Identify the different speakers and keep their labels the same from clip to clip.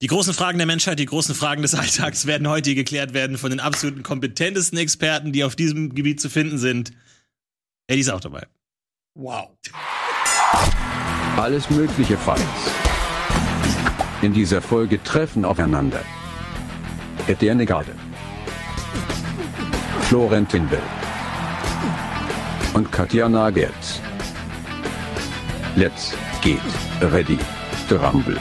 Speaker 1: Die großen Fragen der Menschheit, die großen Fragen des Alltags werden heute geklärt werden von den absoluten kompetentesten Experten, die auf diesem Gebiet zu finden sind. Eddie ist auch dabei.
Speaker 2: Wow.
Speaker 3: Alles mögliche Fights. In dieser Folge treffen aufeinander Etienne Garde, Florentin Will und Katjana Gerz. Let's get ready to rumble.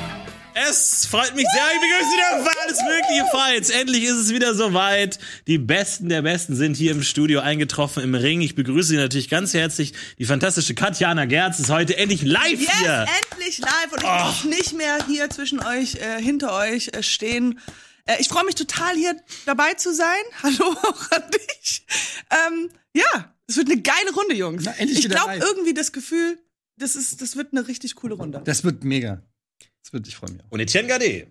Speaker 1: Es freut mich sehr. Ich begrüße wieder alles mögliche Fights. Endlich ist es wieder soweit. Die Besten der Besten sind hier im Studio eingetroffen im Ring. Ich begrüße Sie natürlich ganz herzlich. Die fantastische Katjana Gerz ist heute endlich live
Speaker 4: Yes,
Speaker 1: hier.
Speaker 4: endlich live und ich
Speaker 1: Oh.
Speaker 4: muss nicht mehr hier zwischen euch, äh, hinter euch äh, stehen. Äh, ich freue mich total hier dabei zu sein. Hallo auch an dich. Ähm, ja, es wird eine geile Runde, Jungs.
Speaker 2: Na, endlich
Speaker 4: ich glaube irgendwie das Gefühl, das ist, das wird eine richtig coole Runde.
Speaker 2: Das wird mega. Das wird, ich freue mich auch.
Speaker 1: Und Etienne Gade.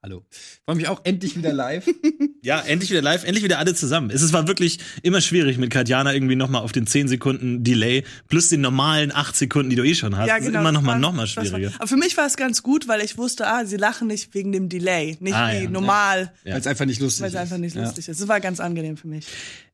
Speaker 2: Hallo. Ich freue mich auch endlich wieder live.
Speaker 1: Ja, endlich wieder live, endlich wieder alle zusammen. Es ist- war wirklich immer schwierig mit Katjana irgendwie nochmal auf den 10 Sekunden Delay plus den normalen 8 Sekunden, die du eh schon hast.
Speaker 4: ja, genau.
Speaker 1: ist immer nochmal noch mal
Speaker 4: das war-
Speaker 1: schwieriger.
Speaker 4: Aber für mich war es ganz gut, weil ich wusste, ah, sie lachen nicht wegen dem Delay, nicht
Speaker 1: Ah,
Speaker 4: wie
Speaker 1: ja.
Speaker 4: normal,
Speaker 1: Ja.
Speaker 2: Weil es einfach nicht lustig
Speaker 4: weil es
Speaker 2: ist.
Speaker 4: einfach nicht
Speaker 2: Ja.
Speaker 4: lustig ist. Das war ganz angenehm für mich.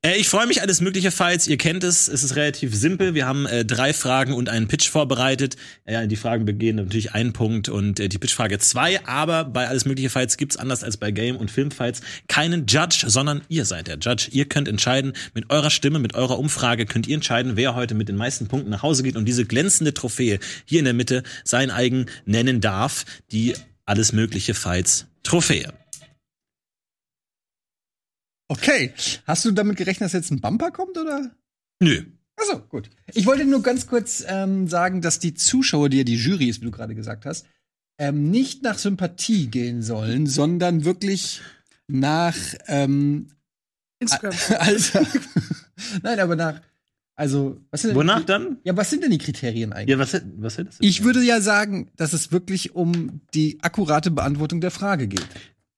Speaker 1: Äh, ich freue mich, alles mögliche Fights. Ihr kennt es, es ist relativ simpel. Wir haben äh, drei Fragen und einen Pitch vorbereitet. Ja, die Fragen begehen natürlich einen Punkt und äh, die Pitchfrage zwei. Aber bei alles mögliche Fights gibt's anders als bei Game- und Filmfights keinen Judge, sondern ihr seid der Judge. Ihr könnt entscheiden, mit eurer Stimme, mit eurer Umfrage könnt ihr entscheiden, wer heute mit den meisten Punkten nach Hause geht und diese glänzende Trophäe hier in der Mitte sein eigen nennen darf. Die alles mögliche Fights Trophäe.
Speaker 2: Okay. Hast du damit gerechnet, dass jetzt ein Bumper kommt, oder?
Speaker 1: Nö.
Speaker 2: Achso, gut. Ich wollte nur ganz kurz ähm, sagen, dass die Zuschauer, die ja die Jury ist, wie du gerade gesagt hast, ähm, nicht nach Sympathie gehen sollen, sondern wirklich nach ähm,
Speaker 4: Instagram.
Speaker 2: Alter. Nein, aber nach. Also, was sind denn
Speaker 1: Wonach
Speaker 2: die,
Speaker 1: dann?
Speaker 2: Ja, was sind denn die Kriterien eigentlich?
Speaker 1: Ja, was, was hättest du?
Speaker 2: Ich würde ja sagen, dass es wirklich um die akkurate Beantwortung der Frage geht.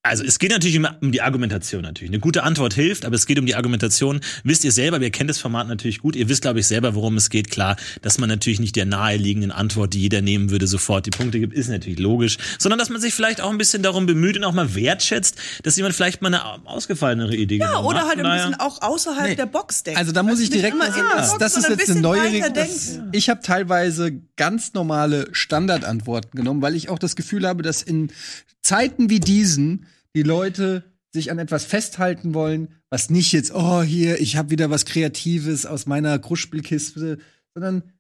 Speaker 1: Also es geht natürlich immer um die Argumentation natürlich. Eine gute Antwort hilft, aber es geht um die Argumentation. Wisst ihr selber, ihr kennt das Format natürlich gut. Ihr wisst, glaube ich, selber, worum es geht. Klar, dass man natürlich nicht der naheliegenden Antwort, die jeder nehmen würde, sofort die Punkte gibt, ist natürlich logisch. Sondern dass man sich vielleicht auch ein bisschen darum bemüht und auch mal wertschätzt, dass jemand vielleicht mal eine ausgefallenere Idee
Speaker 4: Ja,
Speaker 1: genommen
Speaker 4: oder
Speaker 1: hat.
Speaker 4: halt ein
Speaker 1: Von daher-
Speaker 4: bisschen auch außerhalb
Speaker 2: Nee.
Speaker 4: der Box denken.
Speaker 2: Also da muss
Speaker 4: Weißt
Speaker 2: ich direkt
Speaker 4: immer
Speaker 2: mal sagen,
Speaker 4: Box,
Speaker 2: das ist jetzt
Speaker 4: ein
Speaker 2: eine neue Regel. Das-. Ich habe teilweise ganz normale Standardantworten genommen, weil ich auch das Gefühl habe, dass in Zeiten wie diesen die Leute sich an etwas festhalten wollen, was nicht jetzt, oh hier, ich habe wieder was Kreatives aus meiner Kruschspielkiste, sondern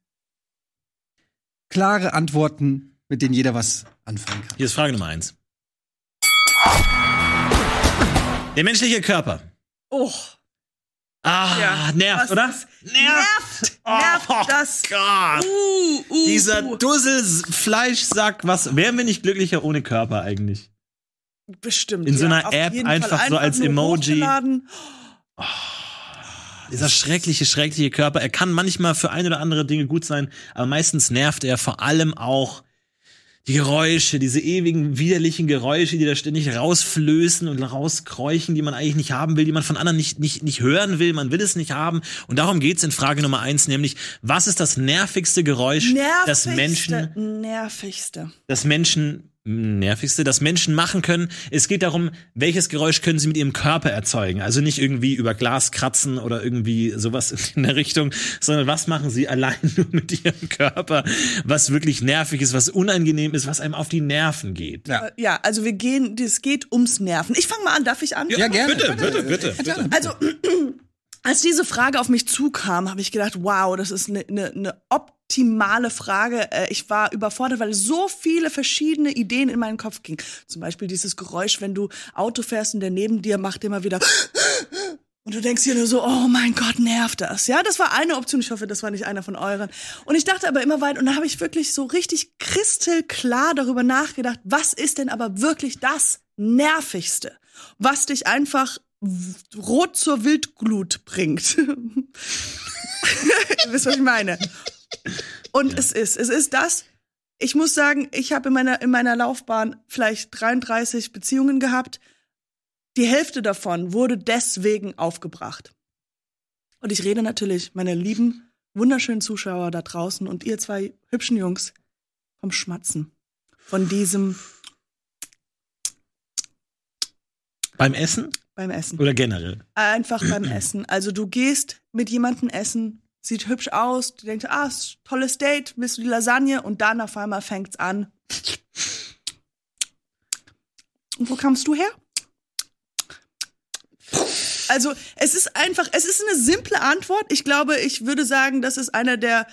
Speaker 2: klare Antworten, mit denen jeder was anfangen kann.
Speaker 1: Hier ist Frage Nummer eins. Der menschliche Körper.
Speaker 4: Oh,
Speaker 1: Ah,
Speaker 4: Ja.
Speaker 1: nervt,
Speaker 4: Was
Speaker 1: oder?
Speaker 4: ist-
Speaker 1: Nervt!
Speaker 4: nervt
Speaker 1: oh,
Speaker 4: das.
Speaker 1: Gott.
Speaker 4: uh, uh,
Speaker 1: Dieser
Speaker 4: uh.
Speaker 1: Dussel-Fleischsack, was wären wir nicht glücklicher ohne Körper eigentlich?
Speaker 4: Bestimmt.
Speaker 1: In so
Speaker 4: ja,
Speaker 1: einer
Speaker 4: auf
Speaker 1: App einfach
Speaker 4: Fall
Speaker 1: so als
Speaker 4: nur
Speaker 1: Emoji.
Speaker 4: hochgeladen.
Speaker 1: Dieser schreckliche, schreckliche Körper, er kann manchmal für ein oder andere Dinge gut sein, aber meistens nervt er vor allem auch die Geräusche, diese ewigen, widerlichen Geräusche, die da ständig rausflößen und rauskräuchen, die man eigentlich nicht haben will, die man von anderen nicht, nicht, nicht hören will, man will es nicht haben. Und darum geht's in Frage Nummer eins, nämlich, was ist das nervigste Geräusch, das Menschen
Speaker 4: Nervigste, nervigste.
Speaker 1: das Menschen nervigste, das Menschen machen können. Es geht darum, welches Geräusch können sie mit ihrem Körper erzeugen. Also nicht irgendwie über Glas kratzen oder irgendwie sowas in der Richtung, sondern was machen sie allein nur mit ihrem Körper, was wirklich nervig ist, was unangenehm ist, was einem auf die Nerven geht.
Speaker 2: Ja.
Speaker 4: Äh, Ja, also wir gehen, es geht ums Nerven. Ich fange mal an, darf ich an?
Speaker 2: Ja, gerne.
Speaker 1: Bitte, bitte, bitte. bitte.
Speaker 4: Also, als diese Frage auf mich zukam, habe ich gedacht, wow, das ist eine ne, ne optimale Frage. Äh, Ich war überfordert, weil so viele verschiedene Ideen in meinen Kopf gingen. Zum Beispiel dieses Geräusch, wenn du Auto fährst und der neben dir macht immer wieder und du denkst dir nur so, oh mein Gott, nervt das. Ja, das war eine Option. Ich hoffe, das war nicht einer von euren. Und ich dachte aber immer weit, und da habe ich wirklich so richtig kristallklar darüber nachgedacht, was ist denn aber wirklich das Nervigste, was dich einfach rot zur Wildglut bringt. Ihr wisst, was ich meine. Und es ist, es ist das. Ich muss sagen, ich habe in meiner, in meiner Laufbahn vielleicht 33 Beziehungen gehabt. Die Hälfte davon wurde deswegen aufgebracht. Und ich rede natürlich, meine lieben, wunderschönen Zuschauer da draußen und ihr zwei hübschen Jungs vom Schmatzen. Von diesem
Speaker 1: Beim Essen
Speaker 4: beim Essen.
Speaker 1: oder generell?
Speaker 4: Einfach beim Essen. Also du gehst mit jemandem essen, sieht hübsch aus, du denkst, ah, tolles Date, willst du die Lasagne? Und dann auf einmal fängt's an. Und wo kamst du her? Also, es ist einfach, es ist eine simple Antwort. Ich glaube, ich würde sagen, das ist einer der,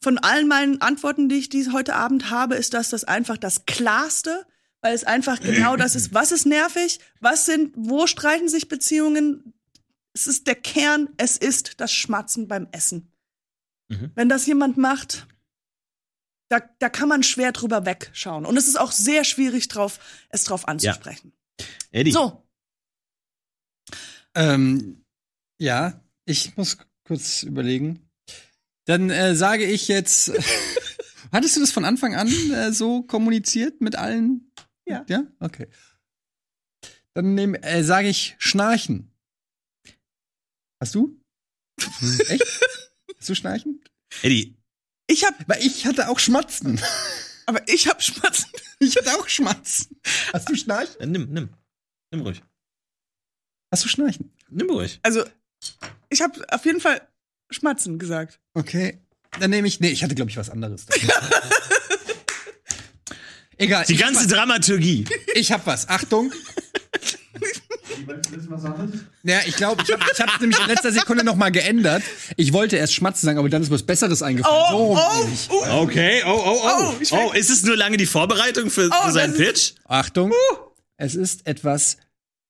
Speaker 4: von allen meinen Antworten, die ich dies heute Abend habe, ist das das einfach das Klarste, weil es einfach genau das ist. Was ist nervig? Was sind, wo streiten sich Beziehungen? Es ist der Kern, es ist das Schmatzen beim Essen.
Speaker 1: Mhm.
Speaker 4: Wenn das jemand macht, da, da kann man schwer drüber wegschauen. Und es ist auch sehr schwierig, drauf, es drauf anzusprechen.
Speaker 1: Eddie.
Speaker 4: So,
Speaker 2: Ähm, ja, ich muss kurz überlegen. Dann äh, sage ich jetzt. Hattest du das von Anfang an äh, so kommuniziert mit allen?
Speaker 4: Ja.
Speaker 2: Ja? Okay. Dann nehm, äh, sage ich Schnarchen. Hast du? Echt? Hast du Schnarchen?
Speaker 1: Eddie,
Speaker 4: ich hab,
Speaker 2: Weil ich hatte auch Schmatzen.
Speaker 4: aber ich hab Schmatzen.
Speaker 2: Ich hatte auch Schmatzen. Hast du Schnarchen?
Speaker 1: äh, nimm, nimm. Nimm ruhig.
Speaker 2: Hast du Schnarchen?
Speaker 1: Nimm ruhig.
Speaker 4: Also, ich hab auf jeden Fall Schmatzen gesagt.
Speaker 2: Okay. Dann nehme ich. Nee, ich hatte, glaube ich, was anderes. Egal.
Speaker 1: Die ganze Dramaturgie.
Speaker 2: Ich hab was. Achtung. Ja, ich glaube, ich habe hab's nämlich in letzter Sekunde noch mal geändert. Ich wollte erst Schmatzen sagen, aber dann ist mir was Besseres eingefallen. so
Speaker 4: Oh,
Speaker 2: rum
Speaker 4: oh, oh.
Speaker 1: Okay, oh, oh, oh.
Speaker 4: Oh,
Speaker 1: Oh, ist es nur lange die Vorbereitung für,
Speaker 4: Oh,
Speaker 1: für seinen
Speaker 4: das ist-
Speaker 1: Pitch?
Speaker 2: Achtung. Es ist etwas,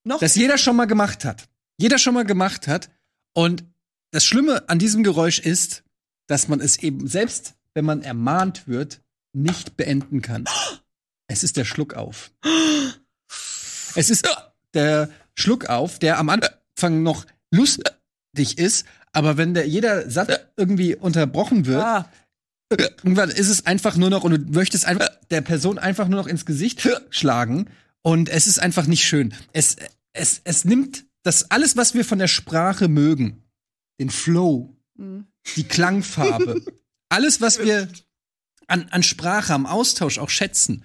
Speaker 4: Noch
Speaker 2: das jeder schon mal gemacht hat. Jeder schon mal gemacht hat. Und das Schlimme an diesem Geräusch ist, dass man es eben selbst, wenn man ermahnt wird, nicht beenden kann. Es ist der Schluckauf. Es ist der Schluckauf, der am Anfang noch lustig ist, aber wenn der jeder Satz irgendwie unterbrochen wird,
Speaker 4: Ah,
Speaker 2: irgendwann ist es einfach nur noch und du möchtest einfach der Person einfach nur noch ins Gesicht schlagen und es ist einfach nicht schön. Es es es nimmt das alles, was wir von der Sprache mögen, den Flow,
Speaker 4: Mhm.
Speaker 2: die Klangfarbe, alles, was wir an, an Sprache, am Austausch auch schätzen,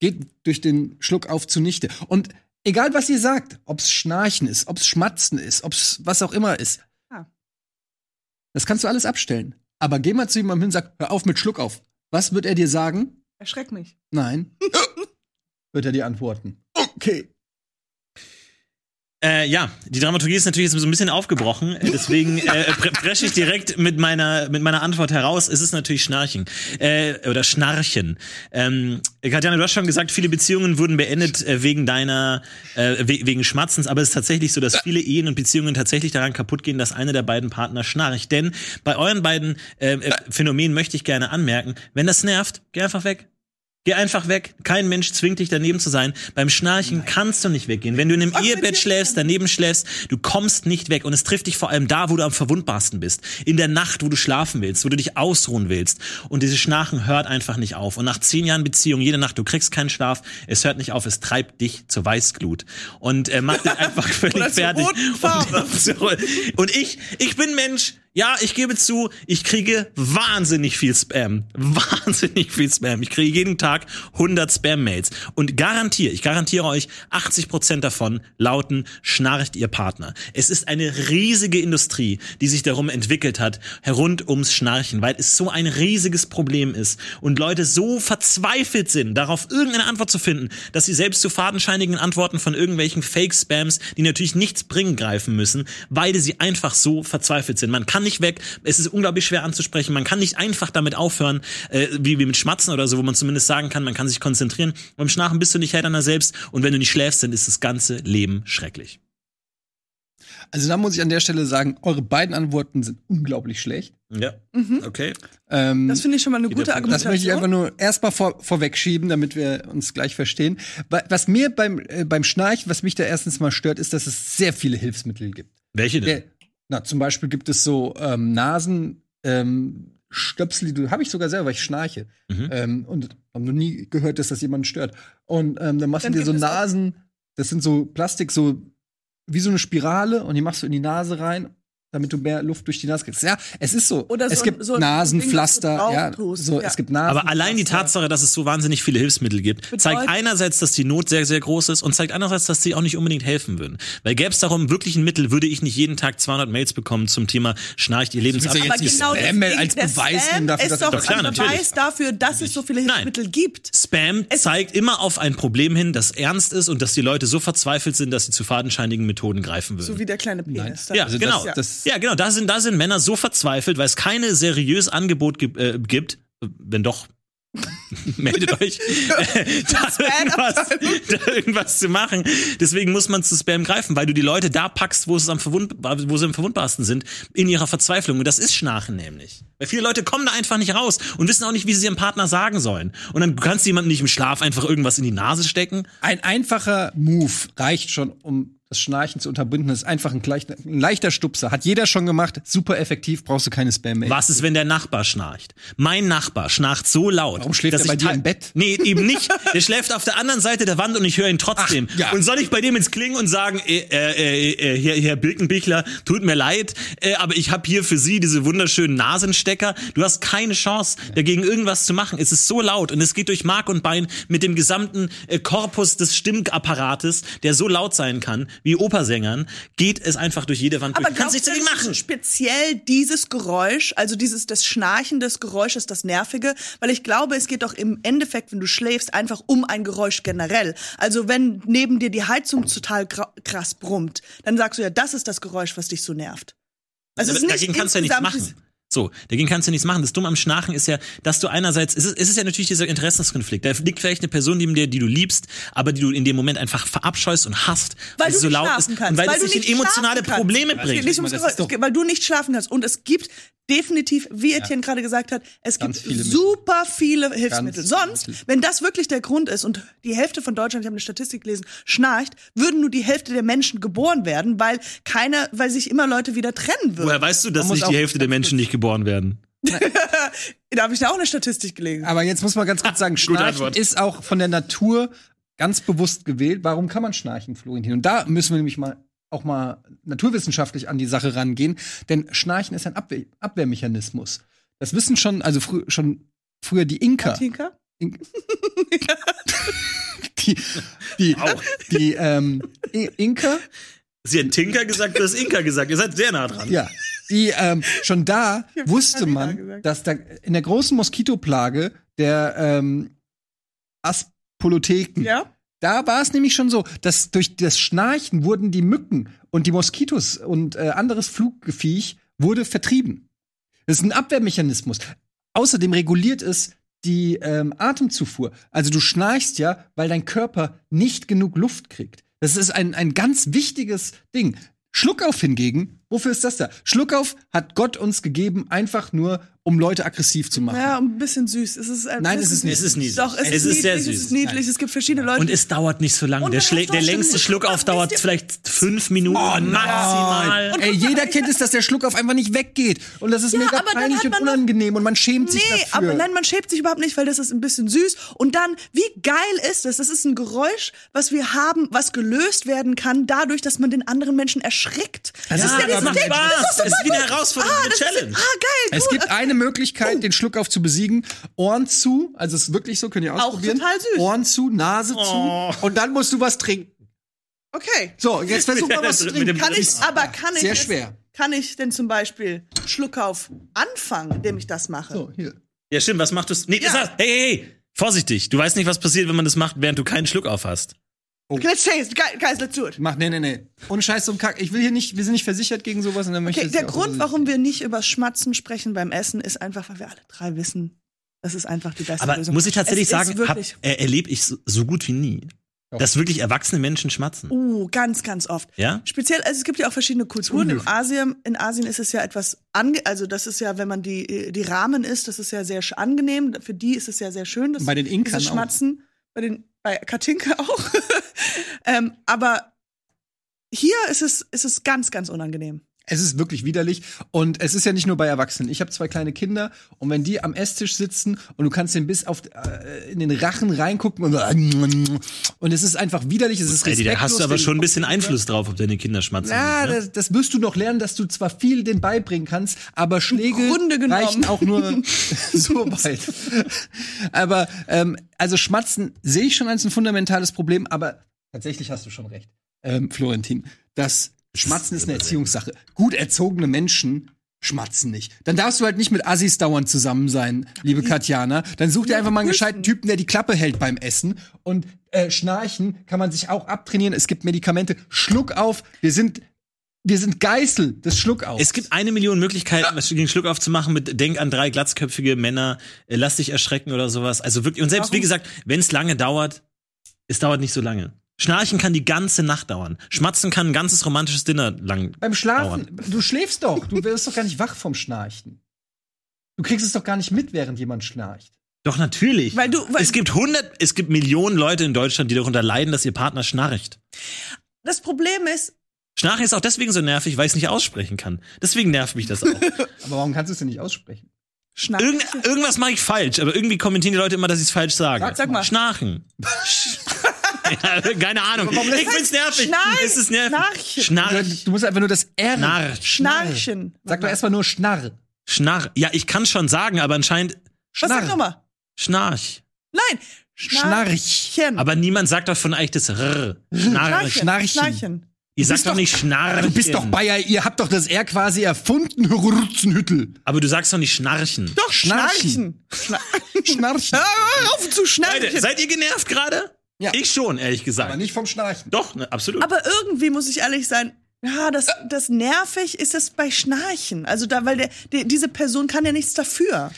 Speaker 2: geht durch den Schluck auf zunichte. Und egal, was ihr sagt, ob's Schnarchen ist, ob's Schmatzen ist, ob's was auch immer ist,
Speaker 4: Ah.
Speaker 2: das kannst du alles abstellen. Aber geh mal zu jemandem hin und sag, hör auf mit Schluck auf. Was wird er dir sagen?
Speaker 4: erschreck mich.
Speaker 2: Nein. wird er dir antworten. Okay.
Speaker 1: Äh, ja, die Dramaturgie ist natürlich jetzt so ein bisschen aufgebrochen, deswegen äh, presche ich direkt mit meiner mit meiner Antwort heraus. Es ist natürlich Schnarchen äh, oder Schnarchen. Ähm, Katjana, du hast schon gesagt, viele Beziehungen wurden beendet äh, wegen deiner äh, we wegen Schmatzens, aber es ist tatsächlich so, dass viele Ehen und Beziehungen tatsächlich daran kaputt gehen, dass einer der beiden Partner schnarcht. Denn bei euren beiden äh, äh, Phänomenen möchte ich gerne anmerken, wenn das nervt, geh einfach weg. Geh einfach weg. Kein Mensch zwingt dich daneben zu sein. Beim Schnarchen kannst du nicht weggehen. Wenn du in einem Ehebett schläfst, daneben schläfst, du kommst nicht weg. Und es trifft dich vor allem da, wo du am verwundbarsten bist. In der Nacht, wo du schlafen willst, wo du dich ausruhen willst. Und dieses Schnarchen hört einfach nicht auf. Und nach zehn Jahren Beziehung, jede Nacht, du kriegst keinen Schlaf, es hört nicht auf, es treibt dich zur Weißglut. Und äh, macht dich einfach völlig fertig. Und, und ich, ich bin Mensch, ja, ich gebe zu, ich kriege wahnsinnig viel Spam. Wahnsinnig viel Spam. Ich kriege jeden Tag 100 Spam-Mails. Und garantiere, ich garantiere euch, 80% davon lauten, schnarcht ihr Partner. Es ist eine riesige Industrie, die sich darum entwickelt hat, rund ums Schnarchen, weil es so ein riesiges Problem ist und Leute so verzweifelt sind, darauf irgendeine Antwort zu finden, dass sie selbst zu fadenscheinigen Antworten von irgendwelchen Fake-Spams, die natürlich nichts bringen, greifen müssen, weil sie einfach so verzweifelt sind. Man kann nicht weg, es ist unglaublich schwer anzusprechen, man kann nicht einfach damit aufhören, äh, wie, wie mit Schmatzen oder so, wo man zumindest sagen kann, man kann sich konzentrieren. Beim Schnarchen bist du nicht Herr deiner selbst und wenn du nicht schläfst, dann ist das ganze Leben schrecklich.
Speaker 2: Also da muss ich an der Stelle sagen, eure beiden Antworten sind unglaublich schlecht.
Speaker 1: Ja, okay.
Speaker 2: Ähm,
Speaker 4: Das finde ich schon mal eine gute
Speaker 1: Punkt.
Speaker 2: Das
Speaker 4: Argumentation.
Speaker 2: möchte ich einfach nur erstmal vor, vorwegschieben, damit wir uns gleich verstehen. Wa- Was mir beim, äh, beim Schnarchen, was mich da erstens mal stört, ist, dass es sehr viele Hilfsmittel gibt.
Speaker 1: Welche denn?
Speaker 2: Na, zum Beispiel gibt es so ähm, Nasen, ähm, Stöpsel, die du habe ich sogar selber, weil ich schnarche.
Speaker 1: Mhm.
Speaker 2: Ähm, und habe noch nie gehört, dass das jemanden stört. Und ähm, dann machst
Speaker 4: Dann
Speaker 2: du dir so Nasen, das sind so Plastik, so wie so eine Spirale, und die machst du in die Nase rein damit du mehr Luft durch die Nase kriegst. Ja, es ist so.
Speaker 4: Oder so
Speaker 2: es
Speaker 4: ein-
Speaker 2: gibt
Speaker 4: so ein
Speaker 2: Nasenpflaster, ja,
Speaker 4: tust,
Speaker 2: so,
Speaker 4: ja.
Speaker 2: es gibt Nasen.
Speaker 1: Aber allein die Tatsache, dass es so wahnsinnig viele Hilfsmittel gibt, zeigt
Speaker 4: Bedeutet-
Speaker 1: einerseits, dass die Not sehr, sehr groß ist und zeigt andererseits, dass sie auch nicht unbedingt helfen würden. Weil gäbe es darum wirklich ein Mittel, würde ich nicht jeden Tag 200 Mails bekommen zum Thema schnarcht ihr Lebensab.
Speaker 4: Aber
Speaker 2: jetzt
Speaker 4: genau
Speaker 2: Spam als Beweis
Speaker 4: Spam
Speaker 2: dafür, dass
Speaker 4: ist doch,
Speaker 1: Doch, klar,
Speaker 4: ein
Speaker 1: natürlich.
Speaker 4: Beweis dafür, dass es so viele
Speaker 1: Nein.
Speaker 4: Hilfsmittel gibt.
Speaker 1: Spam
Speaker 4: Es-
Speaker 1: zeigt immer auf ein Problem hin, das ernst ist und dass die Leute so verzweifelt sind, dass sie zu fadenscheinigen Methoden greifen würden.
Speaker 4: So wie der kleine Penis.
Speaker 1: Ja,
Speaker 2: Also
Speaker 1: genau.
Speaker 2: das- das-
Speaker 1: ja, genau. Da sind, da sind Männer so verzweifelt, weil es keine seriös Angebot gi äh, gibt. Wenn doch, meldet euch, äh, da, irgendwas, da irgendwas zu machen. Deswegen muss man zu Spam greifen, weil du die Leute da packst, wo, es am verwund wo sie am verwundbarsten sind, in ihrer Verzweiflung. Und das ist Schnarchen nämlich. Weil viele Leute kommen da einfach nicht raus und wissen auch nicht, wie sie ihrem Partner sagen sollen. Und dann kannst du jemandem nicht im Schlaf einfach irgendwas in die Nase stecken.
Speaker 2: Ein einfacher Move reicht schon, um das Schnarchen zu unterbinden. Ist einfach ein, gleich, ein leichter Stupser. Hat jeder schon gemacht. Super effektiv, brauchst du keine Spam-Mail.
Speaker 1: Was ist, wenn der Nachbar schnarcht? Mein Nachbar schnarcht so laut.
Speaker 2: Warum schläft
Speaker 1: dass
Speaker 2: er bei dir im Bett?
Speaker 1: Nee, eben nicht. Der schläft auf der anderen Seite der Wand und ich höre ihn trotzdem.
Speaker 2: Ach, ja.
Speaker 1: Und soll ich bei dem ins Klingen und sagen, äh, äh, äh, Herr, Herr Birkenbichler, tut mir leid, äh, aber ich habe hier für Sie diese wunderschönen Nasenstecker. Du hast keine Chance, dagegen irgendwas zu machen. Es ist so laut und es geht durch Mark und Bein mit dem gesamten äh, Korpus des Stimmapparates, der so laut sein kann, wie Opersängern, geht es einfach durch jede Wand
Speaker 4: Aber
Speaker 1: durch. Du kannst nichts dagegen machen.
Speaker 4: Speziell dieses Geräusch, also dieses das Schnarchen des Geräusches, das Nervige, weil ich glaube, es geht doch im Endeffekt, wenn du schläfst, einfach um ein Geräusch generell. Also wenn neben dir die Heizung total krass brummt, dann sagst du ja, das ist das Geräusch, was dich so nervt. Also
Speaker 1: dagegen kannst du ja nichts machen. So, dagegen kannst du nichts machen. Das Dumme am Schnarchen ist ja, dass du einerseits, es ist, es ist ja natürlich dieser Interessenskonflikt. Da liegt vielleicht eine Person neben dir, die du liebst, aber die du in dem Moment einfach verabscheust und hasst,
Speaker 4: weil
Speaker 1: sie
Speaker 4: du
Speaker 1: so
Speaker 4: nicht
Speaker 1: laut
Speaker 4: schlafen
Speaker 1: ist
Speaker 4: kannst,
Speaker 1: und weil,
Speaker 4: weil
Speaker 1: es
Speaker 4: du
Speaker 1: dich in
Speaker 4: nicht
Speaker 1: emotionale
Speaker 4: schlafen kannst.
Speaker 1: Probleme
Speaker 4: Es geht
Speaker 1: bringt.
Speaker 4: nicht ums es geht- weil du nicht schlafen kannst. Und es gibt definitiv, wie Etienne gerade gesagt hat, es
Speaker 2: Ganz
Speaker 4: gibt
Speaker 2: viele
Speaker 4: super viele Hilfsmittel. Sonst, wenn das wirklich der Grund ist und die Hälfte von Deutschland, ich habe eine Statistik gelesen, schnarcht, würden nur die Hälfte der Menschen geboren werden, weil keiner, weil sich immer Leute wieder trennen würden.
Speaker 1: Woher weißt du, dass nicht die Hälfte der Menschen nicht geboren werden?
Speaker 4: Da habe ich da auch eine Statistik gelesen.
Speaker 2: Aber jetzt muss man ganz kurz sagen, Schnarchen ist auch von der Natur ganz bewusst gewählt. Warum kann man schnarchen, Florentin? Und da müssen wir nämlich mal auch mal naturwissenschaftlich an die Sache rangehen, denn Schnarchen ist ein Abwehr Abwehrmechanismus. Das wissen schon, also frü schon früher die Inka.
Speaker 4: Tinka?
Speaker 2: In die, die, die ähm, Inka,
Speaker 1: Sie hat Tinker gesagt, du hast Inka gesagt. Ihr seid sehr nah dran.
Speaker 2: ja, die ähm, schon da wusste man, dass da in der großen Moskitoplage der ähm, Aspolotheken,
Speaker 4: Ja?
Speaker 2: da war es nämlich schon so, dass durch das Schnarchen wurden die Mücken und die Moskitos und äh, anderes Fluggeviech wurde vertrieben. Das ist ein Abwehrmechanismus. Außerdem reguliert es die ähm, Atemzufuhr. Also du schnarchst ja, weil dein Körper nicht genug Luft kriegt. Das ist ein, ein ganz wichtiges Ding. Schluckauf hingegen, wofür ist das da? Schluckauf hat Gott uns gegeben, einfach nur, um Leute aggressiv zu machen.
Speaker 4: Ja, ein bisschen süß. Es ist ein
Speaker 2: Nein,
Speaker 4: bisschen
Speaker 2: es ist nicht.
Speaker 1: Es ist niedlich.
Speaker 4: Doch, es,
Speaker 1: Es
Speaker 4: ist,
Speaker 1: ist sehr
Speaker 4: niedlich,
Speaker 1: süß.
Speaker 4: Es ist niedlich. Es gibt verschiedene Leute.
Speaker 1: Und es dauert nicht so lange. Der, der längste Schluckauf dauert vielleicht fünf Minuten maximal.
Speaker 2: Ey, jeder kennt es, dass der Schluckauf einfach nicht weggeht. Und das ist
Speaker 4: Ja,
Speaker 2: mega peinlich und unangenehm und man schämt sich
Speaker 4: Nee,
Speaker 2: dafür.
Speaker 4: aber nein, man schämt sich überhaupt nicht, weil das ist ein bisschen süß. Und dann, wie geil ist das? Das ist ein Geräusch, was wir haben, was gelöst werden kann, dadurch, dass man den anderen Menschen erschrickt.
Speaker 2: Das ist
Speaker 1: Ja,
Speaker 2: ja
Speaker 1: das macht Spaß. Das ist wie eine Herausforderung, eine
Speaker 4: das ist,
Speaker 1: Challenge.
Speaker 4: ah, geil,
Speaker 2: Es
Speaker 4: cool.
Speaker 2: gibt eine Möglichkeit, den Schluckauf zu besiegen. Ohren zu, also es ist wirklich so, könnt ihr ausprobieren.
Speaker 4: total süß.
Speaker 2: Ohren zu, Nase
Speaker 1: Oh.
Speaker 2: zu und dann musst du was trinken.
Speaker 4: Okay.
Speaker 2: So, jetzt versuch mal was zu
Speaker 1: Mit
Speaker 2: trinken.
Speaker 4: Kann ich, aber kann ich
Speaker 2: Sehr
Speaker 4: jetzt-
Speaker 2: schwer.
Speaker 4: Kann ich denn zum Beispiel Schluckauf anfangen, indem ich das mache?
Speaker 2: So, hier.
Speaker 1: Ja, stimmt, was macht du? Nee,
Speaker 4: Ja.
Speaker 1: das, hey, hey, hey, vorsichtig. Du weißt nicht, was passiert, wenn man das macht, während du keinen Schluck auf hast.
Speaker 4: Let's taste, guys, guys, let's do it.
Speaker 2: Mach, nee, nee, nee. Ohne Scheiß so ein Kack. Ich will hier nicht, wir sind nicht versichert gegen sowas und dann möchte
Speaker 4: Okay, der Grund, warum wir nicht über Schmatzen sprechen beim Essen, ist einfach, weil wir alle drei wissen, das ist einfach die beste
Speaker 1: Aber
Speaker 4: Lösung.
Speaker 1: muss ich tatsächlich
Speaker 4: Es
Speaker 1: sagen, hab, äh, erlebe ich so, so gut wie nie,
Speaker 2: Doch.
Speaker 1: dass wirklich erwachsene Menschen schmatzen.
Speaker 4: uh, ganz, ganz oft.
Speaker 1: Ja?
Speaker 4: Speziell, also es gibt ja auch verschiedene Kulturen. In Asien, in Asien ist es ja etwas ange, also das ist ja, wenn man die, die Rahmen isst, das ist ja sehr angenehm. Für die ist es ja sehr schön. Das,
Speaker 2: Bei den Inkern
Speaker 4: dieses
Speaker 2: auch.
Speaker 4: Schmatzen. Bei den, bei Katinka auch. ähm, aber hier ist es, ist es ganz, ganz unangenehm.
Speaker 2: Es ist wirklich widerlich und es ist ja nicht nur bei Erwachsenen. Ich habe zwei kleine Kinder und wenn die am Esstisch sitzen und du kannst den bis auf äh, in den Rachen reingucken und, und es ist einfach widerlich, es ist
Speaker 1: Eddie, da hast du
Speaker 2: respektlos
Speaker 1: aber schon ein bisschen Einfluss drauf, ob deine Kinder schmatzen.
Speaker 2: Ja,
Speaker 1: ne?
Speaker 2: das, das wirst du noch lernen, dass du zwar viel den beibringen kannst, aber Schläge reichen auch nur so weit. aber ähm, also Schmatzen sehe ich schon als ein fundamentales Problem, aber tatsächlich hast du schon recht, ähm, Florentin. Das Schmatzen ist eine Erziehungssache. Gut erzogene Menschen schmatzen nicht. Dann darfst du halt nicht mit Assis dauernd zusammen sein, liebe Katjana. Dann such dir einfach mal einen gescheiten Typen, der die Klappe hält beim Essen. Und äh, Schnarchen kann man sich auch abtrainieren. Es gibt Medikamente. Schluck auf. Wir sind, wir sind Geißel des Schluckaufs.
Speaker 1: Es gibt eine Million Möglichkeiten, was gegen Schluck aufzumachen mit Denk an drei glatzköpfige Männer, äh, lass dich erschrecken oder sowas. Also wirklich, und selbst wie gesagt, wenn es lange dauert, es dauert nicht so lange. Schnarchen kann die ganze Nacht dauern. Schmatzen kann ein ganzes romantisches Dinner lang.
Speaker 2: Beim Schlafen, du schläfst doch. Du wirst doch gar nicht wach vom Schnarchen. Du kriegst es doch gar nicht mit, während jemand schnarcht.
Speaker 1: Doch natürlich.
Speaker 4: Weil du- weil-
Speaker 1: es gibt hundert, es gibt Millionen Leute in Deutschland, die darunter leiden, dass ihr Partner schnarcht.
Speaker 4: Das Problem ist,
Speaker 1: Schnarchen ist auch deswegen so nervig, weil ich es nicht aussprechen kann. Deswegen nervt mich das auch.
Speaker 2: Aber warum kannst du es denn nicht aussprechen?
Speaker 4: Schnarchen.
Speaker 1: Irgend, irgendwas mache ich falsch, aber irgendwie kommentieren die Leute immer, dass ich es falsch sage.
Speaker 2: Sag-
Speaker 4: sag mal.
Speaker 1: Schnarchen. ja, keine Ahnung. Ich find's nervig.
Speaker 4: Schnarch-
Speaker 1: Es ist nervig.
Speaker 4: Schnarchen.
Speaker 1: Schnarch.
Speaker 2: Du musst einfach nur das R.
Speaker 1: Schnarr.
Speaker 4: Schnarchen.
Speaker 2: Sag doch erstmal nur Schnarr.
Speaker 1: Schnarr. Ja, ich kann schon sagen, aber anscheinend
Speaker 4: Was sag
Speaker 2: Schnarr.
Speaker 4: nochmal?
Speaker 1: Schnarch.
Speaker 4: Nein.
Speaker 2: Schnarch.
Speaker 4: Schnarchen.
Speaker 1: Aber niemand sagt doch von euch das R. Schnarch.
Speaker 2: Schnarchen.
Speaker 4: Schnarchen.
Speaker 1: Ihr sagt doch
Speaker 2: doch-
Speaker 1: nicht Schnarchen.
Speaker 2: Du bist doch Bayer, ihr habt doch das R quasi erfunden, Rutzenhüttel.
Speaker 1: Aber du sagst doch nicht Schnarchen.
Speaker 4: Doch,
Speaker 2: Schnarchen.
Speaker 4: Schnarchen.
Speaker 2: Schnarchen.
Speaker 4: Hör auf zu schnarchen.
Speaker 1: Leute, seid ihr genervt gerade?
Speaker 2: Ja.
Speaker 1: Ich schon, ehrlich gesagt.
Speaker 2: Aber nicht vom Schnarchen.
Speaker 1: Doch, ne, absolut.
Speaker 4: Aber irgendwie muss ich ehrlich sein, ja, das, das nervig ist es bei Schnarchen. Also da, weil der, der, diese Person kann ja nichts dafür.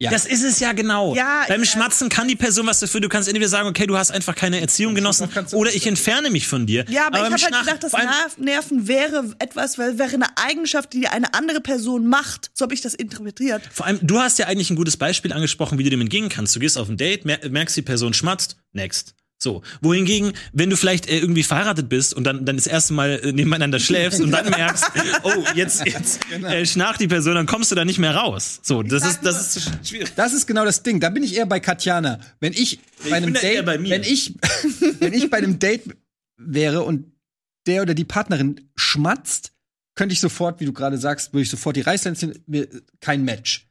Speaker 2: Ja.
Speaker 1: Das ist es ja genau.
Speaker 4: Ja,
Speaker 1: Beim
Speaker 4: ja.
Speaker 1: Schmatzen kann die Person was dafür. Du kannst entweder sagen, okay, du hast einfach keine Erziehung genossen, oder ich entferne mich von dir.
Speaker 4: Ja, aber,
Speaker 1: beim
Speaker 4: ich habe halt gedacht, das Nerv Nerven wäre etwas, weil wäre eine Eigenschaft, die eine andere Person macht. So habe ich das interpretiert.
Speaker 1: Vor allem, du hast ja eigentlich ein gutes Beispiel angesprochen, wie du dem entgehen kannst. Du gehst auf ein Date, mer merkst, die Person schmatzt, next. So. Wohingegen, wenn du vielleicht äh, irgendwie verheiratet bist und dann, dann das erste Mal äh, nebeneinander schläfst und dann merkst, oh, jetzt, jetzt
Speaker 2: Genau.
Speaker 1: äh, schnarcht die Person, dann kommst du da nicht mehr raus. So, das ist, das ist schwierig.
Speaker 2: Das ist genau das Ding. Da bin ich eher bei Katjana. Wenn ich bei einem Date,
Speaker 1: bei mir.
Speaker 2: wenn ich, wenn ich bei einem Date wäre und der oder die Partnerin schmatzt, könnte ich sofort, wie du gerade sagst, würde ich sofort die Reißleine ziehen. Kein Match.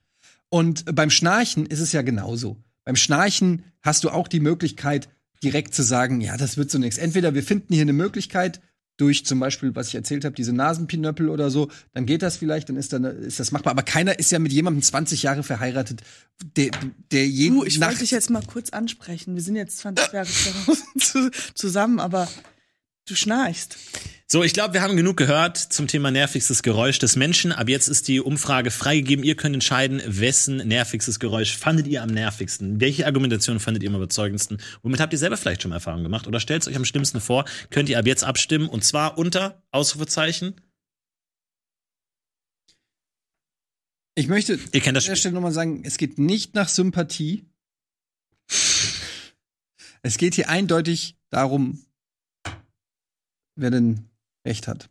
Speaker 2: Und beim Schnarchen ist es ja genauso. Beim Schnarchen hast du auch die Möglichkeit, direkt zu sagen, ja, das wird so nichts. Entweder wir finden hier eine Möglichkeit, durch zum Beispiel, was ich erzählt habe, diese Nasenpinöppel oder so, dann geht das vielleicht, dann ist, dann ist das machbar. Aber keiner ist ja mit jemandem 20 Jahre verheiratet, der, der jeden
Speaker 4: Du, ich
Speaker 2: Nacht
Speaker 4: wollte dich jetzt mal kurz ansprechen. Wir sind jetzt 20 Jahre zu- zusammen, aber du schnarchst.
Speaker 1: So, ich glaube, wir haben genug gehört zum Thema nervigstes Geräusch des Menschen. Ab jetzt ist die Umfrage freigegeben. Ihr könnt entscheiden, wessen nervigstes Geräusch fandet ihr am nervigsten? Welche Argumentation fandet ihr am überzeugendsten? Womit habt ihr selber vielleicht schon mal Erfahrungen gemacht? Oder stellt es euch am schlimmsten vor? Könnt ihr ab jetzt abstimmen und zwar unter Ausrufezeichen.
Speaker 2: Ich möchte
Speaker 1: Ihr kennt das
Speaker 2: an der. Stelle nochmal sagen, es geht nicht nach Sympathie. Es geht hier eindeutig darum, wer denn recht hat.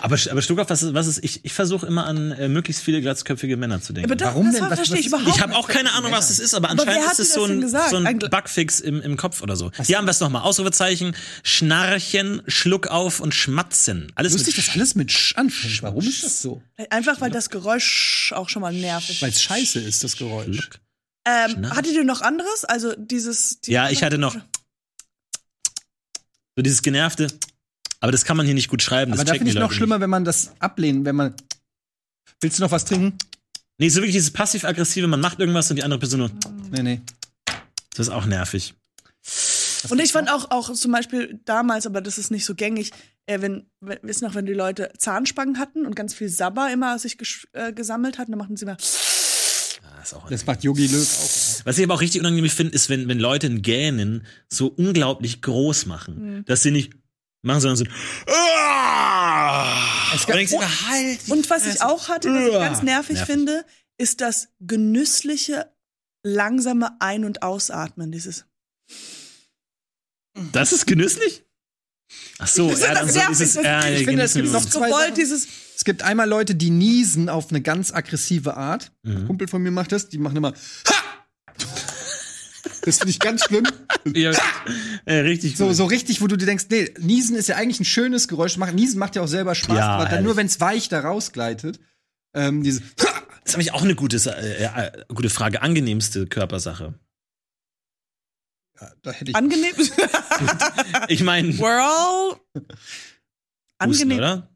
Speaker 1: Aber, aber Stuttgart, was ist, was ist, ich, ich versuche immer an äh, möglichst viele glatzköpfige Männer zu denken.
Speaker 4: Aber das,
Speaker 2: Warum
Speaker 4: das
Speaker 2: denn? Was-
Speaker 4: verstehe ich
Speaker 2: was-
Speaker 4: überhaupt
Speaker 1: Ich habe auch keine Ahnung, was es ist, aber
Speaker 4: Aber
Speaker 1: anscheinend ist
Speaker 4: hat
Speaker 1: es so
Speaker 4: das
Speaker 1: ein, so ein Bugfix im, im Kopf oder so. Hier haben wir es nochmal. Ausrufezeichen, Schnarchen, Schluck auf und Schmatzen. Alles
Speaker 2: Lustig,
Speaker 1: mit
Speaker 2: dass alles mit Sch anfängt. Warum ist das so?
Speaker 4: Einfach weil das Geräusch auch schon mal nervig
Speaker 2: Weil
Speaker 4: ist.
Speaker 2: es scheiße ist, das Geräusch.
Speaker 1: Schluck.
Speaker 4: Ähm, hattet ihr noch anderes? Also dieses. die-
Speaker 1: Ja, ich hatte noch so dieses genervte, aber das kann man hier nicht gut schreiben. Das
Speaker 2: Aber da
Speaker 1: checken
Speaker 2: finde ich noch schlimmer, wenn man das ablehnt, wenn man. Willst du noch was trinken?
Speaker 1: Nicht. Nee, so wirklich dieses passiv-aggressive, man macht irgendwas und die andere Person nur,
Speaker 2: Nee, nee.
Speaker 1: das ist auch nervig.
Speaker 4: Und ich fand auch, auch zum Beispiel damals, aber das ist nicht so gängig, äh, wenn, wenn wisst noch, wenn die Leute Zahnspangen hatten und ganz viel Sabber immer sich gesch- äh, gesammelt hatten, dann machten sie immer.
Speaker 1: Das, ist auch
Speaker 2: Das macht Yogi Löw auch.
Speaker 1: Was ich aber auch richtig unangenehm finde, ist, wenn, wenn Leute ein Gähnen so unglaublich groß machen,
Speaker 4: Mhm.
Speaker 1: dass sie nicht machen, sondern so ein
Speaker 2: Es
Speaker 1: und
Speaker 2: gab-
Speaker 1: du immer, halt.
Speaker 4: Und was ich auch hatte, was ich ganz nervig,
Speaker 1: Nervig.
Speaker 4: finde, ist das genüssliche, langsame Ein- und Ausatmen. Dieses.
Speaker 1: Das ist genüsslich? Ach so,
Speaker 4: Das
Speaker 1: ja,
Speaker 4: ist
Speaker 1: dann so dieses,
Speaker 4: das-
Speaker 1: ja,
Speaker 2: ich finde, es gibt noch
Speaker 4: Gewollt
Speaker 2: Sachen.
Speaker 4: dieses.
Speaker 2: Es gibt einmal Leute, die niesen auf eine ganz aggressive Art. Ein Kumpel von mir macht das, die machen immer Ha! Das finde ich ganz schlimm.
Speaker 1: Ja, äh, richtig
Speaker 2: So,
Speaker 1: gut.
Speaker 2: so richtig, wo du dir denkst, nee, Niesen ist ja eigentlich ein schönes Geräusch. Niesen macht ja auch selber Spaß,
Speaker 1: Ja,
Speaker 2: aber dann
Speaker 1: ehrlich.
Speaker 2: nur, wenn es weich da rausgleitet. Ähm, diese
Speaker 1: Das habe ich auch eine gute, Sa- äh, äh, gute Frage. Angenehmste Körpersache.
Speaker 2: ja, da hätte ich
Speaker 4: Angenehm.
Speaker 1: Ich meine,
Speaker 4: We're all. Angenehm.
Speaker 1: oder?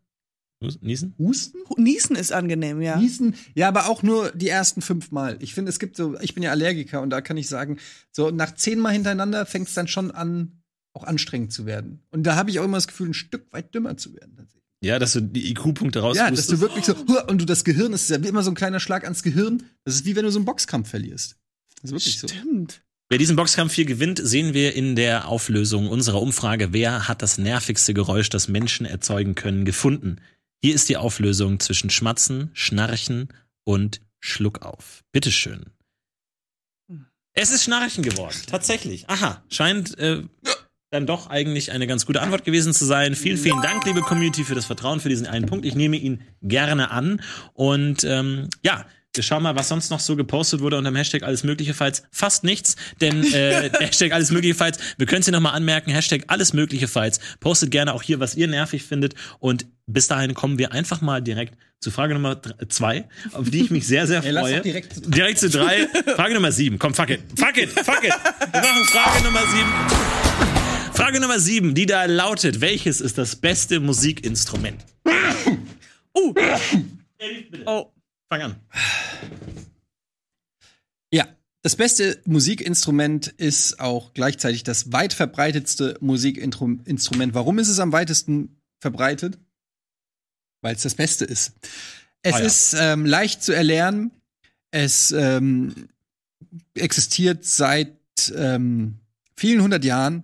Speaker 1: Husten, Niesen?
Speaker 2: Husten?
Speaker 4: Niesen ist angenehm, ja.
Speaker 2: Niesen, ja, aber auch nur die ersten fünf Mal. Ich finde, es gibt so, ich bin ja Allergiker und da kann ich sagen, so nach zehnmal hintereinander fängt es dann schon an, auch anstrengend zu werden. Und da habe ich auch immer das Gefühl, ein Stück weit dümmer zu werden.
Speaker 1: Ja, dass du die IQ-Punkte raus
Speaker 2: Ja, dass du wirklich so, und du das Gehirn, das ist ja wie immer so ein kleiner Schlag ans Gehirn. Das ist wie wenn du so einen Boxkampf verlierst. Das ist wirklich so.
Speaker 4: Stimmt.
Speaker 1: Wer diesen Boxkampf hier gewinnt, sehen wir in der Auflösung unserer Umfrage, wer hat das nervigste Geräusch, das Menschen erzeugen können, gefunden. Hier ist die Auflösung zwischen Schmatzen, Schnarchen und Schluckauf. Bitteschön. Es ist Schnarchen geworden, tatsächlich. Aha, scheint äh, dann doch eigentlich eine ganz gute Antwort gewesen zu sein. Vielen, vielen Dank, liebe Community, für das Vertrauen für diesen einen Punkt. Ich nehme ihn gerne an. Und ähm, ja, wir schauen mal, was sonst noch so gepostet wurde unter dem Hashtag alles mögliche falls. Fast nichts, denn äh, Hashtag alles mögliche falls, wir können es hier nochmal anmerken, Hashtag alles mögliche falls. Postet gerne auch hier, was ihr nervig findet. Und bis dahin kommen wir einfach mal direkt zu Frage Nummer zwei, auf die ich mich sehr, sehr
Speaker 2: Ey, lass
Speaker 1: freue.
Speaker 2: doch direkt zu-
Speaker 1: direkt zu drei. Frage Nummer sieben. Komm, fuck it. Fuck it, fuck it. Wir machen Frage Nummer sieben. Frage Nummer sieben, die da lautet, welches ist das beste Musikinstrument?
Speaker 4: Uh. Oh.
Speaker 1: Fang an.
Speaker 2: Ja, das beste Musikinstrument ist auch gleichzeitig das weit verbreitetste Musikinstrument. Warum ist es am weitesten verbreitet? Weil es das Beste ist. Es
Speaker 1: Ah ja.
Speaker 2: ist ähm, leicht zu erlernen. Es ähm, existiert seit ähm, vielen hundert Jahren.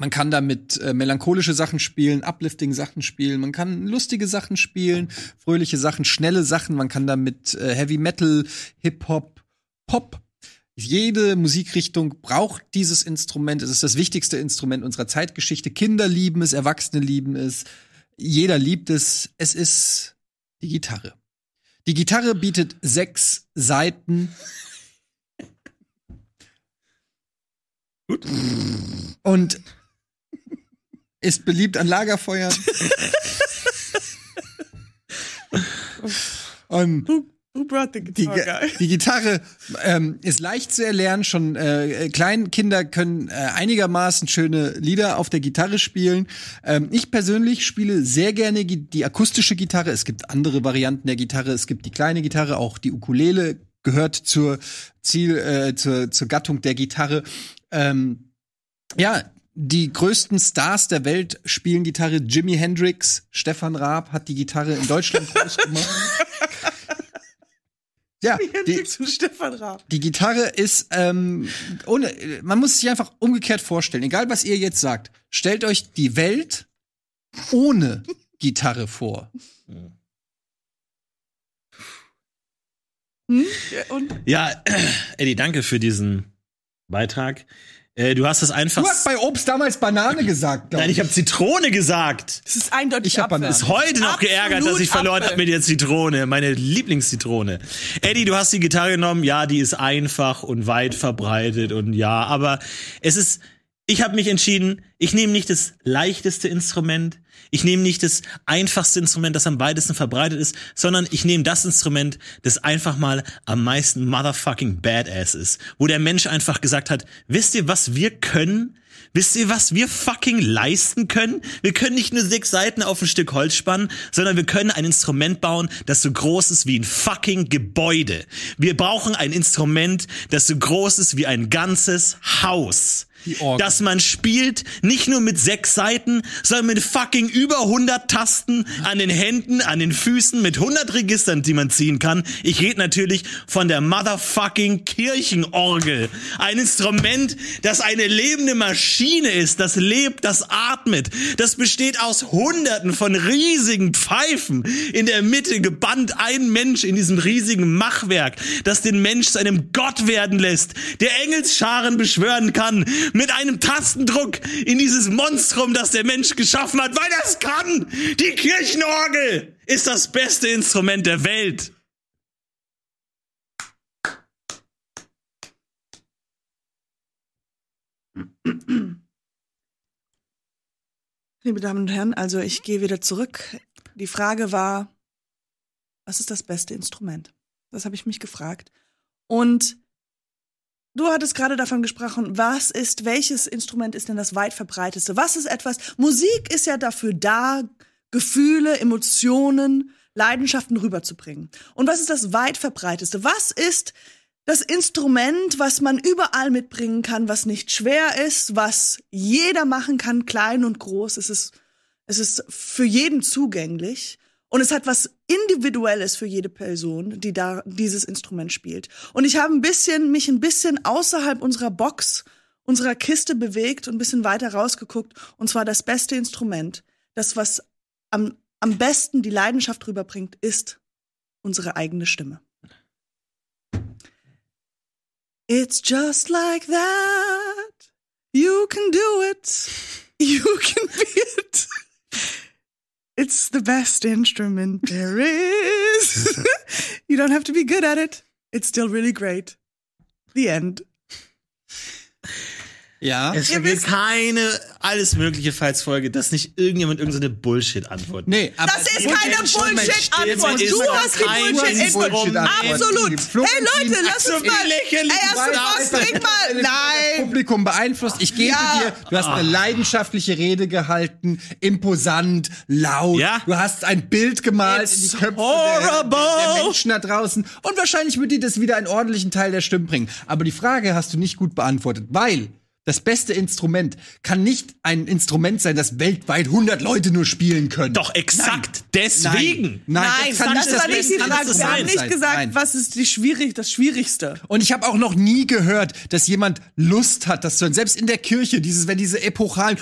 Speaker 2: Man kann damit äh, melancholische Sachen spielen, uplifting Sachen spielen, man kann lustige Sachen spielen, fröhliche Sachen, schnelle Sachen, man kann damit äh, Heavy Metal, Hip Hop, Pop. Jede Musikrichtung braucht dieses Instrument. Es ist das wichtigste Instrument unserer Zeitgeschichte. Kinder lieben es, Erwachsene lieben es. Jeder liebt es. Es ist die Gitarre. Die Gitarre bietet sechs Seiten.
Speaker 1: Gut.
Speaker 2: Und ist beliebt an Lagerfeuern. Und
Speaker 4: Who brought the
Speaker 2: die,
Speaker 4: guitar guy?
Speaker 2: die Gitarre ähm, ist leicht zu erlernen. Schon äh, Kleinkinder können äh, einigermaßen schöne Lieder auf der Gitarre spielen. Ähm, ich persönlich spiele sehr gerne die akustische Gitarre. Es gibt andere Varianten der Gitarre. Es gibt die kleine Gitarre, auch die Ukulele gehört zur Ziel, äh, zur, zur Gattung der Gitarre. Ähm, ja, die größten Stars der Welt spielen Gitarre. Jimi Hendrix, Stefan Raab hat die Gitarre in Deutschland groß gemacht. Ja, die,
Speaker 4: Hendrix und Stefan Raab.
Speaker 2: die Gitarre ist, ähm, ohne, man muss sich einfach umgekehrt vorstellen, egal was ihr jetzt sagt, stellt euch die Welt ohne Gitarre vor.
Speaker 4: Hm? Ja, Und
Speaker 1: Ja, Eddie, danke für diesen Beitrag. Äh, du hast es einfach.
Speaker 2: Du hast bei Obst damals Banane gesagt,
Speaker 1: Nein, ich habe Zitrone gesagt.
Speaker 4: es ist eindeutig
Speaker 2: Ich hab
Speaker 4: Apfel.
Speaker 2: Bananen.
Speaker 1: Ist heute noch
Speaker 4: Absolut
Speaker 1: geärgert, dass ich verloren habe mit der Zitrone, meine Lieblingszitrone. Eddie, du hast die Gitarre genommen. Ja, die ist einfach und weit verbreitet und ja, aber es ist. Ich habe mich entschieden, ich nehme nicht das leichteste Instrument, ich nehme nicht das einfachste Instrument, das am weitesten verbreitet ist, sondern ich nehme das Instrument, das einfach mal am meisten motherfucking badass ist, wo der Mensch einfach gesagt hat, wisst ihr, was wir können? Wisst ihr, was wir fucking leisten können? Wir können nicht nur sechs Seiten auf ein Stück Holz spannen, sondern wir können ein Instrument bauen, das so groß ist wie ein fucking Gebäude. Wir brauchen ein Instrument, das so groß ist wie ein ganzes Haus. Dass man spielt, nicht nur mit sechs Seiten, sondern mit fucking über 100 Tasten an den Händen, an den Füßen, mit 100 Registern, die man ziehen kann. Ich rede natürlich von der motherfucking Kirchenorgel. Ein Instrument, das eine lebende Maschine ist, das lebt, das atmet. Das besteht aus hunderten von riesigen Pfeifen. In der Mitte gebannt ein Mensch in diesem riesigen Machwerk, das den Mensch zu einem Gott werden lässt, der Engelsscharen beschwören kann, mit einem Tastendruck in dieses Monstrum, das der Mensch geschaffen hat, weil das kann. Die Kirchenorgel ist das beste Instrument der Welt.
Speaker 4: Liebe Damen und Herren, also ich gehe wieder zurück. Die Frage war, was ist das beste Instrument? Das habe ich mich gefragt. Und du hattest gerade davon gesprochen, was ist, welches Instrument ist denn das weit verbreiteste? Was ist etwas? Musik ist ja dafür da, Gefühle, Emotionen, Leidenschaften rüberzubringen. Und was ist das weit verbreiteste? Was ist das Instrument, was man überall mitbringen kann, was nicht schwer ist, was jeder machen kann, klein und groß. Es ist, es ist für jeden zugänglich. Und es hat was Individuelles für jede Person, die da dieses Instrument spielt. Und ich habe ein bisschen, mich ein bisschen außerhalb unserer Box, unserer Kiste bewegt und ein bisschen weiter rausgeguckt. Und zwar das beste Instrument, das, was am, am besten die Leidenschaft rüberbringt, ist unsere eigene Stimme. It's just like that. You can do it. You can be it. It's the best instrument there is. you don't have to be good at it. It's still really great. The end.
Speaker 2: Ja.
Speaker 1: Es
Speaker 4: wisst-
Speaker 1: keine alles mögliche Falls-Folge, dass nicht irgendjemand irgendeine Bullshit-Antwort
Speaker 2: Nee, aber
Speaker 4: Das ist keine Bullshit-Antwort. Du hast die Bullshit-Antwort. Absolut. Hey Leute, lass uns mal. Ey, erste
Speaker 1: das.
Speaker 4: Box, trink mal.
Speaker 2: Das
Speaker 4: Nein.
Speaker 2: Publikum beeinflusst. Ich gebe
Speaker 4: Ja.
Speaker 2: dir, du hast eine leidenschaftliche Rede gehalten, imposant, laut.
Speaker 1: Ja.
Speaker 2: Du hast ein Bild gemalt
Speaker 1: It's
Speaker 2: in die Köpfe der, der Menschen da draußen. Und wahrscheinlich wird dir das wieder einen ordentlichen Teil der Stimmen bringen. Aber die Frage hast du nicht gut beantwortet, weil das beste Instrument kann nicht ein Instrument sein, das weltweit 100 Leute nur spielen können.
Speaker 1: Doch, exakt. Deswegen.
Speaker 2: Nein,
Speaker 4: Nein,
Speaker 2: das kann
Speaker 4: das
Speaker 2: nicht
Speaker 4: war
Speaker 2: das
Speaker 4: nicht die Frage. Wir haben nicht gesagt,
Speaker 2: Nein.
Speaker 4: was ist die schwierig, das Schwierigste.
Speaker 2: Und ich habe auch noch nie gehört, dass jemand Lust hat, das zu hören. Selbst in der Kirche, dieses, wenn diese epochalen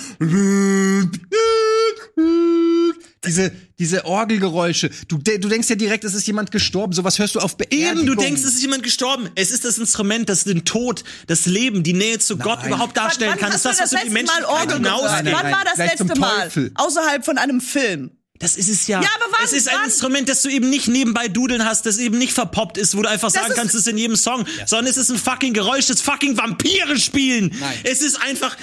Speaker 2: diese, diese Orgelgeräusche. Du, de- du denkst ja direkt, es ist jemand gestorben. Sowas hörst du auf Beerdigungen.
Speaker 1: Eben, du denkst, es ist jemand gestorben. Es ist das Instrument, das den Tod, das Leben, die Nähe zu Gott überhaupt darstellen
Speaker 4: Wann
Speaker 1: kann. Das ist das, was
Speaker 4: das
Speaker 1: über die
Speaker 4: gehört?
Speaker 1: hinausgeht.
Speaker 2: Nein,
Speaker 4: Wann
Speaker 2: nein,
Speaker 4: war das
Speaker 2: vielleicht
Speaker 4: letzte Mal? Außerhalb von einem Film.
Speaker 1: Das ist es ja.
Speaker 4: Ja, aber wann-
Speaker 1: es ist ein
Speaker 4: wann?
Speaker 1: Instrument, das du eben nicht nebenbei dudeln hast, das eben nicht verpoppt ist, wo du einfach sagen kannst, es ist in jedem Song, sondern es ist ein fucking Geräusch, das fucking Vampire spielen.
Speaker 2: Nein.
Speaker 1: Es ist einfach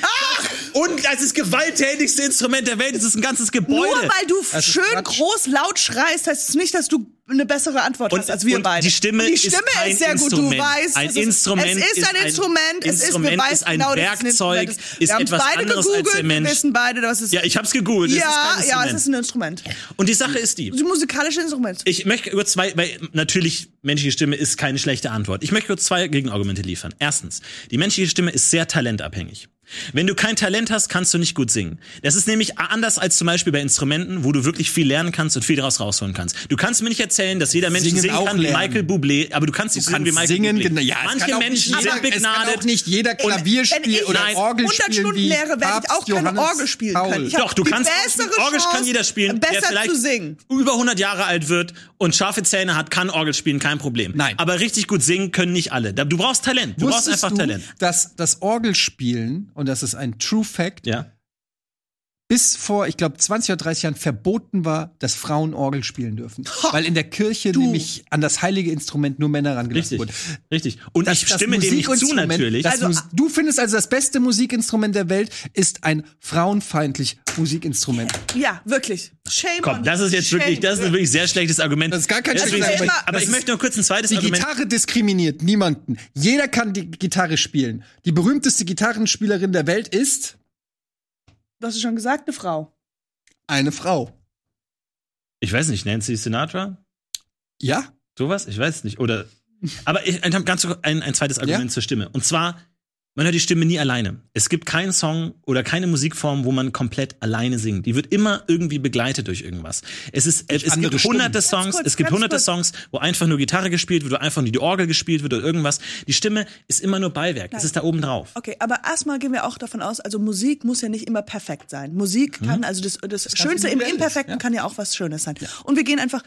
Speaker 1: und es ist gewalttätigste Instrument der Welt. Es ist ein ganzes Gebäude.
Speaker 4: Nur weil du
Speaker 2: Das
Speaker 4: schön
Speaker 2: Quatsch.
Speaker 4: groß laut schreist, heißt es nicht, dass du eine bessere Antwort
Speaker 1: Und-
Speaker 4: hast als wir beide.
Speaker 1: die Stimme
Speaker 4: die
Speaker 1: ist
Speaker 4: Stimme
Speaker 1: kein
Speaker 4: ist sehr gut. Du
Speaker 1: Instrument.
Speaker 4: weißt,
Speaker 1: Ein
Speaker 4: es ist,
Speaker 1: Instrument
Speaker 4: es ist
Speaker 1: ist
Speaker 4: ein
Speaker 1: ein
Speaker 4: Instrument. Es ist,
Speaker 1: Instrument
Speaker 4: wir
Speaker 1: ist ein
Speaker 4: genau, es ein
Speaker 1: Werkzeug,
Speaker 4: Instrument
Speaker 1: ist
Speaker 4: wir haben
Speaker 1: etwas
Speaker 4: beide
Speaker 1: anderes als der
Speaker 4: gegoogelt,
Speaker 1: Mensch.
Speaker 4: Wir wissen beide, dass es
Speaker 1: ja, ich hab's gegoogelt. es ist
Speaker 4: ja,
Speaker 1: kein
Speaker 4: ja,
Speaker 1: Instrument.
Speaker 4: es ist ein Instrument.
Speaker 1: und die Sache ist die.
Speaker 4: Das musikalische Instrument.
Speaker 1: Ich möchte über zwei, weil natürlich menschliche Stimme ist keine schlechte Antwort. Ich möchte kurz zwei Gegenargumente liefern. Erstens, die menschliche Stimme ist sehr talentabhängig. Wenn du kein Talent hast, kannst du nicht gut singen. Das ist nämlich anders als zum Beispiel bei Instrumenten, wo du wirklich viel lernen kannst und viel daraus rausholen kannst. Du kannst mir nicht erzählen, dass jeder Mensch
Speaker 2: Singen
Speaker 1: singen, kann wie. Michael Bublé, aber du kannst nicht
Speaker 2: Du
Speaker 1: singen wie Michael
Speaker 2: singen,
Speaker 1: Bublé.
Speaker 2: Ja,
Speaker 1: Manche
Speaker 2: auch
Speaker 1: Menschen
Speaker 2: nicht
Speaker 1: sind
Speaker 2: jeder, Es kann
Speaker 1: begnadet.
Speaker 2: auch nicht jeder Klavier
Speaker 4: Wenn
Speaker 2: spielen
Speaker 4: ich
Speaker 2: oder
Speaker 1: 100
Speaker 2: Orgel
Speaker 4: 100
Speaker 2: spielen
Speaker 4: Stunden
Speaker 2: wie
Speaker 4: Lehre, werde ich auch keine
Speaker 2: Johannes
Speaker 4: Orgel spielen
Speaker 2: Paul.
Speaker 4: können.
Speaker 1: Doch, du kannst Orgel kann jeder spielen, der
Speaker 4: besser
Speaker 1: vielleicht
Speaker 4: zu singen.
Speaker 1: über 100 Jahre alt wird und scharfe Zähne hat, kann Orgel spielen, kein Problem.
Speaker 2: Nein.
Speaker 1: Aber richtig gut singen können nicht alle. Du brauchst Talent. Du brauchst
Speaker 2: Wusstest
Speaker 1: einfach
Speaker 2: du,
Speaker 1: Talent.
Speaker 2: dass das Orgelspielen, und das ist ein True Fact,
Speaker 1: Ja.
Speaker 2: Bis vor, ich glaube, 20 oder 30 Jahren verboten war, dass Frauen Orgel spielen dürfen. Weil in der Kirche nämlich an das heilige Instrument nur Männer rangelassen
Speaker 1: Richtig.
Speaker 2: wurden.
Speaker 1: Richtig. Und
Speaker 2: Das-
Speaker 1: ich stimme dem nicht zu natürlich.
Speaker 4: Also-
Speaker 2: Mus- du findest also das beste Musikinstrument der Welt ist ein frauenfeindlich Musikinstrument.
Speaker 4: Ja, wirklich. Shame
Speaker 1: Komm, das ist jetzt
Speaker 4: shame.
Speaker 1: wirklich, das ist ein wirklich sehr schlechtes Argument.
Speaker 2: Das ist gar kein schlechtes
Speaker 4: Argument.
Speaker 1: Aber ich möchte nur kurz ein zweites
Speaker 2: Die
Speaker 1: Argument.
Speaker 2: Gitarre diskriminiert niemanden. Jeder kann die Gitarre spielen. Die berühmteste Gitarrenspielerin der Welt ist
Speaker 4: Du hast es schon gesagt, eine Frau.
Speaker 2: eine Frau.
Speaker 1: Ich weiß nicht, Nancy Sinatra?
Speaker 2: Ja?
Speaker 1: Sowas? Ich weiß es nicht. Oder. Aber ich, ich habe ganz ein, ein zweites Argument
Speaker 2: Ja?
Speaker 1: zur Stimme. Und zwar, man hört die Stimme nie alleine. Es gibt keinen Song oder keine Musikform, wo man komplett alleine singt. Die wird immer irgendwie begleitet durch irgendwas. Es ist, es
Speaker 2: andere
Speaker 1: gibt
Speaker 2: Stimmen.
Speaker 1: hunderte Songs,
Speaker 4: kurz,
Speaker 1: es gibt hunderte
Speaker 4: kurz.
Speaker 1: Songs, wo einfach nur Gitarre gespielt wird, wo einfach nur die Orgel gespielt wird oder irgendwas. Die Stimme ist immer nur Beiwerk. Es ist da oben drauf.
Speaker 4: Okay, aber erstmal gehen wir auch davon aus, also Musik muss ja nicht immer perfekt sein. Musik kann, also das, das Schönste im Imperfekten
Speaker 2: ja.
Speaker 4: kann ja auch was Schönes sein. Und wir gehen einfach,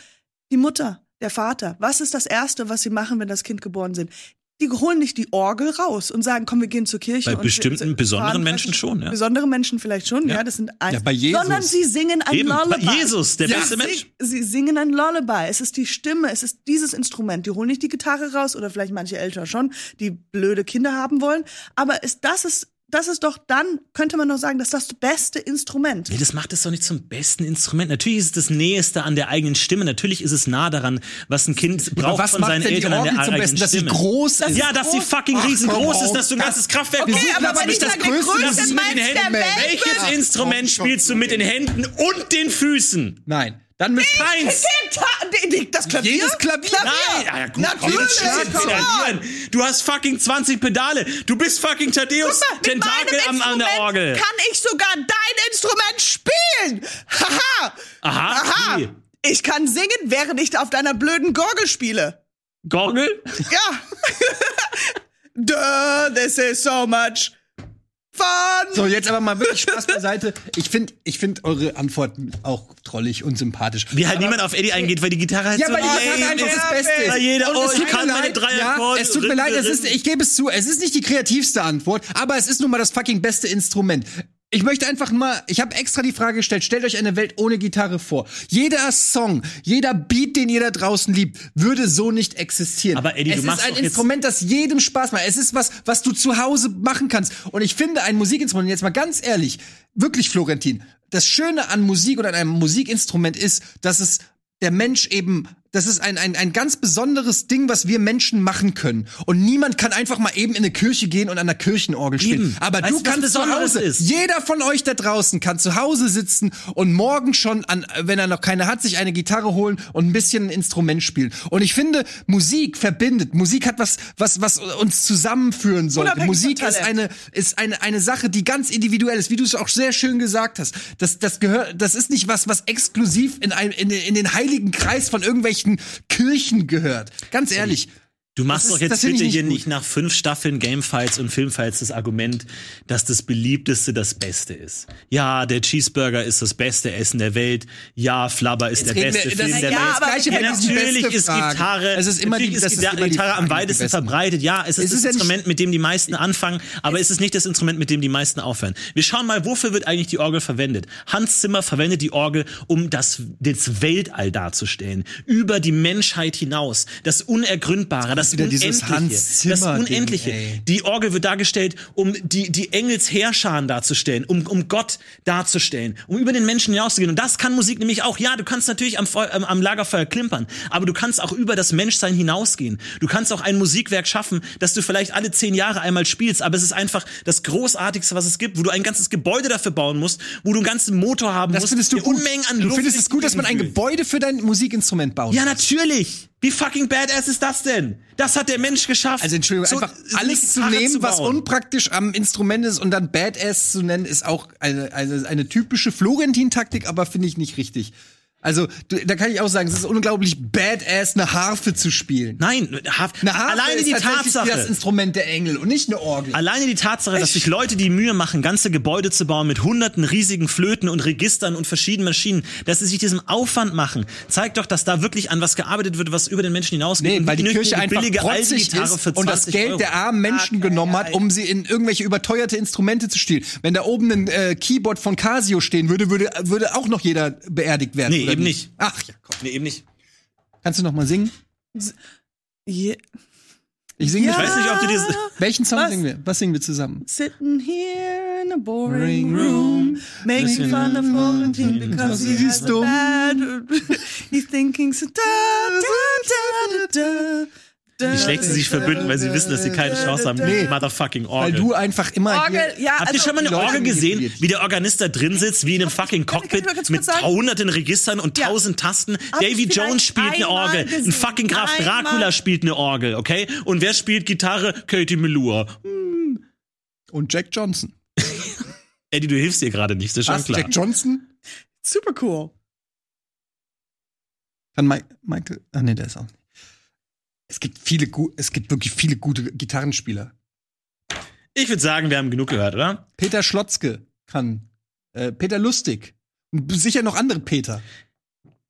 Speaker 4: die Mutter, der Vater, was ist das Erste, was sie machen, wenn das Kind geboren sind? Die holen nicht die Orgel raus und sagen, komm, wir gehen zur Kirche.
Speaker 1: Bei
Speaker 4: und
Speaker 1: bestimmten
Speaker 4: wir-
Speaker 1: besonderen Menschen schon, ja.
Speaker 4: Besondere Menschen vielleicht schon, ja, das sind ein,
Speaker 2: Ja, bei Jesus.
Speaker 4: Sondern sie singen ein
Speaker 1: Eben,
Speaker 4: Lullaby.
Speaker 1: Jesus, der
Speaker 4: Ja,
Speaker 1: beste
Speaker 4: sie,
Speaker 1: Mensch.
Speaker 4: Sie singen ein Lullaby. Es ist die Stimme, es ist dieses Instrument. Die holen nicht die Gitarre raus oder vielleicht manche Eltern schon, die blöde Kinder haben wollen. Aber ist, das ist, das ist doch dann, könnte man noch sagen, das ist das beste Instrument.
Speaker 1: Nee, das macht es doch nicht zum besten Instrument. Natürlich ist es das Näheste an der eigenen Stimme. Natürlich ist es nah daran, was ein Kind braucht
Speaker 2: was
Speaker 1: von
Speaker 2: macht
Speaker 1: seinen
Speaker 2: denn die
Speaker 1: Eltern an der
Speaker 2: zum
Speaker 1: eigenen
Speaker 2: Besten, dass sie
Speaker 1: Stimme.
Speaker 2: groß ist?
Speaker 1: ja, dass sie fucking
Speaker 2: Ach,
Speaker 1: riesengroß ist, dass du ein ganzes Kraftwerk
Speaker 2: Okay,
Speaker 1: besuchst,
Speaker 2: aber
Speaker 1: dass
Speaker 2: wenn ich
Speaker 1: das
Speaker 2: das
Speaker 1: größte
Speaker 2: größte
Speaker 1: das ist mit den Händen. Welches
Speaker 2: Ach,
Speaker 1: Instrument
Speaker 2: komm
Speaker 1: spielst du mit den Händen und den Füßen?
Speaker 2: Nein. Dann mit
Speaker 1: Keins.
Speaker 4: Das Klavier?
Speaker 2: Jedes Klavier.
Speaker 1: Nein, ja, gut,
Speaker 4: Natürlich,
Speaker 1: pedalieren. Du hast fucking 20 Pedale. Du bist fucking Thaddeus
Speaker 4: Guck mal,
Speaker 1: Tentakel am, an der Orgel.
Speaker 4: kann ich sogar dein Instrument spielen. Haha.
Speaker 1: Aha,
Speaker 4: Aha.
Speaker 1: wie?
Speaker 4: Ich kann singen, während ich auf deiner blöden Gorgel spiele.
Speaker 1: Gorgel?
Speaker 4: Ja. Duh, this is so much fun.
Speaker 2: So, jetzt aber mal wirklich Spaß beiseite. Ich finde ich find eure Antworten auch trollig und sympathisch.
Speaker 1: Wie halt niemand auf Eddie eingeht, weil die Gitarre halt
Speaker 2: Ja,
Speaker 1: so
Speaker 2: weil die Gitarre einfach
Speaker 1: ist.
Speaker 2: das Beste ist.
Speaker 1: Jeder,
Speaker 2: Und
Speaker 1: oh,
Speaker 2: es
Speaker 1: ich
Speaker 2: tut
Speaker 1: kann
Speaker 2: mir
Speaker 1: meine
Speaker 2: leid,
Speaker 1: drei
Speaker 2: ja,
Speaker 1: Akkorde.
Speaker 2: Es tut mir leid, es ist, ich gebe es zu, es ist nicht die kreativste Antwort, aber es ist nun mal das fucking beste Instrument. Ich möchte einfach mal, ich habe extra die Frage gestellt, stellt euch eine Welt ohne Gitarre vor. Jeder Song, jeder Beat, den ihr da draußen liebt, würde so nicht existieren.
Speaker 1: Aber Eddie,
Speaker 2: es
Speaker 1: du machst
Speaker 2: ist ein Instrument, das jedem Spaß macht. Es ist was, was du zu Hause machen kannst. Und ich finde ein Musikinstrument, jetzt mal ganz ehrlich, wirklich Florentin, das Schöne an Musik oder an einem Musikinstrument ist, dass es der Mensch eben, das ist ein, ein, ein ganz besonderes Ding, was wir Menschen machen können. Und niemand kann einfach mal eben in eine Kirche gehen und an der Kirchenorgel spielen.
Speaker 1: Eben.
Speaker 2: Aber
Speaker 1: Weißt
Speaker 2: du kannst zu Hause,
Speaker 1: ist?
Speaker 2: jeder von euch da draußen kann zu Hause sitzen und morgen schon an, wenn er noch keine hat, sich eine Gitarre holen und ein bisschen ein Instrument spielen. Und ich finde, Musik verbindet. Musik hat was, was, was uns zusammenführen sollte.
Speaker 4: Unabhängig
Speaker 2: Musik ist eine, ist eine, eine Sache, die ganz individuell ist, wie du es auch sehr schön gesagt hast. Das, das gehört, das ist nicht was, was exklusiv in, ein, in, in den heiligen Kreis von irgendwelchen Kirchen gehört. Ganz ehrlich.
Speaker 1: Du machst doch
Speaker 2: ist-
Speaker 1: jetzt bitte
Speaker 2: ich nicht
Speaker 1: hier
Speaker 2: gut.
Speaker 1: nicht nach fünf Staffeln Gamefights und Filmfights das Argument, dass das beliebteste das Beste ist. Ja, der Cheeseburger ist das beste Essen der Welt. Ja, Flubber ist der
Speaker 2: reden
Speaker 1: beste
Speaker 2: wir-
Speaker 1: Film
Speaker 2: ist
Speaker 1: der
Speaker 4: ja,
Speaker 1: Welt.
Speaker 4: aber
Speaker 2: Gleiche
Speaker 1: Ja, natürlich ist. Gitarre,
Speaker 2: Es ist immer die,
Speaker 1: ist
Speaker 2: ist
Speaker 1: Gitarre,
Speaker 2: immer die
Speaker 1: Gitarre am weitesten verbreitet. Ja, es ist,
Speaker 2: Es ist
Speaker 1: das
Speaker 2: nicht-
Speaker 1: Instrument, mit dem die meisten anfangen, aber es ist nicht das Instrument, mit dem die meisten aufhören. Wir schauen mal, wofür wird eigentlich die Orgel verwendet? Hans Zimmer verwendet die Orgel, um das, das Weltall darzustellen. Über die Menschheit hinaus. Das Unergründbare, das
Speaker 2: wieder dieses. Hans Zimmer
Speaker 1: das Unendliche.
Speaker 2: Ding.
Speaker 1: Die Orgel wird dargestellt, um die, die Engelsheerscharen darzustellen, um, um Gott darzustellen, um über den Menschen hinauszugehen. Und das kann Musik nämlich auch. Ja, du kannst natürlich am, Feu am, am Lagerfeuer klimpern, aber du kannst auch über das Menschsein hinausgehen. Du kannst auch ein Musikwerk schaffen, das du vielleicht alle zehn Jahre einmal spielst, aber es ist einfach das Großartigste, was es gibt, wo du ein ganzes Gebäude dafür bauen musst, wo du einen ganzen Motor haben
Speaker 2: Das
Speaker 1: musst.
Speaker 2: findest du gut.
Speaker 1: Unmengen an
Speaker 2: du
Speaker 1: Luft
Speaker 2: findest es gut, dass man ein. Gebäude für dein Musikinstrument baut.
Speaker 1: Ja, natürlich. Wie fucking badass ist das denn? Das hat der Mensch geschafft.
Speaker 2: Also Entschuldigung,
Speaker 1: So
Speaker 2: einfach alles zu nehmen,
Speaker 1: zu
Speaker 2: was unpraktisch am Instrument ist und dann Badass zu nennen, ist auch eine, eine, eine typische Florentin-Taktik, aber finde ich nicht richtig. Also, du, da kann ich auch sagen, es ist unglaublich badass, eine Harfe zu spielen.
Speaker 1: Nein, Haf-
Speaker 2: Eine Harfe
Speaker 1: alleine
Speaker 2: ist
Speaker 1: die Tatsache.
Speaker 2: das Instrument der Engel und nicht eine Orgel.
Speaker 1: Alleine die Tatsache, dass sich Leute die Mühe machen, ganze Gebäude zu bauen mit hunderten riesigen Flöten und Registern und verschiedenen Maschinen, dass sie sich diesem Aufwand machen, zeigt doch, dass da wirklich an was gearbeitet wird, was über den Menschen hinausgeht.
Speaker 2: Nee,
Speaker 1: Und
Speaker 2: weil die Kirche
Speaker 1: eine
Speaker 2: einfach
Speaker 1: billige
Speaker 2: protzig ist und das
Speaker 1: 20
Speaker 2: Geld
Speaker 1: Euro.
Speaker 2: der armen Menschen
Speaker 4: Okay,
Speaker 2: genommen hat, um sie in irgendwelche überteuerte Instrumente zu stehlen. Wenn da oben ein äh, Keyboard von Casio stehen würde, würde, würde auch noch jeder beerdigt werden.
Speaker 1: Nee,
Speaker 2: oder
Speaker 1: eben
Speaker 2: nicht?
Speaker 1: nicht.
Speaker 2: Ach ja, komm.
Speaker 1: Nee, eben nicht.
Speaker 2: Kannst du noch mal singen?
Speaker 4: Yeah.
Speaker 2: Ich singe
Speaker 1: Ich weiß nicht, ob du dieses...
Speaker 2: Welchen Song
Speaker 4: Was?
Speaker 2: singen wir? Was singen wir zusammen?
Speaker 4: Sitting here in a
Speaker 2: Boring
Speaker 4: room, making fun of Florentine because he has a bad. He's thinking so. Da, da, da, da, da,
Speaker 1: Wie schlecht sie sich verbünden, weil sie wissen, dass sie keine Chance haben.
Speaker 2: Nee.
Speaker 1: Motherfucking
Speaker 2: Weil
Speaker 1: Orgel.
Speaker 2: du einfach immer
Speaker 4: Orgel,
Speaker 2: hier
Speaker 4: ja,
Speaker 1: Habt ihr
Speaker 4: also,
Speaker 1: schon mal eine Orgel gesehen, wie der Organist da drin sitzt, wie in einem fucking Cockpit mit hunderten Registern und
Speaker 4: Ja.
Speaker 1: tausend Tasten?
Speaker 4: Hab
Speaker 1: Davy Jones spielt eine Orgel. Ein
Speaker 4: gesehen.
Speaker 1: fucking Graf
Speaker 4: Einmal.
Speaker 1: Dracula spielt eine Orgel, okay? Und wer spielt Gitarre? Katie Melua.
Speaker 2: und Jack Johnson.
Speaker 1: Eddie, du hilfst dir gerade nicht, das ist schon
Speaker 2: Was?
Speaker 1: klar.
Speaker 2: Jack Johnson?
Speaker 4: Super cool.
Speaker 2: Kann Mike, Michael? Ach nee, der ist auch nicht. Es gibt viele, es gibt wirklich viele gute Gitarrenspieler.
Speaker 1: Ich würde sagen, wir haben genug gehört, oder?
Speaker 2: Peter Schlotzke kann. Äh, Peter Lustig. Und sicher noch andere Peter.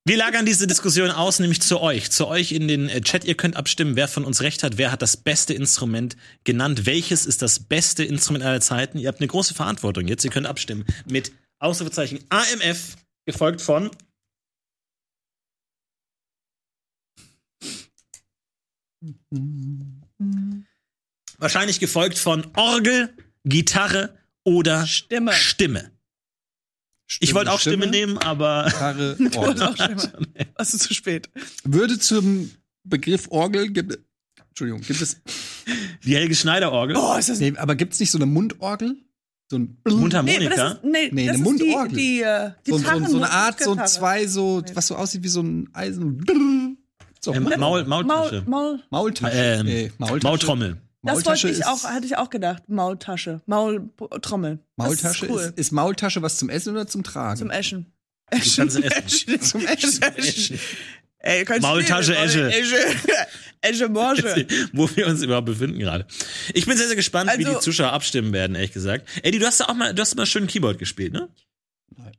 Speaker 1: Wir lagern diese Diskussion aus, nämlich zu euch. Zu euch in den äh, Chat. Ihr könnt abstimmen, wer von uns recht hat. Wer hat das beste Instrument genannt? Welches ist das beste Instrument aller Zeiten? Ihr habt eine große Verantwortung jetzt. Ihr könnt abstimmen mit Ausrufezeichen AMF, gefolgt von wahrscheinlich gefolgt von Orgel, Gitarre oder
Speaker 4: Stimme.
Speaker 1: Stimme. Ich wollte auch Stimme, nehmen, aber
Speaker 2: Gitarre, Orgel.
Speaker 4: auch Stimme. Warst du zu spät?
Speaker 2: Würde zum Begriff Orgel gibt Entschuldigung, gibt es
Speaker 1: die Helge Schneider Orgel,
Speaker 4: Oh, ist das
Speaker 2: nee, aber gibt es nicht so eine Mundorgel? So ein
Speaker 4: Nee,
Speaker 1: Mundharmonika.
Speaker 4: das ist, nee,
Speaker 2: Nee,
Speaker 4: das
Speaker 2: eine
Speaker 4: ist
Speaker 2: Mundorgel.
Speaker 4: Die, die, äh,
Speaker 2: so, so,
Speaker 4: Gitarren-
Speaker 2: so eine Art, so zwei, so, was so aussieht wie so ein Eisen. So,
Speaker 1: Ähm, Maul, Maultasche.
Speaker 4: Maul, Maul.
Speaker 2: Maultasche.
Speaker 1: Ähm,
Speaker 2: nee, Maultasche.
Speaker 1: Maultrommel.
Speaker 4: Das wollte ich auch, hatte ich auch gedacht. Maultasche. Maultrommel.
Speaker 2: Maultasche
Speaker 4: ist, cool.
Speaker 2: ist, ist Maultasche was zum Essen oder zum Tragen?
Speaker 4: Zum Eschen.
Speaker 1: Du kannst essen.
Speaker 2: Zum Eschen.
Speaker 4: Eschen. Ey,
Speaker 1: Maultasche, Esche.
Speaker 4: Esche. Esche Morsche.
Speaker 1: Wo wir uns überhaupt befinden gerade. Ich bin sehr, sehr gespannt, wie
Speaker 4: Also-
Speaker 1: die Zuschauer abstimmen werden, ehrlich gesagt. Eddie, du hast da auch mal, du hast mal schön Keyboard gespielt, ne?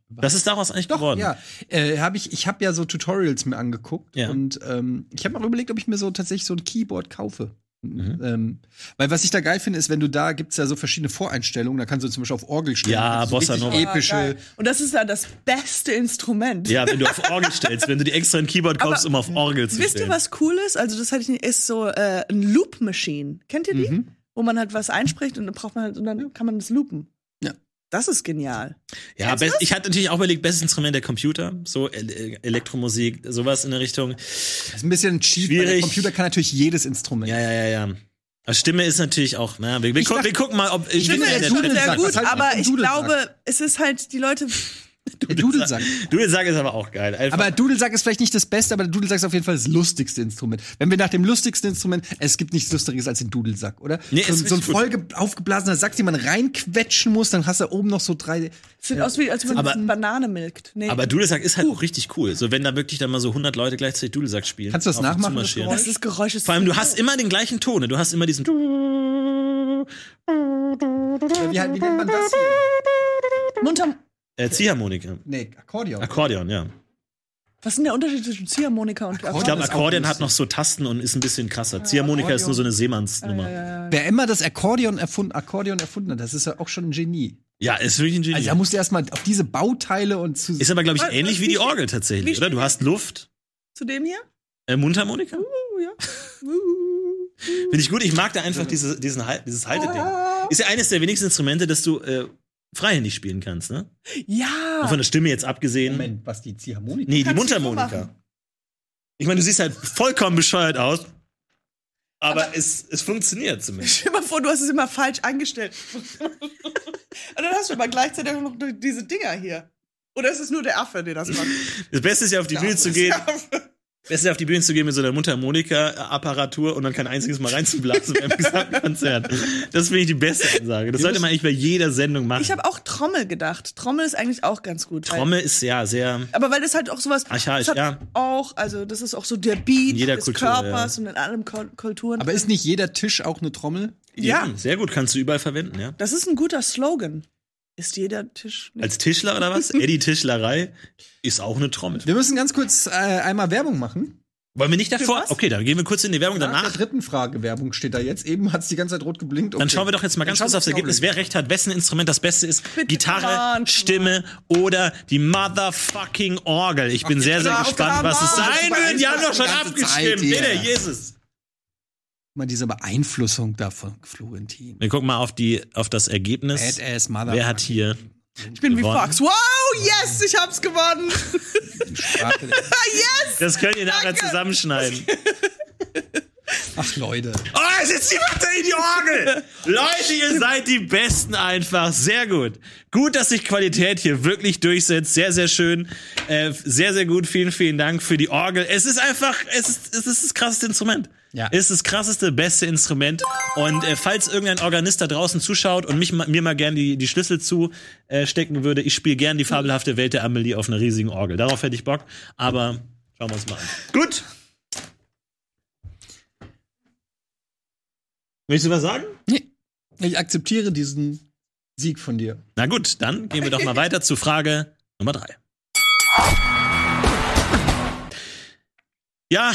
Speaker 1: Das ist daraus eigentlich
Speaker 2: Doch,
Speaker 1: geworden.
Speaker 2: ja. Äh, hab ich ich habe ja so Tutorials mir angeguckt
Speaker 1: Ja.
Speaker 2: und ähm, ich habe auch überlegt, ob ich mir so tatsächlich so ein Keyboard kaufe.
Speaker 1: Mhm.
Speaker 2: Ähm, weil was ich da geil finde, ist, wenn du da gibt's ja so verschiedene Voreinstellungen, da kannst du zum Beispiel auf Orgel stellen.
Speaker 1: Ja,
Speaker 2: du
Speaker 1: Bossa Nova.
Speaker 2: epische.
Speaker 4: Ah. Und das ist ja das beste Instrument.
Speaker 1: Ja, wenn du auf Orgel stellst, wenn du die extra ein Keyboard kaufst,
Speaker 4: Aber
Speaker 1: um auf Orgel zu
Speaker 4: Wisst
Speaker 1: stellen.
Speaker 4: ihr, was cool ist? Also, das hatte ich nicht, ist so äh, ein Loop Machine. Kennt ihr die?
Speaker 2: Mhm.
Speaker 4: Wo man halt was einspricht und dann braucht man halt, und dann kann man das loopen. Das ist genial.
Speaker 1: Ja, best, ich hatte natürlich auch überlegt, bestes Instrument der Computer, so El Elektromusik, sowas in der Richtung.
Speaker 2: Das ist ein bisschen cheap, weil der
Speaker 1: Schwierig.
Speaker 2: Computer kann natürlich jedes Instrument.
Speaker 1: Ja, ja, ja, ja. Aber Stimme ist natürlich auch, na, wir, wir,
Speaker 2: dachte-
Speaker 1: wir gucken mal, ob ich
Speaker 4: Stimme
Speaker 1: bin ja
Speaker 2: der
Speaker 4: ist sehr gut,
Speaker 2: halt
Speaker 4: aber ich glaube, es ist halt, die Leute.
Speaker 2: Der Dudelsack.
Speaker 1: Dudelsack ist aber auch geil. Einfach,
Speaker 2: Aber Dudelsack ist vielleicht nicht das Beste, aber der Dudelsack ist auf jeden Fall das lustigste Instrument. Wenn wir nach dem lustigsten Instrument, es gibt nichts Lustigeres als den Dudelsack, oder?
Speaker 1: Nee,
Speaker 2: so,
Speaker 1: ist
Speaker 2: so ein voll ge- aufgeblasener Sack, den man reinquetschen muss, dann hast du oben noch so drei.
Speaker 4: Sieht aus wie, als wenn man eine Banane milkt. Nee.
Speaker 1: aber Dudelsack ist halt auch richtig cool. So, wenn da wirklich dann mal so 100 Leute gleichzeitig Dudelsack spielen.
Speaker 2: Kannst du das nachmachen, das. Geräusch?
Speaker 4: das ist Geräusch ist
Speaker 1: Vor allem, du hast immer den gleichen Ton. ne? Du hast immer diesen.
Speaker 2: Wie, wie nennt man das hier?
Speaker 4: Munter.
Speaker 1: Äh, Ziehharmonika.
Speaker 2: Nee, Akkordeon.
Speaker 1: Akkordeon, ja.
Speaker 4: Was ist denn der Unterschied zwischen Ziehharmonika und
Speaker 1: Ich
Speaker 2: Akkordeon
Speaker 1: glaube,
Speaker 2: ist auch
Speaker 1: Akkordeon hat noch so Tasten und ist ein bisschen krasser. Ziehharmonika ist nur so eine Seemannsnummer. Ja,
Speaker 2: Wer immer das Akkordeon erfunden, Akkordeon erfunden hat, das ist ja auch schon ein Genie.
Speaker 1: ist wirklich ein Genie.
Speaker 2: Also da musst du erstmal auf diese Bauteile und zu.
Speaker 1: ist aber, glaube ich, ähnlich
Speaker 4: was-
Speaker 1: wie die
Speaker 4: wie-
Speaker 1: Orgel tatsächlich, oder? Du hast Luft.
Speaker 4: Zu dem hier?
Speaker 1: Äh, Mundharmonika?
Speaker 4: Uh, ja. Uh.
Speaker 1: Finde ich gut. Ich mag da einfach diese, diesen, dieses Halteding. Ist ja eines der wenigsten Instrumente, das du äh, freihändig spielen kannst, ne?
Speaker 4: Ja.
Speaker 1: Von der Stimme jetzt abgesehen.
Speaker 2: Moment, was die Ziehharmonika?
Speaker 1: Nee, die Mundharmonika. Ich meine, du siehst halt vollkommen bescheuert aus. Aber, es, es funktioniert zumindest.
Speaker 4: Stell dir mal vor, du hast es immer falsch angestellt. Und dann hast du aber gleichzeitig auch noch diese Dinger hier. Oder ist es nur der Affe, der das macht?
Speaker 1: Das Beste ist ja auf die Bühne zu gehen. Ja auf die Bühne zu gehen mit so einer Mundharmonika-Apparatur und dann kein einziges Mal reinzublasen beim gesamten Konzert. Das finde ich die beste Ansage. Das sollte man eigentlich bei jeder Sendung machen.
Speaker 4: Ich habe auch Trommel gedacht. Trommel ist eigentlich auch ganz gut.
Speaker 1: Trommel ist ja sehr.
Speaker 4: Aber weil das halt auch sowas.
Speaker 1: Archaisch, ja.
Speaker 4: Auch, also das ist auch so der Beat
Speaker 1: jeder
Speaker 4: des
Speaker 1: Kultur,
Speaker 4: Körpers und in allen Kul- Kulturen.
Speaker 2: Aber ist nicht jeder Tisch auch eine Trommel?
Speaker 4: Ja.
Speaker 1: Eben, Sehr gut, kannst du überall verwenden, ja.
Speaker 4: das ist ein guter Slogan. Ist jeder Tisch.
Speaker 1: Als Tischler oder was? Eddie Tischlerei ist auch eine Trommel.
Speaker 2: Wir müssen ganz kurz äh, einmal Werbung machen.
Speaker 1: Wollen wir nicht davor? Okay, dann gehen wir kurz in die Werbung
Speaker 2: Nach der
Speaker 1: danach.
Speaker 2: dritten Frage Werbung steht da jetzt. Eben hat es die ganze Zeit rot geblinkt.
Speaker 1: Dann
Speaker 2: Okay.
Speaker 1: schauen wir doch jetzt mal ganz
Speaker 2: Dann
Speaker 1: kurz aufs Ergebnis. Wer recht hat, wessen Instrument das Beste ist.
Speaker 4: Bitte,
Speaker 1: Gitarre, Stimme oder die motherfucking Orgel. Ich bin sehr, sehr
Speaker 4: come
Speaker 1: gespannt, was es sein wird. Die haben doch schon abgestimmt. Bitte, Jesus.
Speaker 2: Mal diese Beeinflussung davon, Florentin.
Speaker 1: Wir gucken mal auf, die, auf das Ergebnis.
Speaker 2: Badass Mother.
Speaker 1: Wer hat hier
Speaker 4: Ich bin wie
Speaker 1: gewonnen?
Speaker 4: Fox. Wow, yes, ich hab's gewonnen.
Speaker 2: die Sprache der-
Speaker 1: Das könnt ihr nachher zusammenschneiden.
Speaker 2: Ach, Leute.
Speaker 1: Oh, es ist jemand in die Orgel! Leute, ihr seid die Besten einfach. Sehr gut. Gut, dass sich Qualität hier wirklich durchsetzt. Sehr, sehr schön. Äh, sehr, sehr gut. Vielen, vielen Dank für die Orgel. Es ist einfach, es ist, es ist das krasseste Instrument.
Speaker 2: Ja.
Speaker 1: Ist das krasseste, beste Instrument. Und äh, falls irgendein Organist da draußen zuschaut und mich, mir mal gern die, die Schlüssel zustecken äh, stecken würde, ich spiele gern die fabelhafte Welt der Amelie auf einer riesigen Orgel. Darauf hätte ich Bock. Aber schauen wir uns mal an. Gut. Willst du was sagen?
Speaker 2: Ich akzeptiere diesen Sieg von dir.
Speaker 1: Na gut, dann gehen wir doch mal weiter zu Frage Nummer drei. Ja,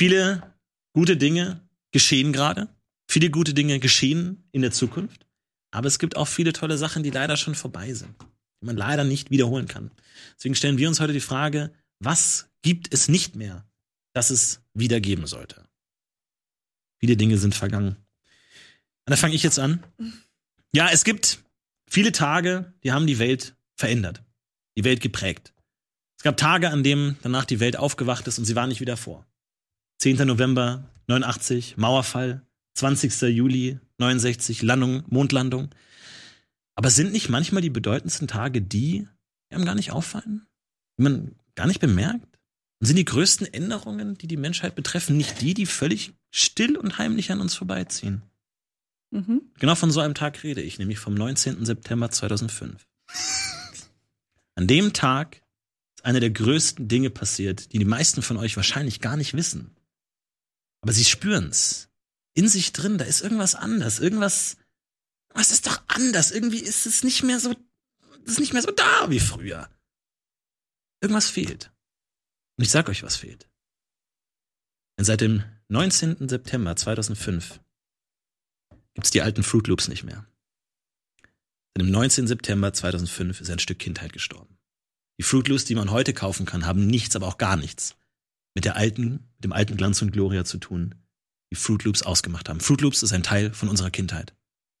Speaker 1: viele gute Dinge geschehen gerade. Viele gute Dinge geschehen in der Zukunft. Aber es gibt auch viele tolle Sachen, die leider schon vorbei sind, die man leider nicht wiederholen kann. Deswegen stellen wir uns heute die Frage, was gibt es nicht mehr, das es wieder geben sollte? Viele Dinge sind vergangen. Und da fange ich jetzt an. Ja, es gibt viele Tage, die haben die Welt verändert, die Welt geprägt. Es gab Tage, an denen danach die Welt aufgewacht ist und sie war nicht wieder vor. 10. November 89, Mauerfall, 20. Juli 69, Landung, Mondlandung. Aber sind nicht manchmal die bedeutendsten Tage die, die einem gar nicht auffallen? Die man gar nicht bemerkt? Und sind die größten Änderungen, die die Menschheit betreffen, nicht die, die völlig still und heimlich an uns vorbeiziehen?
Speaker 4: Mhm.
Speaker 1: Genau von so einem Tag rede ich, nämlich vom 19. September 2005. An dem Tag ist eine der größten Dinge passiert, die die meisten von euch wahrscheinlich gar nicht wissen. Aber sie spüren's. In sich drin, da ist irgendwas anders, irgendwas, was ist doch anders. Irgendwie ist es nicht mehr so, ist nicht mehr so da wie früher. Irgendwas fehlt. Und ich sag euch, was fehlt. Denn seit dem 19. September 2005 gibt's die alten Fruit Loops nicht mehr. Seit dem 19. September 2005 ist ein Stück Kindheit gestorben. Die Fruit Loops, die man heute kaufen kann, haben nichts, aber auch gar nichts mit der alten, mit dem alten Glanz und Gloria zu tun, die Fruit Loops ausgemacht haben. Fruit Loops ist ein Teil von unserer Kindheit.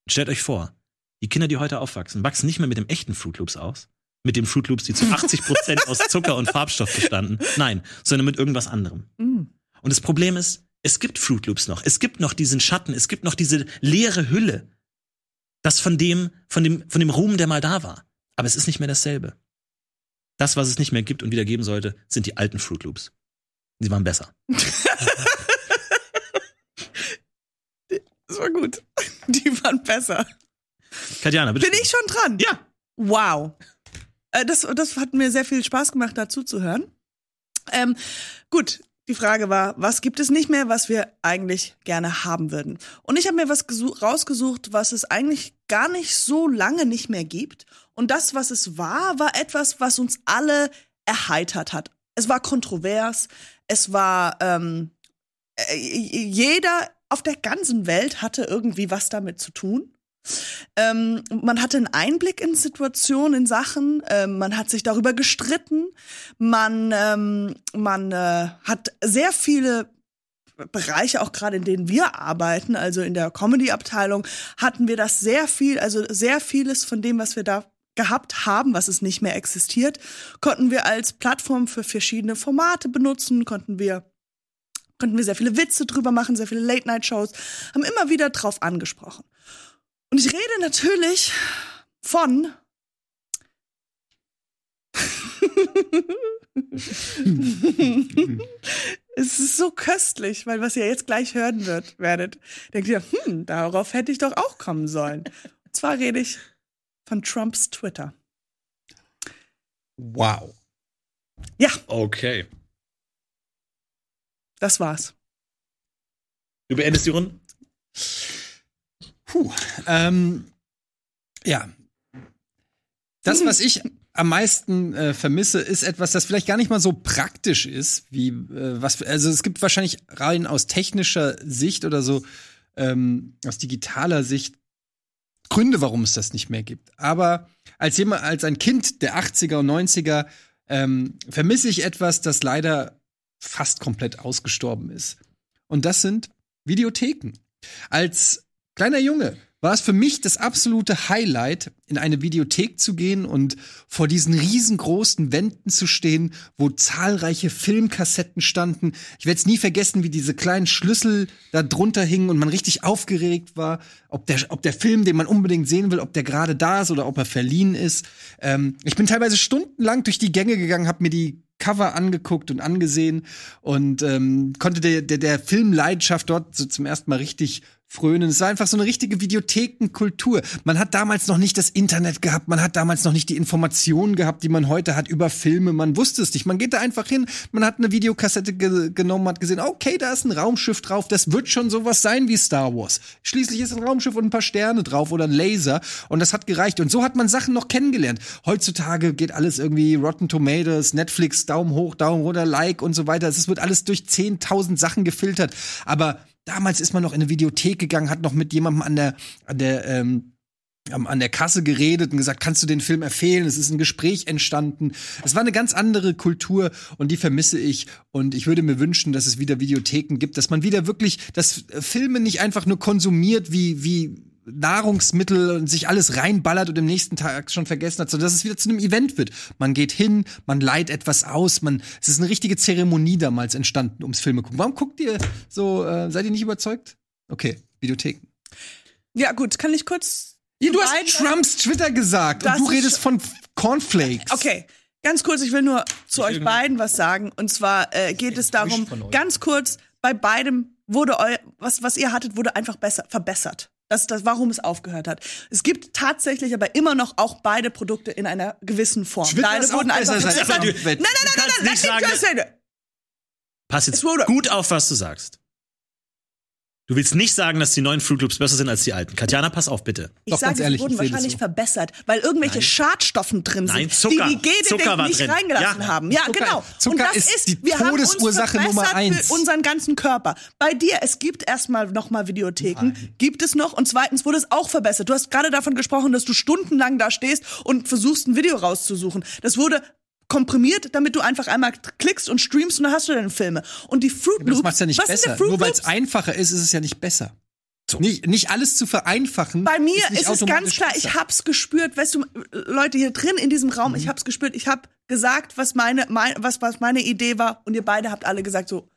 Speaker 1: Und stellt euch vor, die Kinder, die heute aufwachsen, wachsen nicht mehr mit dem echten Fruit Loops aus, mit dem Fruit Loops, die zu 80 Prozent aus Zucker und Farbstoff bestanden. Nein, sondern mit irgendwas anderem.
Speaker 4: Mm.
Speaker 1: Und das Problem ist, es gibt Fruit Loops noch. Es gibt noch diesen Schatten. Es gibt noch diese leere Hülle. Das von dem, von dem, von dem Ruhm, der mal da war. Aber es ist nicht mehr dasselbe. Das, was es nicht mehr gibt und wieder geben sollte, sind die alten Fruit Loops. Sie waren besser.
Speaker 4: Das war gut. Die waren besser.
Speaker 1: Katjana, bitte.
Speaker 4: Bin ich schon dran?
Speaker 1: Ja.
Speaker 4: Wow. Äh, das, das hat mir sehr viel Spaß gemacht, dazu zu hören. Ähm, gut, die Frage war, was gibt es nicht mehr, was wir eigentlich gerne haben würden? Und ich habe mir was gesuch- rausgesucht, was es eigentlich gar nicht so lange nicht mehr gibt. Und das, was es war, war etwas, was uns alle erheitert hat. Es war kontrovers, es war ähm, äh, jeder auf der ganzen Welt hatte irgendwie was damit zu tun. Ähm, man hatte einen Einblick in Situationen, in Sachen. Ähm, man hat sich darüber gestritten. Man, ähm, man äh, hat sehr viele Bereiche, auch gerade in denen wir arbeiten, also in der Comedy-Abteilung, hatten wir das sehr viel, also sehr vieles von dem, was wir da gehabt haben, was es nicht mehr existiert, konnten wir als Plattform für verschiedene Formate benutzen, konnten wir konnten wir sehr viele Witze drüber machen, sehr viele Late-Night-Shows, haben immer wieder drauf angesprochen. Und ich rede natürlich von es ist so köstlich, weil was ihr jetzt gleich hören wird, werdet, denkt ihr, hm, darauf hätte ich doch auch kommen sollen. Und zwar rede ich von Trumps Twitter.
Speaker 2: Wow.
Speaker 4: Ja,
Speaker 1: Okay.
Speaker 4: das war's.
Speaker 1: Du beendest die Runde?
Speaker 2: Puh. Ähm, ja. Das, was ich am meisten äh, vermisse, ist etwas, das vielleicht gar nicht mal so praktisch ist, wie äh, was. Also es gibt wahrscheinlich rein aus technischer Sicht oder so ähm, aus digitaler Sicht Gründe, warum es das nicht mehr gibt. Aber als jemand, als ein Kind der 80er und 90er ähm, vermisse ich etwas, das leider fast komplett ausgestorben ist. Und das sind Videotheken. Als kleiner Junge war es für mich das absolute Highlight, in eine Videothek zu gehen und vor diesen riesengroßen Wänden zu stehen, wo zahlreiche Filmkassetten standen. Ich werde es nie vergessen, wie diese kleinen Schlüssel da drunter hingen und man richtig aufgeregt war, ob der, ob der Film, den man unbedingt sehen will, ob der gerade da ist oder ob er verliehen ist. Ähm, ich bin teilweise stundenlang durch die Gänge gegangen, habe mir die Cover angeguckt und angesehen und ähm, konnte der, der, der Filmleidenschaft dort so zum ersten Mal richtig frönen. Es war einfach so eine richtige Videothekenkultur. Man hat damals noch nicht das Internet gehabt, man hat damals noch nicht die Informationen gehabt, die man heute hat über Filme. Man wusste es nicht. Man geht da einfach hin, man hat eine Videokassette ge genommen, hat gesehen, okay, da ist ein Raumschiff drauf, das wird schon sowas sein wie Star Wars. Schließlich ist ein Raumschiff und ein paar Sterne drauf oder ein Laser und das hat gereicht. Und so hat man Sachen noch kennengelernt. Heutzutage geht alles irgendwie Rotten Tomatoes, Netflix, Daumen hoch, Daumen runter, Like und so weiter. Es wird alles durch 10.000 Sachen gefiltert. Aber Damals ist man noch in eine Videothek gegangen, hat noch mit jemandem an der, an der, ähm, an der Kasse geredet und gesagt, kannst du den Film empfehlen? Es ist ein Gespräch entstanden. Es war eine ganz andere Kultur und die vermisse ich. Und ich würde mir wünschen, dass es wieder Videotheken gibt, dass man wieder wirklich, dass äh, Filme nicht einfach nur konsumiert wie, wie Nahrungsmittel und sich alles reinballert und im nächsten Tag schon vergessen hat, sondern dass es wieder zu einem Event wird. Man geht hin, man leiht etwas aus, man, es ist eine richtige Zeremonie damals entstanden ums Filme gucken. Warum guckt ihr so, äh, seid ihr nicht überzeugt? Okay, Videotheken.
Speaker 4: Ja, gut, kann ich kurz.
Speaker 2: Ja, du
Speaker 4: beiden-
Speaker 2: hast Trumps Twitter gesagt und du redest von Cornflakes.
Speaker 4: Okay, ganz kurz, ich will nur zu euch beiden was sagen. Und zwar äh, geht es darum, ganz kurz, bei beidem wurde eu was, was ihr hattet, wurde einfach besser, verbessert. Das ist das, warum es aufgehört hat. Es gibt tatsächlich aber immer noch auch beide Produkte in einer gewissen Form. Beide wurden einfach
Speaker 2: besser als
Speaker 4: verbessert.
Speaker 2: Trump.
Speaker 4: Nein, nein, nein,
Speaker 1: Du
Speaker 4: nein,
Speaker 1: kannst
Speaker 4: nein,
Speaker 1: nicht
Speaker 4: lass mich
Speaker 1: sagen-
Speaker 4: just say-
Speaker 1: Pass jetzt
Speaker 4: Es wurde-
Speaker 1: gut auf, was du sagst. Du willst nicht sagen, dass die neuen Fruit Loops besser sind als die alten. Katjana, pass auf, bitte.
Speaker 4: Ich
Speaker 2: Doch,
Speaker 4: sage,
Speaker 2: ganz ehrlich,
Speaker 4: sie wurden wahrscheinlich
Speaker 2: so.
Speaker 4: verbessert, weil irgendwelche Schadstoffen drin sind,
Speaker 1: Nein, Zucker.
Speaker 4: die die
Speaker 1: war
Speaker 4: nicht
Speaker 1: drin.
Speaker 4: reingelassen
Speaker 1: Ja.
Speaker 4: haben. Ja,
Speaker 2: Zucker-
Speaker 4: genau.
Speaker 2: Zucker
Speaker 4: Und das
Speaker 2: ist
Speaker 4: ist,
Speaker 2: die
Speaker 4: wir haben uns
Speaker 2: Todesursache Nummer eins.
Speaker 4: für unseren ganzen Körper. Bei dir, es gibt erstmal nochmal Videotheken, gibt es noch und zweitens wurde es auch verbessert. Du hast gerade davon gesprochen, dass du stundenlang da stehst und versuchst ein Video rauszusuchen. Das wurde komprimiert, damit du einfach einmal klickst und streamst und dann hast du deine Filme. Und die Fruit Loops,
Speaker 2: das macht's ja nicht besser. Nur weil es einfacher ist, ist es ja nicht besser. Nicht, nicht alles zu vereinfachen.
Speaker 4: Bei mir
Speaker 2: ist, nicht
Speaker 4: ist, es ganz klar,
Speaker 2: besser.
Speaker 4: ich hab's gespürt, weißt du, Leute hier drin in diesem Raum,
Speaker 2: Mhm.
Speaker 4: ich hab's gespürt, ich hab gesagt, was meine, mein, was, was meine Idee war und ihr beide habt alle gesagt so,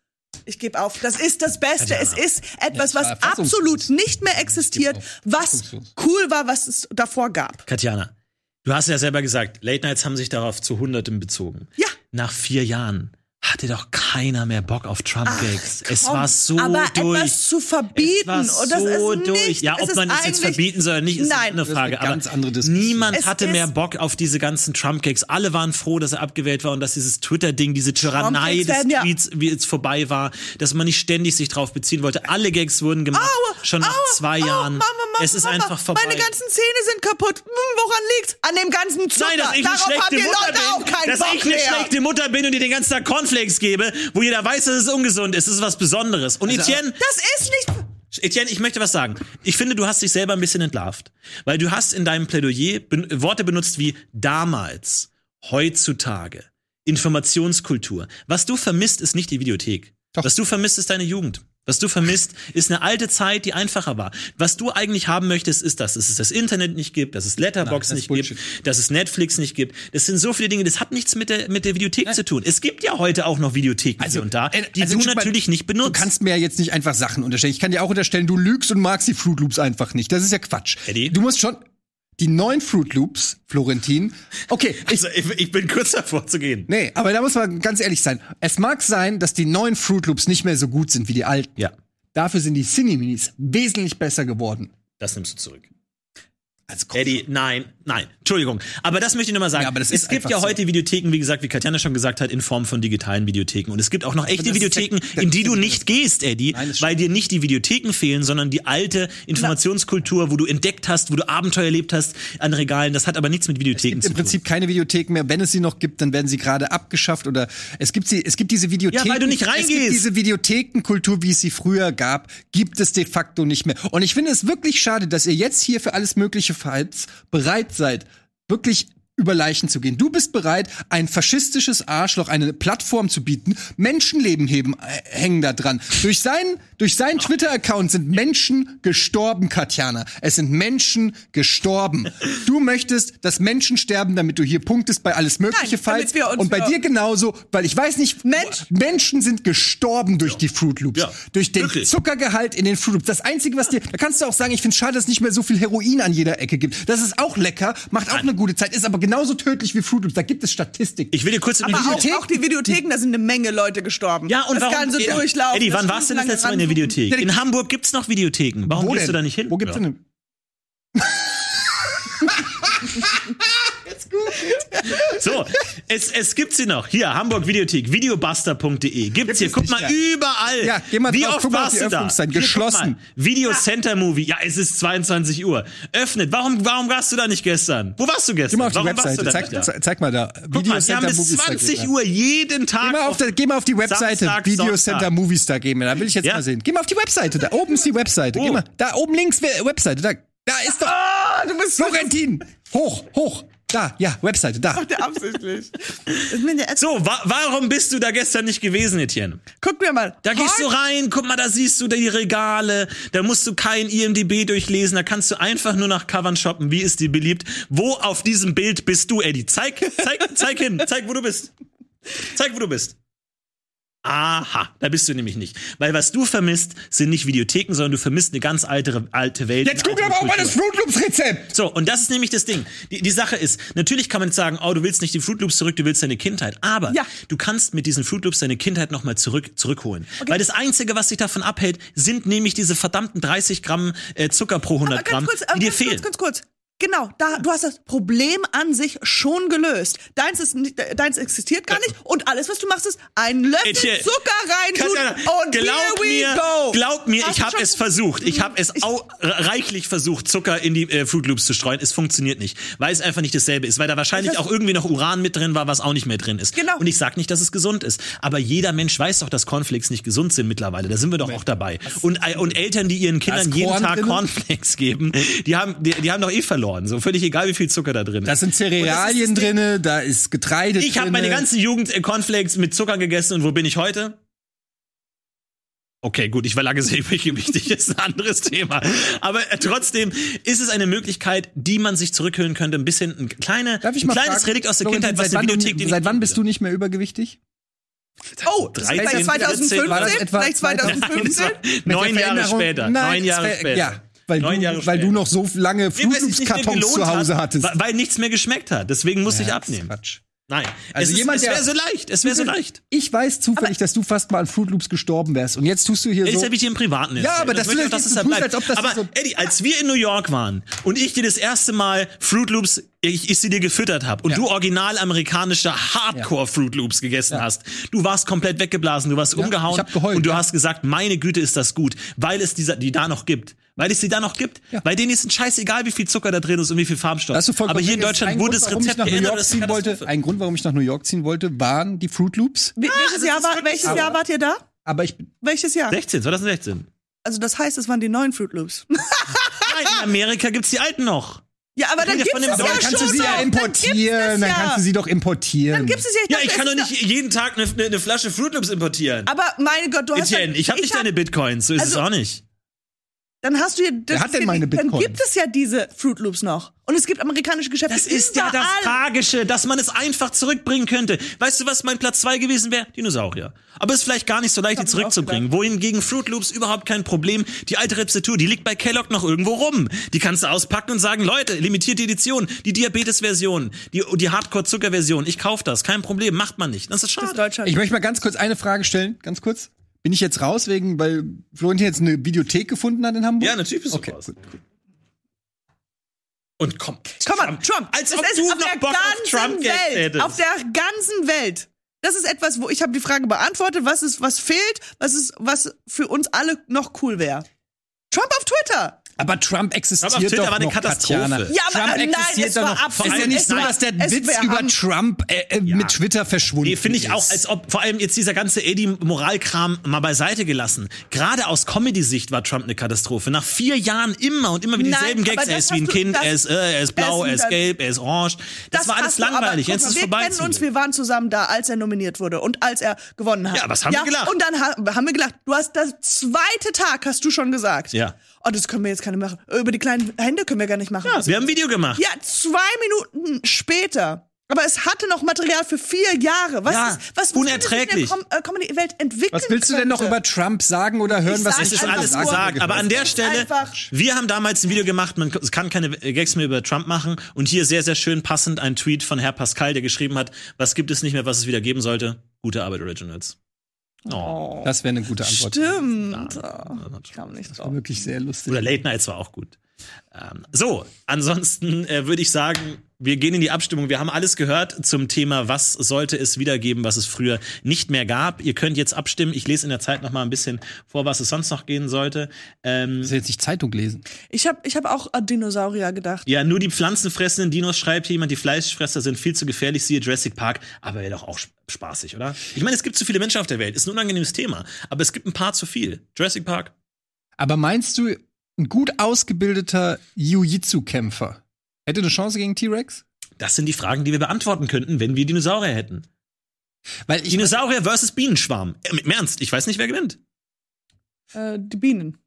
Speaker 4: ich gebe auf. Das ist das Beste. Es ist etwas,
Speaker 2: Ja,
Speaker 4: was absolut nicht mehr existiert, was cool war, was es davor gab.
Speaker 1: Katjana, du hast ja selber gesagt, Late Nights haben sich darauf zu Hunderten bezogen.
Speaker 4: Ja.
Speaker 1: Nach vier Jahren hatte doch keiner mehr Bock auf Trump-Gags. Es war so
Speaker 4: aber
Speaker 1: durch.
Speaker 4: etwas zu verbieten,
Speaker 1: Es war
Speaker 4: und das
Speaker 1: so
Speaker 4: ist
Speaker 1: durch.
Speaker 4: nicht,
Speaker 1: ja, ob man es jetzt verbieten soll oder nicht, ist
Speaker 4: Nein.
Speaker 1: eine Frage.
Speaker 2: eine ganz
Speaker 1: aber
Speaker 2: andere Diskussion.
Speaker 1: niemand
Speaker 4: Es
Speaker 1: hatte mehr Bock auf diese ganzen Trump-Gags. Alle waren froh, dass er abgewählt war und dass dieses Twitter-Ding, diese Tyrannei des
Speaker 4: ja-
Speaker 1: Tweets, wie es vorbei war, dass man nicht ständig sich drauf beziehen wollte. Alle Gags wurden gemacht, schon nach
Speaker 4: Aua,
Speaker 1: zwei
Speaker 4: aua,
Speaker 1: Jahren.
Speaker 4: Mama, Mama,
Speaker 1: es ist
Speaker 4: Mama,
Speaker 1: einfach vorbei.
Speaker 4: Meine ganzen Zähne sind kaputt. Hm, woran liegt's? An dem ganzen Zucker.
Speaker 1: Nein, dass ich eine
Speaker 4: Darauf haben
Speaker 1: schlechte
Speaker 4: die
Speaker 1: Mutter
Speaker 4: Leute auch
Speaker 1: bin. Dass ich eine schlechte Mutter bin und dir den ganzen Tag Cornflakes gebe, wo jeder weiß, dass es ungesund ist. Das ist was Besonderes. Und Etienne,
Speaker 4: Das ist nicht.
Speaker 1: Etienne, ich möchte was sagen. Ich finde, du hast dich selber ein bisschen entlarvt. Weil du hast in deinem Plädoyer ben Worte benutzt wie damals, heutzutage, Informationskultur. Was du vermisst, ist nicht die Videothek.
Speaker 2: Doch.
Speaker 1: Was du vermisst, ist deine Jugend. Was du vermisst, ist eine alte Zeit, die einfacher war. Was du eigentlich haben möchtest, ist das, dass es das Internet nicht gibt, dass es Letterbox
Speaker 2: Nein, das
Speaker 1: nicht gibt, dass es Netflix nicht gibt. Das sind so viele Dinge, das hat nichts mit der, mit der Videothek zu tun. Es gibt ja heute auch noch Videotheken hier und da,
Speaker 2: äh,
Speaker 1: die
Speaker 2: also
Speaker 1: du natürlich nicht benutzt.
Speaker 2: Du kannst mir ja jetzt nicht einfach Sachen unterstellen. Ich kann dir auch unterstellen, du lügst und magst die Fruit Loops einfach nicht. Das ist ja Quatsch.
Speaker 1: Eddie?
Speaker 2: Du musst schon die neuen Fruit Loops, Florentin. Okay, ich,
Speaker 1: also, ich, ich bin kurz davor zu gehen.
Speaker 2: nee, aber da muss man ganz ehrlich sein. Es mag sein, dass die neuen Fruit Loops nicht mehr so gut sind wie die alten.
Speaker 1: Ja,
Speaker 2: Dafür sind die Cineminis wesentlich besser geworden.
Speaker 1: das nimmst du zurück.
Speaker 2: Also
Speaker 1: Eddie, nein, nein, Entschuldigung. Aber das möchte ich nur mal sagen.
Speaker 2: Ja,
Speaker 1: es gibt ja
Speaker 2: so.
Speaker 1: heute Videotheken, wie gesagt, wie Katjana schon gesagt hat, in Form von digitalen Videotheken. Und es gibt auch noch echte Videotheken,
Speaker 2: der-
Speaker 1: in die du nicht gehst, Eddie,
Speaker 2: Nein,
Speaker 1: weil dir nicht die Videotheken fehlen, sondern die alte Informationskultur, wo du entdeckt hast, wo du Abenteuer erlebt hast an Regalen. Das hat aber nichts mit Videotheken zu
Speaker 2: im
Speaker 1: tun.
Speaker 2: Prinzip keine Videotheken mehr. Wenn es sie noch gibt, dann werden sie gerade abgeschafft oder es gibt sie, es gibt diese Videotheken.
Speaker 1: Ja, weil du nicht
Speaker 2: Es
Speaker 1: reingehst.
Speaker 2: gibt diese Videothekenkultur, wie es sie früher gab, gibt es de facto nicht mehr. Und ich finde es wirklich schade, dass ihr jetzt hier für alles mögliche Fights bereit seid, wirklich über Leichen zu gehen. Du bist bereit, ein faschistisches Arschloch eine Plattform zu bieten. Menschenleben heben, äh, hängen da dran. Durch seinen, durch seinen Twitter-Account sind Menschen gestorben, Katjana. Es sind Menschen gestorben. Du möchtest, dass Menschen sterben, damit du hier punktest bei alles mögliche
Speaker 4: Nein,
Speaker 2: Fights. Und bei dir genauso, weil ich weiß nicht,
Speaker 4: Mensch-
Speaker 2: Menschen sind gestorben durch die Fruit Loops.
Speaker 1: Ja,
Speaker 2: durch den
Speaker 1: wirklich.
Speaker 2: Zuckergehalt in den Fruit Loops. Das Einzige, was dir, da kannst du auch sagen, ich finde schade, dass es nicht mehr so viel Heroin an jeder Ecke gibt. Das ist auch lecker, macht auch eine gute Zeit, ist aber genauso tödlich wie Fruit Loops. Da gibt es Statistiken.
Speaker 1: Ich will dir kurz
Speaker 4: Aber auch, auch die Videotheken, da sind eine Menge Leute gestorben.
Speaker 1: Ja, und
Speaker 4: das
Speaker 1: warum?
Speaker 4: ganze
Speaker 1: Eddie,
Speaker 4: Durchlaufen.
Speaker 1: Eddie, wann warst du das letzte Mal in der. Videothek? In Hamburg gibt's noch Videotheken. Warum
Speaker 2: Wo
Speaker 1: gehst
Speaker 2: denn?
Speaker 1: du da nicht hin?
Speaker 2: Wo gibt's
Speaker 1: Ja.
Speaker 2: denn?
Speaker 1: So, es, es gibt sie noch. Hier, Hamburg Videothek, videobuster.de. Gibt's hier. Guck mal,
Speaker 2: ja.
Speaker 1: überall.
Speaker 2: Ja, geh mal
Speaker 1: Wie
Speaker 2: drauf,
Speaker 1: oft
Speaker 2: guck
Speaker 1: warst
Speaker 2: die
Speaker 1: du da? Hier,
Speaker 2: Geschlossen.
Speaker 1: Video Center Movie. Ja, es ist 22 Uhr. Öffnet. Warum, warum warst du da nicht gestern? Wo warst du gestern?
Speaker 2: Geh mal auf die
Speaker 1: warum warst
Speaker 2: Webseite.
Speaker 1: da
Speaker 2: Zeig,
Speaker 1: da?
Speaker 2: ze- zeig mal da.
Speaker 1: Guck mal, die haben bis
Speaker 2: Movies Star
Speaker 1: 20
Speaker 2: geben.
Speaker 1: Uhr jeden Tag.
Speaker 2: Geh mal, auf der, geh mal auf die Webseite,
Speaker 1: Samstag,
Speaker 2: Video
Speaker 1: Sonntag.
Speaker 2: Center Movie Star geben. Da will ich jetzt
Speaker 1: Ja.
Speaker 2: mal sehen. Geh mal auf die Webseite. Da oben ist die Webseite.
Speaker 1: Wo?
Speaker 2: Geh mal. Da oben links We- Webseite. Da, da ist doch.
Speaker 4: Ah, du bist
Speaker 2: Florentin. Hoch, hoch. Da, ja, Webseite, da.
Speaker 4: absichtlich. Mir eine
Speaker 1: so, wa warum bist du da gestern nicht gewesen, Etienne?
Speaker 4: Guck mir mal.
Speaker 1: Da gehst du rein, guck mal, da siehst du die Regale, da musst du kein IMDB durchlesen, da kannst du einfach nur nach Covern shoppen, wie ist dir beliebt. Wo auf diesem Bild bist du, Eddie? Zeig, zeig, zeig hin, zeig, wo du bist. Zeig, wo du bist. Aha, da bist du nämlich nicht. Weil was du vermisst, sind nicht Videotheken, sondern du vermisst eine ganz alte, alte Welt.
Speaker 2: Jetzt guck aber auch mal das. Fruit Loops Rezept.
Speaker 1: So, und das ist nämlich das Ding. Die, die Sache ist, natürlich kann man jetzt sagen, oh, du willst nicht die Fruit Loops zurück, du willst deine Kindheit. Aber
Speaker 4: Ja.
Speaker 1: du kannst mit diesen Fruit Loops deine Kindheit nochmal zurück, zurückholen. Weil das Einzige, was dich davon abhält, sind nämlich diese verdammten 30 Gramm äh, Zucker pro 100
Speaker 4: Aber
Speaker 1: Gramm,
Speaker 4: kurz,
Speaker 1: die
Speaker 4: aber
Speaker 1: dir fehlen.
Speaker 4: kurz, ganz kurz. Genau, da, du hast das Problem an sich schon gelöst. Deins, ist nicht, deins existiert gar nicht und alles, was du machst, ist ein Löffel
Speaker 1: Etienne,
Speaker 4: Zucker rein
Speaker 1: Katjana,
Speaker 4: und
Speaker 1: glaub
Speaker 4: here we
Speaker 1: mir,
Speaker 4: go.
Speaker 1: glaub mir,
Speaker 4: Hast
Speaker 1: ich habe es versucht. Ich habe es au reichlich versucht, Zucker in die äh, Fruit Loops zu streuen. Es funktioniert nicht, weil es einfach nicht dasselbe ist, weil da wahrscheinlich auch irgendwie noch Uran mit drin war, was auch nicht mehr drin ist.
Speaker 4: Genau.
Speaker 1: Und ich sag nicht, dass es gesund ist, aber jeder Mensch weiß doch, dass Cornflakes nicht gesund sind mittlerweile. Da sind wir doch auch dabei. Und äh, und Eltern, die ihren Kindern jeden
Speaker 2: Korn
Speaker 1: Tag
Speaker 2: drin?
Speaker 1: Cornflakes geben, die haben die, die haben doch eh verloren. So völlig egal, wie viel Zucker da drin ist.
Speaker 2: Da sind Cerealien
Speaker 1: das das
Speaker 2: drinne, da ist Getreide
Speaker 1: Ich habe
Speaker 2: drinne.
Speaker 1: meine ganze Jugend Cornflakes mit Zucker gegessen und wo bin ich heute? Okay, gut, ich verlange sehr übergewichtig, ist ein anderes Thema. Aber äh, trotzdem ist es eine Möglichkeit, die man sich zurückholen könnte. Ein bisschen ein, kleine,
Speaker 2: Darf ich
Speaker 1: ein kleines
Speaker 2: fragen,
Speaker 1: Relikt aus der Kindheit, was die Videothek
Speaker 2: du, seit
Speaker 1: nicht
Speaker 2: wann bist du nicht mehr übergewichtig?
Speaker 4: Oh, das
Speaker 1: 13,
Speaker 4: war 2015,
Speaker 2: War das etwa
Speaker 4: vielleicht 2015?
Speaker 2: Mit
Speaker 1: Neun
Speaker 2: der
Speaker 1: Jahre später.
Speaker 2: Nein,
Speaker 1: Neun Jahre später.
Speaker 2: Ja, weil,
Speaker 1: Neun
Speaker 2: du,
Speaker 1: Jahre
Speaker 2: weil du noch so lange
Speaker 1: gelohnt
Speaker 2: zu Hause
Speaker 1: hat,
Speaker 2: hattest.
Speaker 1: Weil, nichts mehr geschmeckt hat. Deswegen musste ich
Speaker 2: Ja, das ist
Speaker 1: abnehmen.
Speaker 2: Quatsch.
Speaker 1: Nein,
Speaker 2: Also
Speaker 1: es,
Speaker 2: jemand,
Speaker 1: es wäre so leicht. Es wäre so leicht.
Speaker 2: Ich weiß zufällig, dass du fast mal an Fruit Loops gestorben wärst. Und jetzt tust du hier
Speaker 1: Eddie,
Speaker 2: so.
Speaker 1: das habe ich dir im Privaten erzählt.
Speaker 2: aber das
Speaker 1: möchte
Speaker 2: will
Speaker 1: ich auch,
Speaker 2: ich
Speaker 1: dass
Speaker 2: jetzt
Speaker 1: es
Speaker 2: so
Speaker 1: da
Speaker 2: tun,
Speaker 1: bleibt.
Speaker 2: als ob das
Speaker 1: Aber
Speaker 2: so-
Speaker 1: Eddie, als wir in New York waren und ich dir das erste Mal Fruit Loops, ich, ich sie dir gefüttert habe und
Speaker 2: Ja.
Speaker 1: du original amerikanische Hardcore Fruit Loops gegessen hast, du warst komplett weggeblasen, du warst umgehauen
Speaker 2: ich hab geheult,
Speaker 1: und du
Speaker 2: ja.
Speaker 1: hast gesagt, meine Güte ist das gut, weil es dieser, die da noch gibt. Weil es sie da noch gibt.
Speaker 2: Ja.
Speaker 1: Bei denen ist es scheißegal, wie viel Zucker da drin ist und wie viel Farbstoff.
Speaker 2: Vollkommen
Speaker 1: Aber hier in.
Speaker 2: Es
Speaker 1: Deutschland
Speaker 2: ein
Speaker 1: wurde
Speaker 2: Grund,
Speaker 1: das
Speaker 2: ich
Speaker 1: Rezept
Speaker 2: nach New
Speaker 1: geändert. Das
Speaker 2: ziehen wollte. Ein Grund, warum ich nach New York ziehen wollte, waren die Fruit Loops.
Speaker 4: Wie- Welches,
Speaker 1: das
Speaker 4: Jahr, war, welches. Jahr wart ihr da?
Speaker 2: Aber ich
Speaker 4: Welches Jahr?
Speaker 1: 16, 2016.
Speaker 4: Also das heißt, es waren die neuen Fruit Loops.
Speaker 1: Nein, in Amerika gibt's die alten noch.
Speaker 4: Ja, aber dann gibt's
Speaker 1: von
Speaker 4: es ja
Speaker 2: aber dann kannst du sie ja importieren,
Speaker 4: Dann,
Speaker 2: dann
Speaker 4: es
Speaker 2: kannst du
Speaker 4: ja.
Speaker 2: sie doch importieren.
Speaker 4: Dann gibt's es ja.
Speaker 1: Ja,
Speaker 4: dachte,
Speaker 1: ich kann
Speaker 4: es
Speaker 1: doch nicht jeden Tag eine, eine, eine Flasche Fruit Loops importieren.
Speaker 4: Aber meine Gott, du hast
Speaker 1: Etienne,
Speaker 4: dann-
Speaker 1: ich habe nicht
Speaker 4: hab-
Speaker 1: deine Bitcoins, so ist
Speaker 4: Also-
Speaker 1: es auch nicht.
Speaker 4: Dann hast du ja. Das
Speaker 2: Wer hat
Speaker 4: ist
Speaker 2: denn
Speaker 4: ja
Speaker 2: meine
Speaker 4: die- Dann gibt es ja diese Fruit Loops noch. Und es gibt amerikanische Geschäfte.
Speaker 1: Das ist ja das
Speaker 4: überall.
Speaker 1: Tragische, dass man es einfach zurückbringen könnte. Weißt du, was mein Platz zwei gewesen wäre? Dinosaurier. Aber es ist vielleicht gar nicht so leicht, die zurückzubringen. Wohingegen Fruit Loops überhaupt kein Problem. Die alte Rezeptur, die liegt bei Kellogg noch irgendwo rum. Die kannst du auspacken und sagen, Leute, limitierte Edition, die Diabetes-Version, die, die Hardcore-Zucker-Version, ich kauf das, kein Problem, macht man nicht. Das ist
Speaker 4: Das
Speaker 1: schade.
Speaker 4: ist Deutschland.
Speaker 2: Ich möchte mal ganz kurz eine Frage stellen, ganz kurz. Bin ich jetzt raus wegen, weil Florentin jetzt eine Videothek gefunden hat in Hamburg?
Speaker 1: Ja, natürlich bist du
Speaker 2: okay,
Speaker 1: raus.
Speaker 2: gut.
Speaker 1: Und komm,
Speaker 4: Komm mal, Trump.
Speaker 1: Als
Speaker 4: Es
Speaker 1: ob
Speaker 4: ist
Speaker 1: du
Speaker 4: auf
Speaker 1: noch
Speaker 4: der
Speaker 1: Bock auf
Speaker 4: ganzen
Speaker 1: Trump-Gags
Speaker 4: Welt.
Speaker 1: hättest.
Speaker 4: Auf der ganzen Welt. Das ist etwas, wo ich habe die Frage beantwortet, was ist, was fehlt, was ist, was für uns alle noch cool wäre. Trump auf Twitter.
Speaker 2: Aber Trump existiert
Speaker 1: Aber auf Twitter
Speaker 2: doch
Speaker 1: war eine
Speaker 2: noch,
Speaker 1: Katastrophe.
Speaker 2: Tatjana.
Speaker 4: Ja, aber
Speaker 2: Trump
Speaker 4: nein, es war
Speaker 2: noch.
Speaker 4: absolut-
Speaker 2: ist ja nicht so, dass der
Speaker 4: es-
Speaker 2: Witz
Speaker 4: wir
Speaker 2: über Trump äh, äh, mit Twitter verschwunden
Speaker 1: Nee, finde ich
Speaker 2: ist.
Speaker 1: auch, als ob vor allem jetzt dieser ganze Eddie-Moralkram mal beiseite gelassen. Gerade aus Comedy-Sicht war Trump eine Katastrophe. Nach vier Jahren immer und immer wieder
Speaker 4: Nein,
Speaker 1: dieselben Gags.
Speaker 4: aber
Speaker 1: Er
Speaker 4: das
Speaker 1: ist wie ein Kind,
Speaker 4: das-
Speaker 1: er ist, äh, er ist blau,
Speaker 4: das
Speaker 1: er ist gelb, er ist orange. Das, war alles
Speaker 4: aber
Speaker 1: langweilig.
Speaker 4: guck
Speaker 1: Jetzt
Speaker 4: mal,
Speaker 1: ist es
Speaker 4: wir
Speaker 1: vorbei.
Speaker 4: kennen
Speaker 1: zum
Speaker 4: uns, wir waren zusammen da, als er nominiert wurde und als er gewonnen hat.
Speaker 1: Ja, was haben wir gelacht?
Speaker 4: Und dann ha haben wir gelacht. Du hast das zweite Tag, hast du schon gesagt.
Speaker 1: Ja.
Speaker 4: Oh, das können wir jetzt keine machen. Über die kleinen Hände können wir gar nicht machen.
Speaker 1: Ja, wir haben ein Video gemacht.
Speaker 4: Ja, zwei Minuten später Aber es hatte noch Material für vier Jahre. Was,
Speaker 1: Ja,
Speaker 4: ist, was
Speaker 1: unerträglich.
Speaker 4: was in der Com äh, Comedy-Welt entwickeln
Speaker 2: Was willst du denn noch über Trump sagen oder hören,
Speaker 4: Ich
Speaker 2: was
Speaker 4: sag
Speaker 1: Es ist alles
Speaker 4: nur-
Speaker 1: gesagt, aber an der Stelle,
Speaker 4: Einfach-
Speaker 1: wir haben damals ein Video gemacht, man kann keine Gags mehr über Trump machen und hier sehr, sehr schön passend ein Tweet von Herr Pascal, der geschrieben hat, was gibt es nicht mehr, was es wieder geben sollte? Gute Arbeit Originals. Oh.
Speaker 2: Das wäre eine gute Antwort.
Speaker 4: Stimmt. Oh, ich kam nicht drauf.
Speaker 2: Wirklich sehr lustig.
Speaker 1: Oder Late Nights war auch gut. Ähm, so, ansonsten äh, würde ich sagen, wir gehen in die Abstimmung. Wir haben alles gehört zum Thema, was sollte es wiedergeben, was es früher nicht mehr gab. Ihr könnt jetzt abstimmen. Ich lese in der Zeit noch mal ein bisschen vor, was es sonst noch gehen sollte. Ähm,
Speaker 2: Du jetzt nicht Zeitung lesen.
Speaker 4: Ich habe ich hab auch an Dinosaurier gedacht.
Speaker 1: ja, nur die pflanzenfressenden Dinos schreibt hier jemand, die Fleischfresser sind viel zu gefährlich, siehe Jurassic Park, aber wäre doch auch sp- spaßig, oder? Ich meine, es gibt zu viele Menschen auf der Welt, ist ein unangenehmes Thema, aber es gibt ein paar zu viel. Jurassic Park,
Speaker 2: Aber meinst du, ein gut ausgebildeter Jiu-Jitsu-Kämpfer hätte eine Chance gegen T-Rex?
Speaker 1: das sind die Fragen, die wir beantworten könnten, wenn wir Dinosaurier hätten.
Speaker 2: Weil ich
Speaker 1: Dinosaurier versus Bienenschwarm. Im Ernst, ich weiß nicht, wer gewinnt.
Speaker 4: Äh, die Bienen.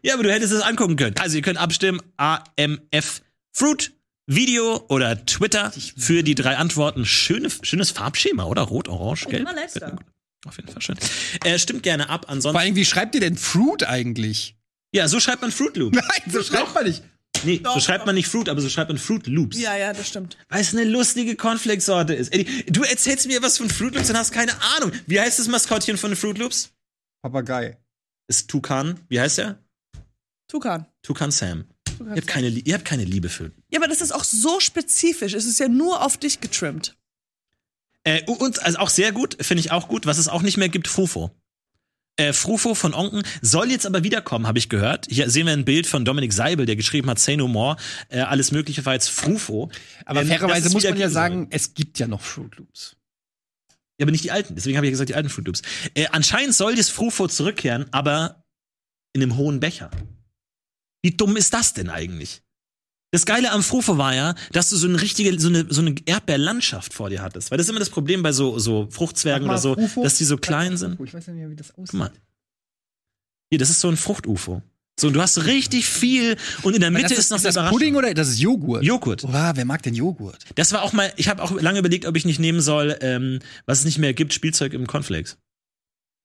Speaker 1: Ja, aber du hättest es angucken können. Also ihr könnt abstimmen, AMF Fruit, Video oder Twitter für die drei Antworten. Schöne, schönes Farbschema, oder? Rot, Orange, Gelb.
Speaker 4: Immer letzter.
Speaker 1: Auf jeden Fall schön. Äh, stimmt gerne ab,
Speaker 2: vor
Speaker 1: ansonsten.
Speaker 2: allem, wie schreibt ihr denn Fruit eigentlich?
Speaker 1: Ja, so schreibt man Fruit Loop.
Speaker 2: Nein, so schreibt man nicht.
Speaker 1: Nee, so
Speaker 4: Doch,
Speaker 1: schreibt man nicht Fruit, aber so schreibt man Fruit Loops.
Speaker 4: Ja, ja, das stimmt.
Speaker 1: Weil es eine lustige Cornflakes-Sorte ist. Eddie, du erzählst mir was von Fruit Loops und hast keine Ahnung. Wie heißt das Maskottchen von Fruit Loops?
Speaker 2: Papagei.
Speaker 1: Ist Tukan. Wie heißt der?
Speaker 4: Tukan.
Speaker 1: Tukan Sam. Ihr habt keine, ihr habt keine Liebe für.
Speaker 4: Ja, aber das ist auch so spezifisch. Es ist ja nur auf dich getrimmt.
Speaker 1: Äh, und also auch sehr gut, finde ich auch gut, was es auch nicht mehr gibt, Frufo. Äh, Frufo von Onken soll jetzt aber wiederkommen, habe ich gehört. Hier sehen wir ein Bild von Dominik Seibel, der geschrieben hat, Say No More. Äh, alles Mögliche war jetzt Frufo.
Speaker 2: Aber
Speaker 1: Ähm,
Speaker 2: fairerweise muss man ja sagen,
Speaker 1: soll.
Speaker 2: es gibt ja noch Fruit Loops.
Speaker 1: Ja, aber nicht die alten. Deswegen habe ich ja gesagt, die alten Fruit Loops. Äh, anscheinend soll das Frufo zurückkehren, aber in einem hohen Becher. Wie dumm ist das denn eigentlich? Das Geile am Frufo war ja, dass du so eine richtige, so eine, so eine Erdbeerlandschaft vor dir hattest. Weil das ist immer das Problem bei so, so Fruchtzwergen oder so,
Speaker 2: Frufo?
Speaker 1: dass die so klein sind.
Speaker 2: Ich weiß ja nicht mehr, wie das aussieht.
Speaker 1: Guck mal. Hier, das ist so ein Frucht-UFO. So, und du hast richtig viel und in der Mitte
Speaker 2: das
Speaker 1: ist, noch
Speaker 2: ist
Speaker 1: der
Speaker 2: das. Pudding oder das ist Joghurt?
Speaker 1: Joghurt.
Speaker 2: Oh, wer mag denn Joghurt?
Speaker 1: Das war auch mal, ich habe auch lange überlegt, ob ich nicht nehmen soll, ähm, was es nicht mehr gibt, Spielzeug im Cornflakes.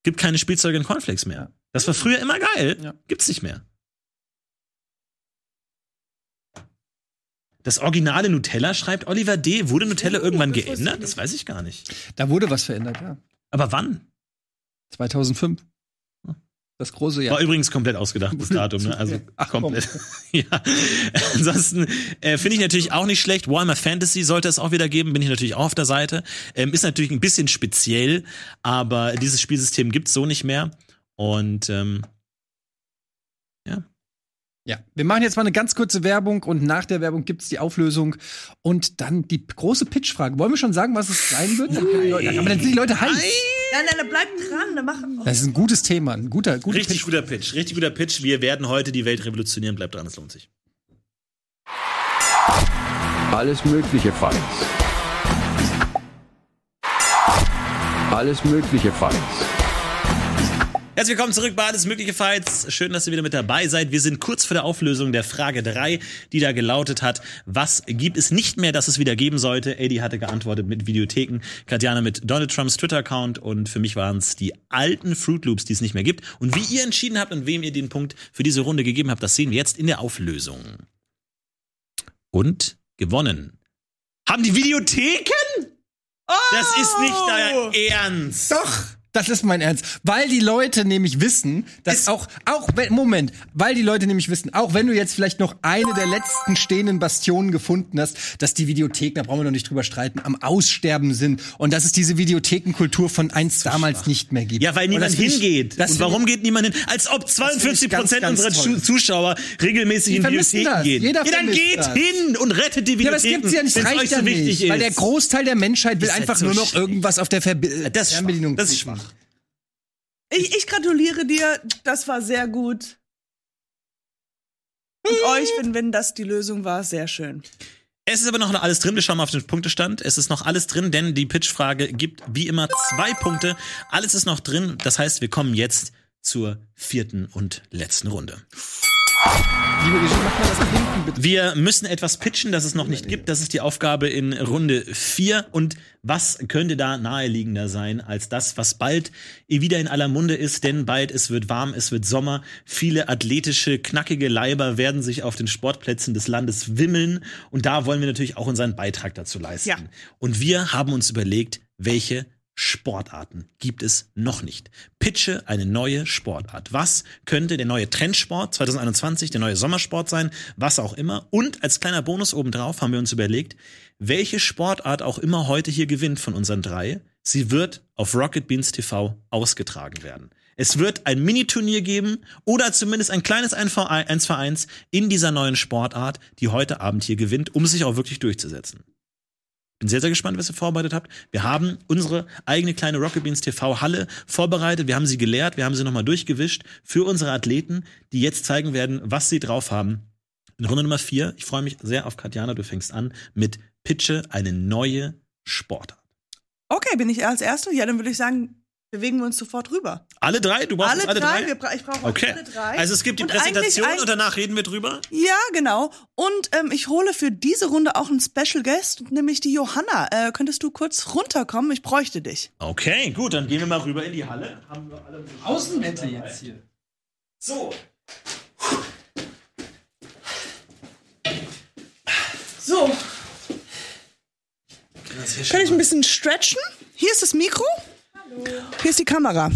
Speaker 1: Gibt keine Spielzeuge in Cornflakes mehr. Das war früher immer geil.
Speaker 2: Ja.
Speaker 1: Gibt's nicht mehr. Das originale Nutella schreibt Oliver D. Wurde Nutella irgendwann
Speaker 4: das
Speaker 1: geändert? Das weiß ich gar nicht.
Speaker 2: Da wurde was verändert, ja.
Speaker 1: Aber wann?
Speaker 2: 2005. Das große Jahr.
Speaker 1: War übrigens komplett ausgedacht, das Datum, ne? Also
Speaker 2: Ach,
Speaker 1: komplett. ja. Ansonsten äh, finde ich natürlich auch nicht schlecht. Warhammer Fantasy sollte es auch wieder geben, bin ich natürlich auch auf der Seite. Ähm, ist natürlich ein bisschen speziell, aber dieses Spielsystem gibt's so nicht mehr. Und ähm,
Speaker 2: Ja, wir machen jetzt mal eine ganz kurze Werbung und nach der Werbung gibt's die Auflösung und dann die große Pitchfrage. Wollen wir schon sagen, was es sein wird? Dann können die Leute, aber dann sind die Leute heiß.
Speaker 4: Nein, nein, bleib dran. Dann mach.
Speaker 2: Das ist ein gutes Thema, ein guter, guter
Speaker 1: richtig
Speaker 2: Pitch.
Speaker 1: guter Pitch, richtig guter Pitch. Wir werden heute die Welt revolutionieren. Bleibt dran, es lohnt sich.
Speaker 3: Alles mögliche Fights. Alles mögliche Fights.
Speaker 1: Herzlich willkommen zurück bei Alles Mögliche Fights. Schön, dass ihr wieder mit dabei seid. Wir sind kurz vor der Auflösung der Frage 3, die da gelautet hat. Was gibt es nicht mehr, dass es wieder geben sollte? Eddie hatte geantwortet mit Videotheken, Katjana mit Donald Trumps Twitter-Account und für mich waren es die alten Fruit Loops, die es nicht mehr gibt. Und wie ihr entschieden habt und wem ihr den Punkt für diese Runde gegeben habt, das sehen wir jetzt in der Auflösung. Und gewonnen. Haben die Videotheken? Das ist nicht euer Ernst.
Speaker 2: Doch, das ist mein Ernst. Weil die Leute nämlich wissen, dass
Speaker 1: Ist-
Speaker 2: auch, auch, wenn- Moment, weil die Leute nämlich wissen, auch wenn du jetzt vielleicht noch eine der letzten stehenden Bastionen gefunden hast, dass die Videotheken, da brauchen wir noch nicht drüber streiten, am Aussterben sind und dass es diese Videothekenkultur von einst damals nicht mehr gibt.
Speaker 1: Ja, weil niemand
Speaker 2: ich-
Speaker 1: hingeht.
Speaker 2: das
Speaker 1: und warum geht niemand hin? Als ob 42
Speaker 2: ganz,
Speaker 1: Prozent
Speaker 2: ganz
Speaker 1: unserer
Speaker 2: toll.
Speaker 1: Zu- Zuschauer regelmäßig
Speaker 2: Die
Speaker 1: in Videotheken
Speaker 2: das.
Speaker 1: gehen.
Speaker 2: Jeder
Speaker 1: ja, dann geht
Speaker 2: das.
Speaker 1: hin und rettet die
Speaker 2: Ja, aber es
Speaker 1: Videotheken,
Speaker 2: gibt's ja nicht, reicht
Speaker 1: so wichtig
Speaker 2: nicht,
Speaker 1: ist.
Speaker 2: weil der Großteil der Menschheit will
Speaker 1: Ist
Speaker 2: einfach
Speaker 1: halt so
Speaker 2: nur noch irgendwas auf der Verbi
Speaker 1: das
Speaker 2: Fernbedienung.
Speaker 1: schwach. Das ist schwach.
Speaker 4: Ich, ich gratuliere dir. Das war sehr gut. Und euch, wenn, wenn das die Lösung war, sehr schön.
Speaker 1: Es ist aber noch alles drin. Wir schauen mal auf den Punktestand. Es ist noch alles drin, denn die Pitchfrage gibt wie immer zwei Punkte. Alles ist noch drin. Das heißt, wir kommen jetzt zur vierten und letzten Runde.
Speaker 2: Liebe Regie, mach mal das nach hinten bitte.
Speaker 1: Wir müssen etwas pitchen, das es noch nicht gibt. Das ist die Aufgabe in Runde 4. Und was könnte da naheliegender sein als das, was bald wieder in aller Munde ist? Denn bald es wird warm, es wird Sommer. Viele athletische, knackige Leiber werden sich auf den Sportplätzen des Landes wimmeln. Und da wollen wir natürlich auch unseren Beitrag dazu leisten.
Speaker 4: Ja.
Speaker 1: Und wir haben uns überlegt, welche Sportarten gibt es noch nicht. Pitche eine neue Sportart. Was könnte der neue Trendsport 2021, der neue Sommersport sein, was auch immer. Und als kleiner Bonus obendrauf haben wir uns überlegt, welche Sportart auch immer heute hier gewinnt von unseren drei, sie wird auf Rocket Beans TV ausgetragen werden. Es wird ein Miniturnier geben oder zumindest ein kleines 1v1 in dieser neuen Sportart, die heute Abend hier gewinnt, um sich auch wirklich durchzusetzen. Bin sehr, sehr gespannt, was ihr vorbereitet habt. Wir haben unsere eigene kleine Rocket Beans TV Halle vorbereitet. Wir haben sie geleert, wir haben sie nochmal durchgewischt für unsere Athleten, die jetzt zeigen werden, was sie drauf haben. In Runde Nummer vier, ich freue mich sehr auf Katjana, du fängst an mit Pitche eine neue Sportart.
Speaker 4: Okay, bin ich als Erste? Ja, dann würde ich sagen, bewegen wir uns sofort rüber.
Speaker 1: Alle drei? Du brauchst
Speaker 4: Alle,
Speaker 1: alle
Speaker 4: drei?
Speaker 1: drei?
Speaker 4: Wir bra ich brauche
Speaker 1: Okay.
Speaker 4: alle drei.
Speaker 1: Also es gibt die
Speaker 4: Und
Speaker 1: Präsentation und danach reden wir drüber.
Speaker 4: Ja, genau. Und ähm, ich hole für diese Runde auch einen Special Guest, nämlich die Johanna. Äh, könntest du kurz runterkommen? Ich bräuchte dich.
Speaker 1: Okay, gut, dann gehen wir mal rüber in die Halle. Haben wir alle
Speaker 2: Außenwette jetzt hier.
Speaker 1: So,
Speaker 4: So, kann ich ein bisschen stretchen? Hier ist das Mikro. Hier ist die Kamera.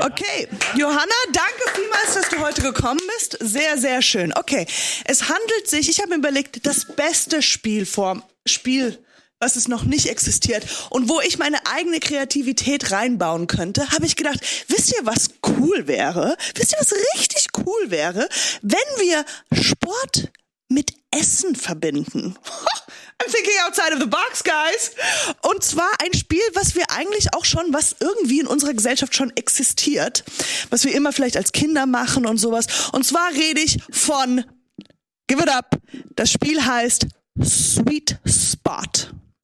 Speaker 4: Okay, Johanna, danke vielmals, dass du heute gekommen bist. Sehr, sehr schön. Okay, es handelt sich, ich habe mir überlegt, das beste Spielform, Spiel, was es noch nicht existiert und wo ich meine eigene Kreativität reinbauen könnte, habe ich gedacht, wisst ihr, was cool wäre? Wisst ihr, was richtig cool wäre, wenn wir Sport mit Essen verbinden. I'm thinking outside of the box, guys. Und zwar ein Spiel, was wir eigentlich auch schon, was irgendwie in unserer Gesellschaft schon existiert, was wir immer vielleicht als Kinder machen und sowas. Und zwar rede ich von Give it up. Das Spiel heißt Sweet Spot.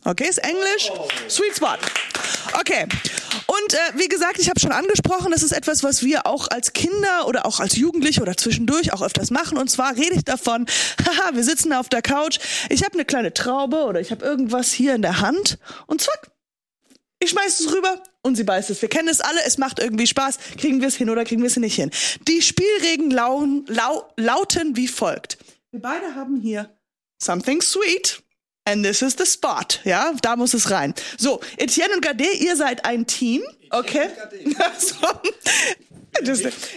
Speaker 4: Okay, ist Englisch. Sweet Spot. Okay. Und äh, wie gesagt, ich habe schon angesprochen, das ist etwas, was wir auch als Kinder oder auch als Jugendliche oder zwischendurch auch öfters machen. Und zwar rede ich davon, haha, wir sitzen auf der Couch, ich habe eine kleine Traube oder ich habe irgendwas hier in der Hand und zack, ich schmeiß es rüber und sie beißt es. Wir kennen es alle, es macht irgendwie Spaß. Kriegen wir es hin oder kriegen wir es nicht hin? Die Spielregeln lauen, lau, lauten wie folgt. Wir beide haben hier something sweet. And this is the spot. Ja, da muss es rein. So, Etienne und Gade, ihr seid ein Team. Okay. so.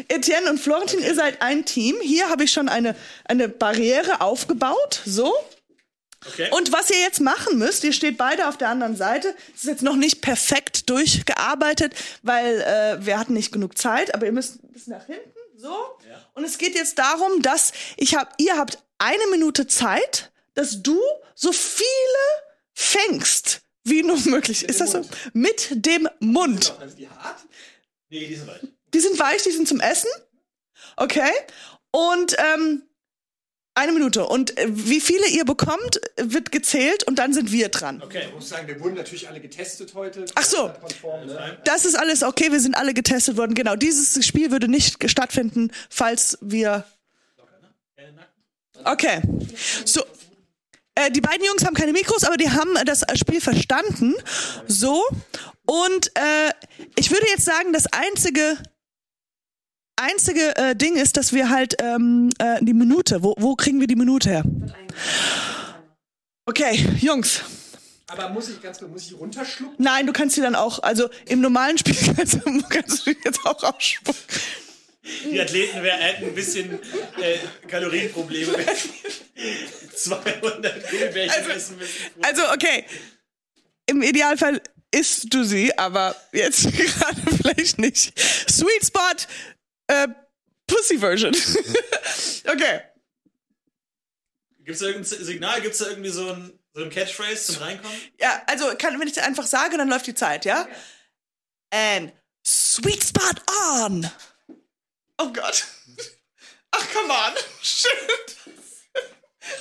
Speaker 4: Etienne und Florentin, ihr seid ein Team. Hier habe ich schon eine, eine Barriere aufgebaut. So.
Speaker 1: okay.
Speaker 4: Und was ihr jetzt machen müsst, ihr steht beide auf der anderen Seite. Es ist jetzt noch nicht perfekt durchgearbeitet, weil äh, wir hatten nicht genug Zeit, aber ihr müsst ein bisschen nach hinten, so. Und es geht jetzt darum, dass ich hab, ihr habt eine Minute Zeit, dass du so viele fängst, wie nur möglich. ist das so? Mit dem Mund.
Speaker 1: nee, die sind weit.
Speaker 4: Die sind weich, die sind zum Essen. Okay. Und ähm, eine Minute. Und äh, wie viele ihr bekommt, wird gezählt und dann sind wir dran.
Speaker 1: Okay.
Speaker 2: Ich muss sagen, wir wurden natürlich alle getestet heute.
Speaker 4: Ach so.
Speaker 2: Ne?
Speaker 4: Das ist alles okay, wir sind alle getestet worden. Genau, dieses Spiel würde nicht stattfinden, falls wir. Okay. So. Äh, die beiden Jungs haben keine Mikros, aber die haben das Spiel verstanden. So. Und äh, ich würde jetzt sagen, das einzige einzige äh, Ding ist, dass wir halt ähm, äh, die Minute. Wo, wo kriegen wir die Minute her? Okay, Jungs.
Speaker 2: Aber muss ich ganz muss ich runterschlucken?
Speaker 4: Nein, du kannst sie dann auch, also im normalen Spiel kannst, du- kannst du die jetzt auch ausspucken.
Speaker 1: Die Athleten wär- hätten ein bisschen äh, Kalorienprobleme. 200 Gummibärchen essen müssen.
Speaker 4: Also, okay. Im Idealfall isst du sie, aber jetzt gerade vielleicht nicht. Sweet Spot, äh, Pussy Version. okay.
Speaker 1: Gibt es da irgendein Signal? Gibt es da irgendwie so ein, so ein Catchphrase zum Reinkommen?
Speaker 4: Ja, also kann, wenn ich das einfach sage, dann läuft die Zeit, ja? And Sweet Spot on. Oh Gott. Ach, come on. Shit.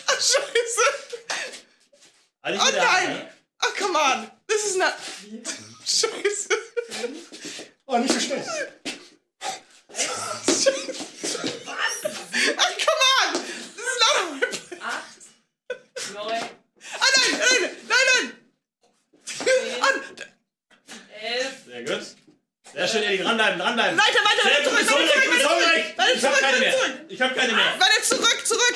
Speaker 4: Ach, scheiße.
Speaker 1: Alle
Speaker 4: oh nein.
Speaker 1: Ne?
Speaker 4: Ach, oh, come on. This is not... Scheiße.
Speaker 2: Oh, nicht so Elf.
Speaker 1: Sehr gut schön, Eddie, dranbleiben, dranbleiben.
Speaker 4: Weiter, weiter,
Speaker 1: Sehr
Speaker 4: weiter, zurück,
Speaker 1: du bist
Speaker 4: zurück,
Speaker 1: hungrig.
Speaker 4: weiter,
Speaker 1: Ich hab
Speaker 4: zurück,
Speaker 1: keine
Speaker 4: weiter,
Speaker 1: mehr.
Speaker 4: zurück.
Speaker 1: Ich hab keine mehr.
Speaker 4: Weiter zurück, zurück.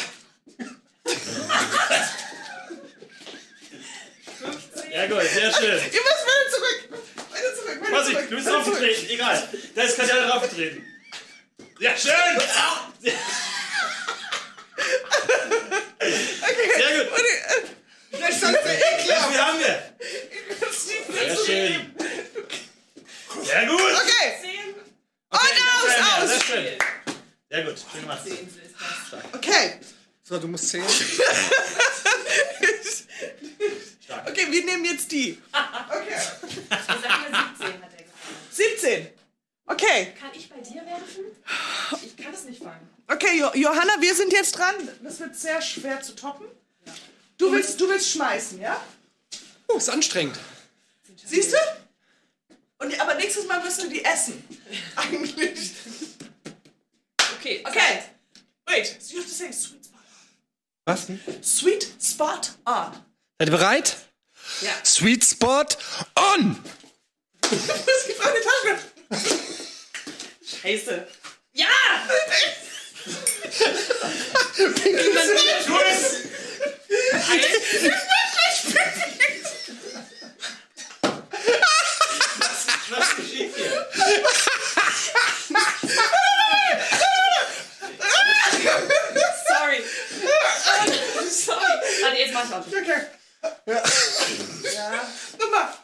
Speaker 1: Ja gut, sehr schön.
Speaker 4: Ihr müsst weiter zurück. Weiter zurück, weiter
Speaker 1: Vorsicht,
Speaker 4: zurück.
Speaker 1: du bist
Speaker 4: zurück.
Speaker 1: draufgetreten, egal. Da ist Katjana draufgetreten. Ja, schön. Sehr, sehr gut.
Speaker 4: Das ist alles ekelhaft.
Speaker 1: Wie haben wir? Sehr schön. Sehr gut.
Speaker 4: Okay. Und
Speaker 1: Sehr,
Speaker 4: aus,
Speaker 1: sehr
Speaker 4: aus.
Speaker 1: schön. Sehr gut. Schön gemacht.
Speaker 4: Okay.
Speaker 2: So, du musst zählen.
Speaker 4: Okay, wir nehmen jetzt die. Okay.
Speaker 5: Ich sag mal 17, hat er gefragt.
Speaker 4: 17. Okay.
Speaker 5: Kann ich bei dir werfen? Ich kann es nicht fangen.
Speaker 4: Okay, jo Johanna, wir sind jetzt dran. Das wird sehr schwer zu toppen. Du willst, du willst schmeißen, ja?
Speaker 2: Oh, ist anstrengend.
Speaker 4: Siehst du? Und, aber nächstes Mal wirst du die essen. Eigentlich.
Speaker 5: Okay,
Speaker 4: Okay. Wait, you have to say sweet spot.
Speaker 2: Was?
Speaker 4: Sweet spot on.
Speaker 2: Seid ihr bereit?
Speaker 5: Ja.
Speaker 2: Sweet Spot on!
Speaker 4: Du bist gefragt, die Tasche.
Speaker 5: Scheiße. Ja!
Speaker 1: Tschüss. Was geschieht hier?
Speaker 5: Sorry. Sorry. Warte, jetzt mach ich auch.
Speaker 4: Okay.
Speaker 5: Ja.
Speaker 4: Nochmal.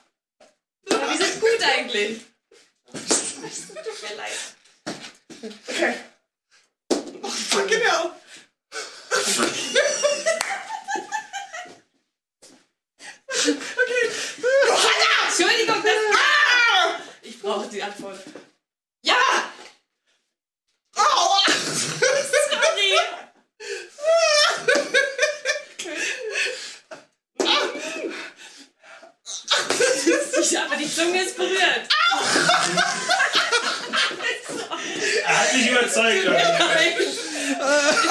Speaker 5: Aber wir sind gut eigentlich. Tut mir leid.
Speaker 4: Okay. Oh, fucking hell. okay. Johanna!
Speaker 5: Entschuldigung, das. Ah! Ich brauche die Antwort. Ja!
Speaker 4: Aua!
Speaker 5: Sorry. Ich habe die Zunge ist berührt.
Speaker 1: Er hat mich überzeugt. Leute.
Speaker 5: Ist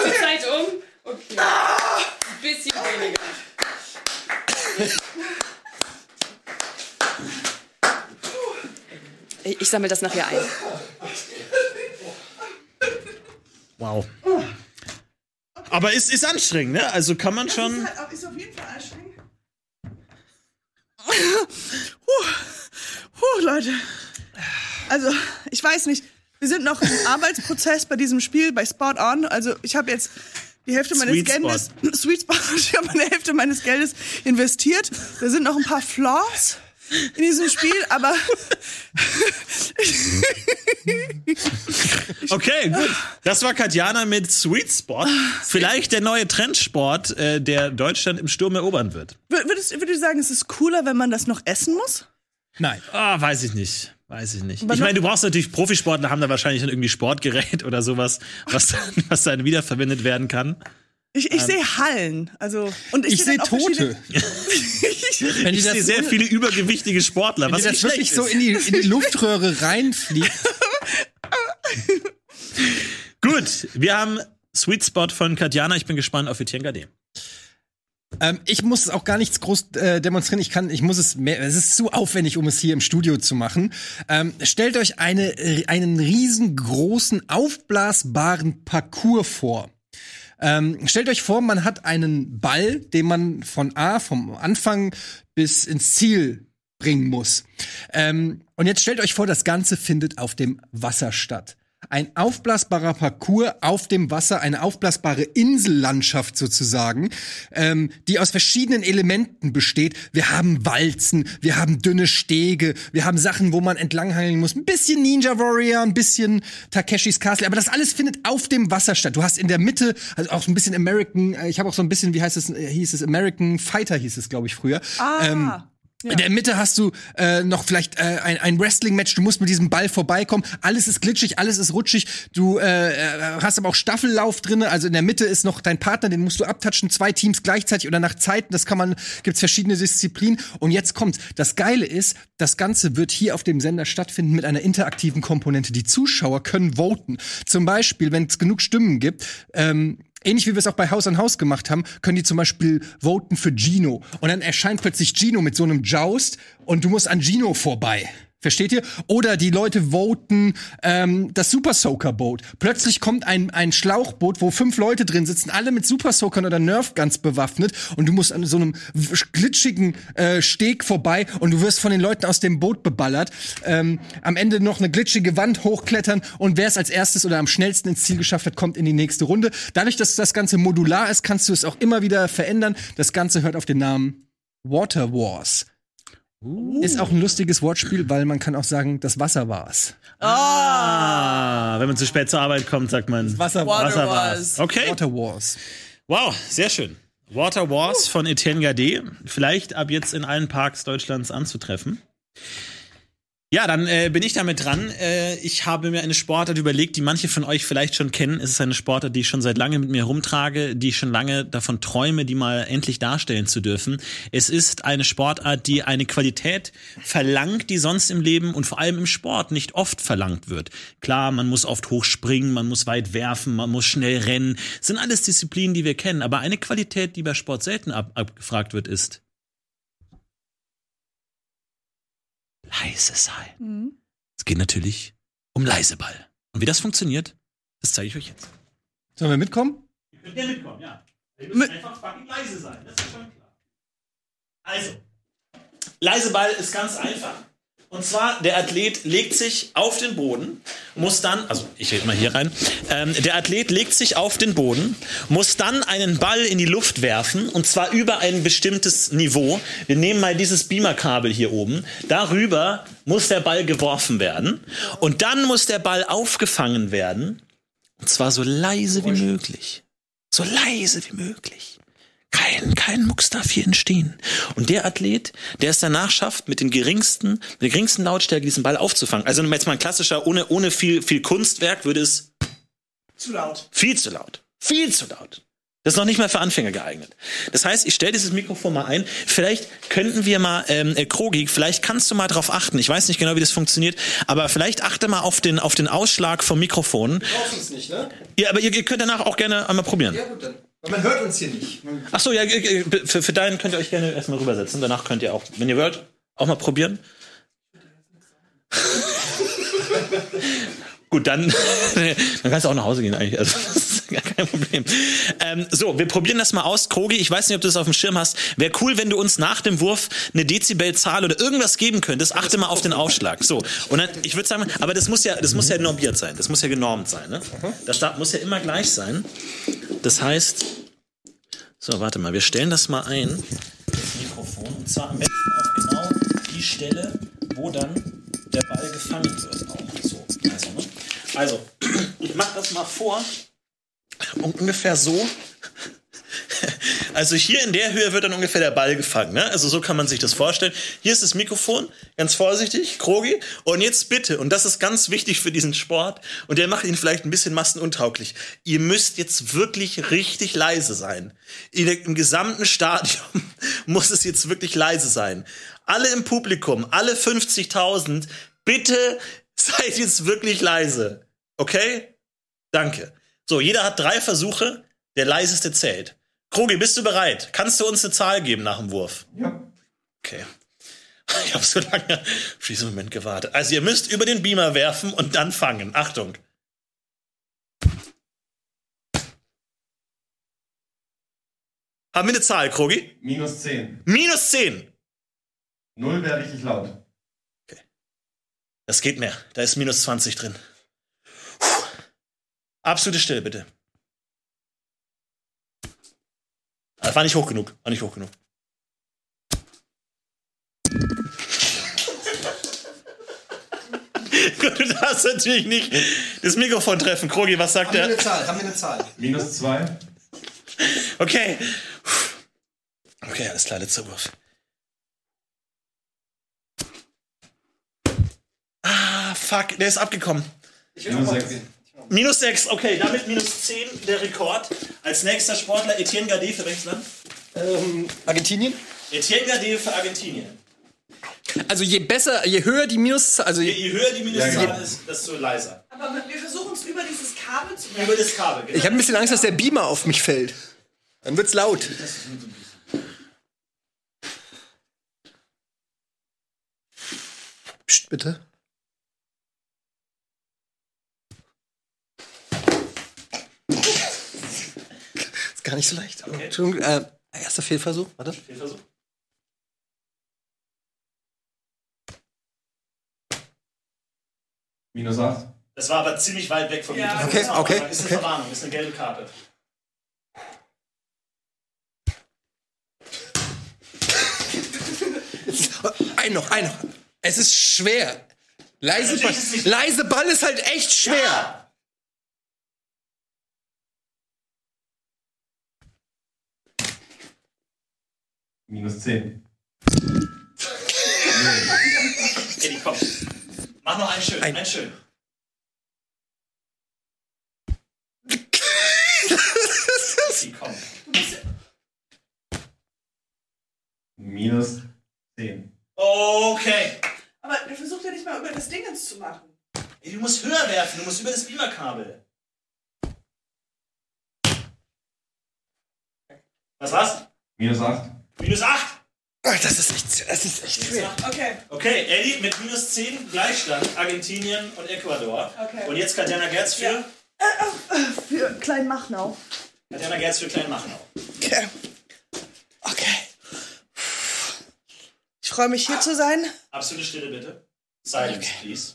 Speaker 5: die Zeit um? Okay. Ein bisschen weniger. Ich, ich sammle das nachher ein.
Speaker 1: Wow. Aber ist, ist anstrengend, ne? Also kann man schon.
Speaker 4: Ist, ist auf jeden Fall anstrengend. Puh. Puh, Leute. Also, ich weiß nicht. Wir sind noch im Arbeitsprozess bei diesem Spiel, bei Spot On. Also, ich habe jetzt die Hälfte meines
Speaker 1: Sweet
Speaker 4: Geldes, Sweet Spot, ich habe meine Hälfte meines Geldes investiert. Da sind noch ein paar Flaws in diesem Spiel, aber
Speaker 1: Okay, gut. Das war Katjana mit Sweet Spot. Vielleicht der neue Trendsport, äh, der Deutschland im Sturm erobern wird.
Speaker 4: wür- würdest, würdest du sagen, es ist cooler, wenn man das noch essen muss?
Speaker 2: Nein.
Speaker 1: Ah, weiß ich nicht. Weiß ich nicht. Ich meine, du brauchst natürlich Profisportler, haben da wahrscheinlich dann irgendwie Sportgerät oder sowas, was dann, was dann wiederverwendet werden kann.
Speaker 4: Ich, ich sehe Hallen. Also, und
Speaker 2: Ich sehe
Speaker 4: dann auch
Speaker 2: Tote. Wenn
Speaker 1: Ich sehe
Speaker 2: das,
Speaker 1: sehr viele übergewichtige Sportler,
Speaker 2: wenn
Speaker 1: was
Speaker 2: das wirklich
Speaker 1: schlecht
Speaker 2: so
Speaker 1: ist.
Speaker 2: in die, in die Luftröhre reinfliegt.
Speaker 1: Gut, wir haben Sweet Spot von Katjana. Ich bin gespannt auf Etienne Gade.
Speaker 2: Ähm, ich muss auch gar nichts groß äh, demonstrieren. Ich kann, ich muss es mehr. Es ist zu aufwendig, um es hier im Studio zu machen. Ähm, stellt euch eine, äh, einen riesengroßen aufblasbaren Parcours vor. Ähm, stellt euch vor, man hat einen Ball, den man von A, vom Anfang bis ins Ziel bringen muss. Ähm, und jetzt stellt euch vor, das Ganze findet auf dem Wasser statt. Ein aufblasbarer Parcours auf dem Wasser, eine aufblasbare Insellandschaft sozusagen, ähm, die aus verschiedenen Elementen besteht. Wir haben Walzen, wir haben dünne Stege, wir haben Sachen, wo man entlanghangeln muss. Ein bisschen Ninja Warrior, ein bisschen Takeshis Castle, aber das alles findet auf dem Wasser statt. Du hast in der Mitte also auch so ein bisschen American, äh, ich habe auch so ein bisschen, wie heißt es, äh, hieß es American Fighter hieß es, glaube ich, früher. Ähm,
Speaker 4: Ah.
Speaker 2: in der Mitte hast du äh, noch vielleicht äh, ein, ein Wrestling-Match. Du musst mit diesem Ball vorbeikommen. Alles ist glitschig, alles ist rutschig. Du äh, äh, hast aber auch Staffellauf drinne. Also in der Mitte ist noch dein Partner, den musst du abtatschen. Zwei Teams gleichzeitig oder nach Zeiten. Das kann man. Gibt's verschiedene Disziplinen. Und jetzt kommt's. Das Geile ist, das Ganze wird hier auf dem Sender stattfinden mit einer interaktiven Komponente. Die Zuschauer können voten. Zum Beispiel, wenn es genug Stimmen gibt. Ähm, Ähnlich wie wir es auch bei Haus an Haus gemacht haben, können die zum Beispiel voten für Gino. Und dann erscheint plötzlich Gino mit so einem Joust und du musst an Gino vorbei. Versteht ihr? Oder die Leute voten ähm, das Super Soaker Boot. Plötzlich kommt ein, ein Schlauchboot, wo fünf Leute drin sitzen, alle mit Super Soakern oder Nerf Guns bewaffnet und du musst an so einem glitschigen äh, Steg vorbei und du wirst von den Leuten aus dem Boot beballert. Ähm, am Ende noch eine glitschige Wand hochklettern und wer es als erstes oder am schnellsten ins Ziel geschafft hat, kommt in die nächste Runde. Dadurch, dass das Ganze modular ist, kannst du es auch immer wieder verändern. Das Ganze hört auf den Namen Water Wars. Ist auch ein lustiges Wortspiel, weil man kann auch sagen, das Wasser war's.
Speaker 1: Ah, wenn man zu spät zur Arbeit kommt, sagt man.
Speaker 2: Wasser
Speaker 4: Water
Speaker 1: Wasser
Speaker 4: Wars.
Speaker 1: war's. Okay.
Speaker 2: Water Wars.
Speaker 1: Wow, sehr schön. Water Wars von Etienne Gade. Vielleicht ab jetzt in allen Parks Deutschlands anzutreffen. Ja, dann äh, bin ich damit dran. Äh, ich habe mir eine Sportart überlegt, die manche von euch vielleicht schon kennen. Es ist eine Sportart, die ich schon seit lange mit mir rumtrage, die ich schon lange davon träume, die mal endlich darstellen zu dürfen. Es ist eine Sportart, die eine Qualität verlangt, die sonst im Leben und vor allem im Sport nicht oft verlangt wird. Klar, man muss oft hoch springen, man muss weit werfen, man muss schnell rennen. Das sind alles Disziplinen, die wir kennen. Aber eine Qualität, die bei Sport selten ab abgefragt wird, ist leise sein. Es geht natürlich um Leiseball. Und wie das funktioniert, das zeige ich euch jetzt.
Speaker 2: Sollen wir mitkommen?
Speaker 1: Ihr könnt ja mitkommen, ja. Ihr müsst einfach fucking leise sein, das ist schon klar. Also, Leiseball ist ganz einfach. Und zwar, der Athlet legt sich auf den Boden, muss dann, also ich rede mal hier rein, ähm, der Athlet legt sich auf den Boden, muss dann einen Ball in die Luft werfen, und zwar über ein bestimmtes Niveau. Wir nehmen mal dieses Beamerkabel hier oben. Darüber muss der Ball geworfen werden. Und dann muss der Ball aufgefangen werden. Und zwar so leise wie möglich. So leise wie möglich. Kein, kein Mucks darf hier entstehen. Und der Athlet, der es danach schafft, mit den geringsten, mit der geringsten Lautstärke diesen Ball aufzufangen. Also jetzt mal ein klassischer, ohne, ohne viel, viel Kunstwerk würde es
Speaker 4: Zu laut.
Speaker 1: viel zu laut. Viel zu laut. Das ist noch nicht mal für Anfänger geeignet. Das heißt, ich stelle dieses Mikrofon mal ein. Vielleicht könnten wir mal, ähm, äh, Krogi, vielleicht kannst du mal drauf achten. Ich weiß nicht genau, wie das funktioniert, aber vielleicht achte mal auf den, auf den Ausschlag vom Mikrofon.
Speaker 2: Brauchst uns nicht, ne?
Speaker 1: Ja, aber ihr, ihr könnt danach auch gerne einmal probieren.
Speaker 2: Ja, gut dann. Man hört uns hier nicht. Man
Speaker 1: Ach so, ja, äh, äh, für, für deinen könnt ihr euch gerne erstmal rübersetzen. Danach könnt ihr auch, wenn ihr wollt, auch mal probieren. Gut, dann, dann kannst du auch nach Hause gehen eigentlich. Also, gar kein Problem. Ähm, so, wir probieren das mal aus. Krogi, ich weiß nicht, ob du das auf dem Schirm hast. Wäre cool, wenn du uns nach dem Wurf eine Dezibelzahl oder irgendwas geben könntest. Achte mal auf den Aufschlag. So, und dann, ich würde sagen, aber das muss ja, das muss ja normiert sein. Das muss ja genormt sein. Ne? Das da- muss ja immer gleich sein. Das heißt, so, warte mal, wir stellen das mal ein. Das Mikrofon. Und zwar am besten auf genau die Stelle, wo dann der Ball gefangen wird. Auch so. Also, ne? also ich mache das mal vor. Un- Ungefähr so. Also hier in der Höhe wird dann ungefähr der Ball gefangen. Ne? Also so kann man sich das vorstellen. Hier ist das Mikrofon, ganz vorsichtig, Krogi. Und jetzt bitte, und das ist ganz wichtig für diesen Sport, und der macht ihn vielleicht ein bisschen massenuntauglich. Ihr müsst jetzt wirklich richtig leise sein. Im gesamten Stadion muss es jetzt wirklich leise sein. Alle im Publikum, alle 50.000, bitte seid jetzt wirklich leise. Okay? Danke. So, jeder hat drei Versuche, der leiseste zählt. Krogi, bist du bereit? Kannst du uns eine Zahl geben nach dem Wurf?
Speaker 2: Ja.
Speaker 1: Okay. Ich habe so lange auf diesen Moment gewartet. Also ihr müsst über den Beamer werfen und dann fangen. Achtung. Haben wir eine Zahl, Krogi?
Speaker 6: Minus 10.
Speaker 1: Minus 10.
Speaker 6: Null wäre richtig laut.
Speaker 1: Das geht mehr. Da ist minus 20 drin. Absolute Stille, bitte. Das war nicht hoch genug. War nicht hoch genug. Du darfst natürlich nicht das Mikrofon treffen. Krogi, was sagt er?
Speaker 2: Zahl? Haben wir eine Zahl?
Speaker 6: Minus 2.
Speaker 1: Okay. Okay, alles klar, letzter Wurf. Ah, fuck, der ist abgekommen.
Speaker 6: Minus 6.
Speaker 1: Minus 6, okay, damit minus 10 der Rekord. Als nächster Sportler Etienne Gade für welches Land?
Speaker 2: Ähm, Argentinien?
Speaker 1: Etienne Gade für Argentinien.
Speaker 2: Also je besser, je höher die Minus, also
Speaker 1: Je,
Speaker 2: je,
Speaker 1: je höher die Minuszahl
Speaker 6: Ja, genau.
Speaker 1: ist, desto leiser.
Speaker 4: Aber wir versuchen es über dieses Kabel zu
Speaker 1: Über das Kabel. Genau.
Speaker 2: ich habe ein bisschen Angst, dass der Beamer auf mich fällt. Dann wird's laut.
Speaker 7: Psst, bitte. Gar nicht so leicht. Entschuldigung, äh, erster Fehlversuch, warte.
Speaker 1: Fehlversuch.
Speaker 6: Minus 8.
Speaker 1: Das war aber ziemlich weit weg von mir.
Speaker 4: Ja.
Speaker 1: Das
Speaker 7: Okay, okay,
Speaker 1: Ist eine
Speaker 7: okay.
Speaker 1: Verwarnung, ist eine gelbe Karte.
Speaker 7: Ein noch, ein noch. Es ist schwer. Leise, Ball,
Speaker 1: ist
Speaker 7: leise Ball ist halt echt schwer.
Speaker 1: Ja.
Speaker 6: Minus 10.
Speaker 1: Eddie, komm. Mach noch einen schön,
Speaker 7: Ein-
Speaker 1: einen schön. Eddie, komm.
Speaker 6: Minus 10.
Speaker 1: Okay.
Speaker 4: Aber der versucht ja nicht mal über das Dingens zu machen.
Speaker 1: Ey, Du musst höher werfen, du musst über das Beamerkabel. Was war's?
Speaker 6: Minus 8.
Speaker 1: Minus 8.
Speaker 7: Ach, das ist echt, das ist echt schwer.
Speaker 4: Okay.
Speaker 1: Okay, Eddie mit minus 10 Gleichstand, Argentinien und Ecuador.
Speaker 4: Okay.
Speaker 1: Und jetzt Katjana Gerz für,
Speaker 4: Ja. Für Klein Machnau.
Speaker 1: Katjana Gerz für Kleinmachenau.
Speaker 4: Okay. Okay. Ich freue mich hier zu sein.
Speaker 1: Absolute Stille bitte. Silence, please.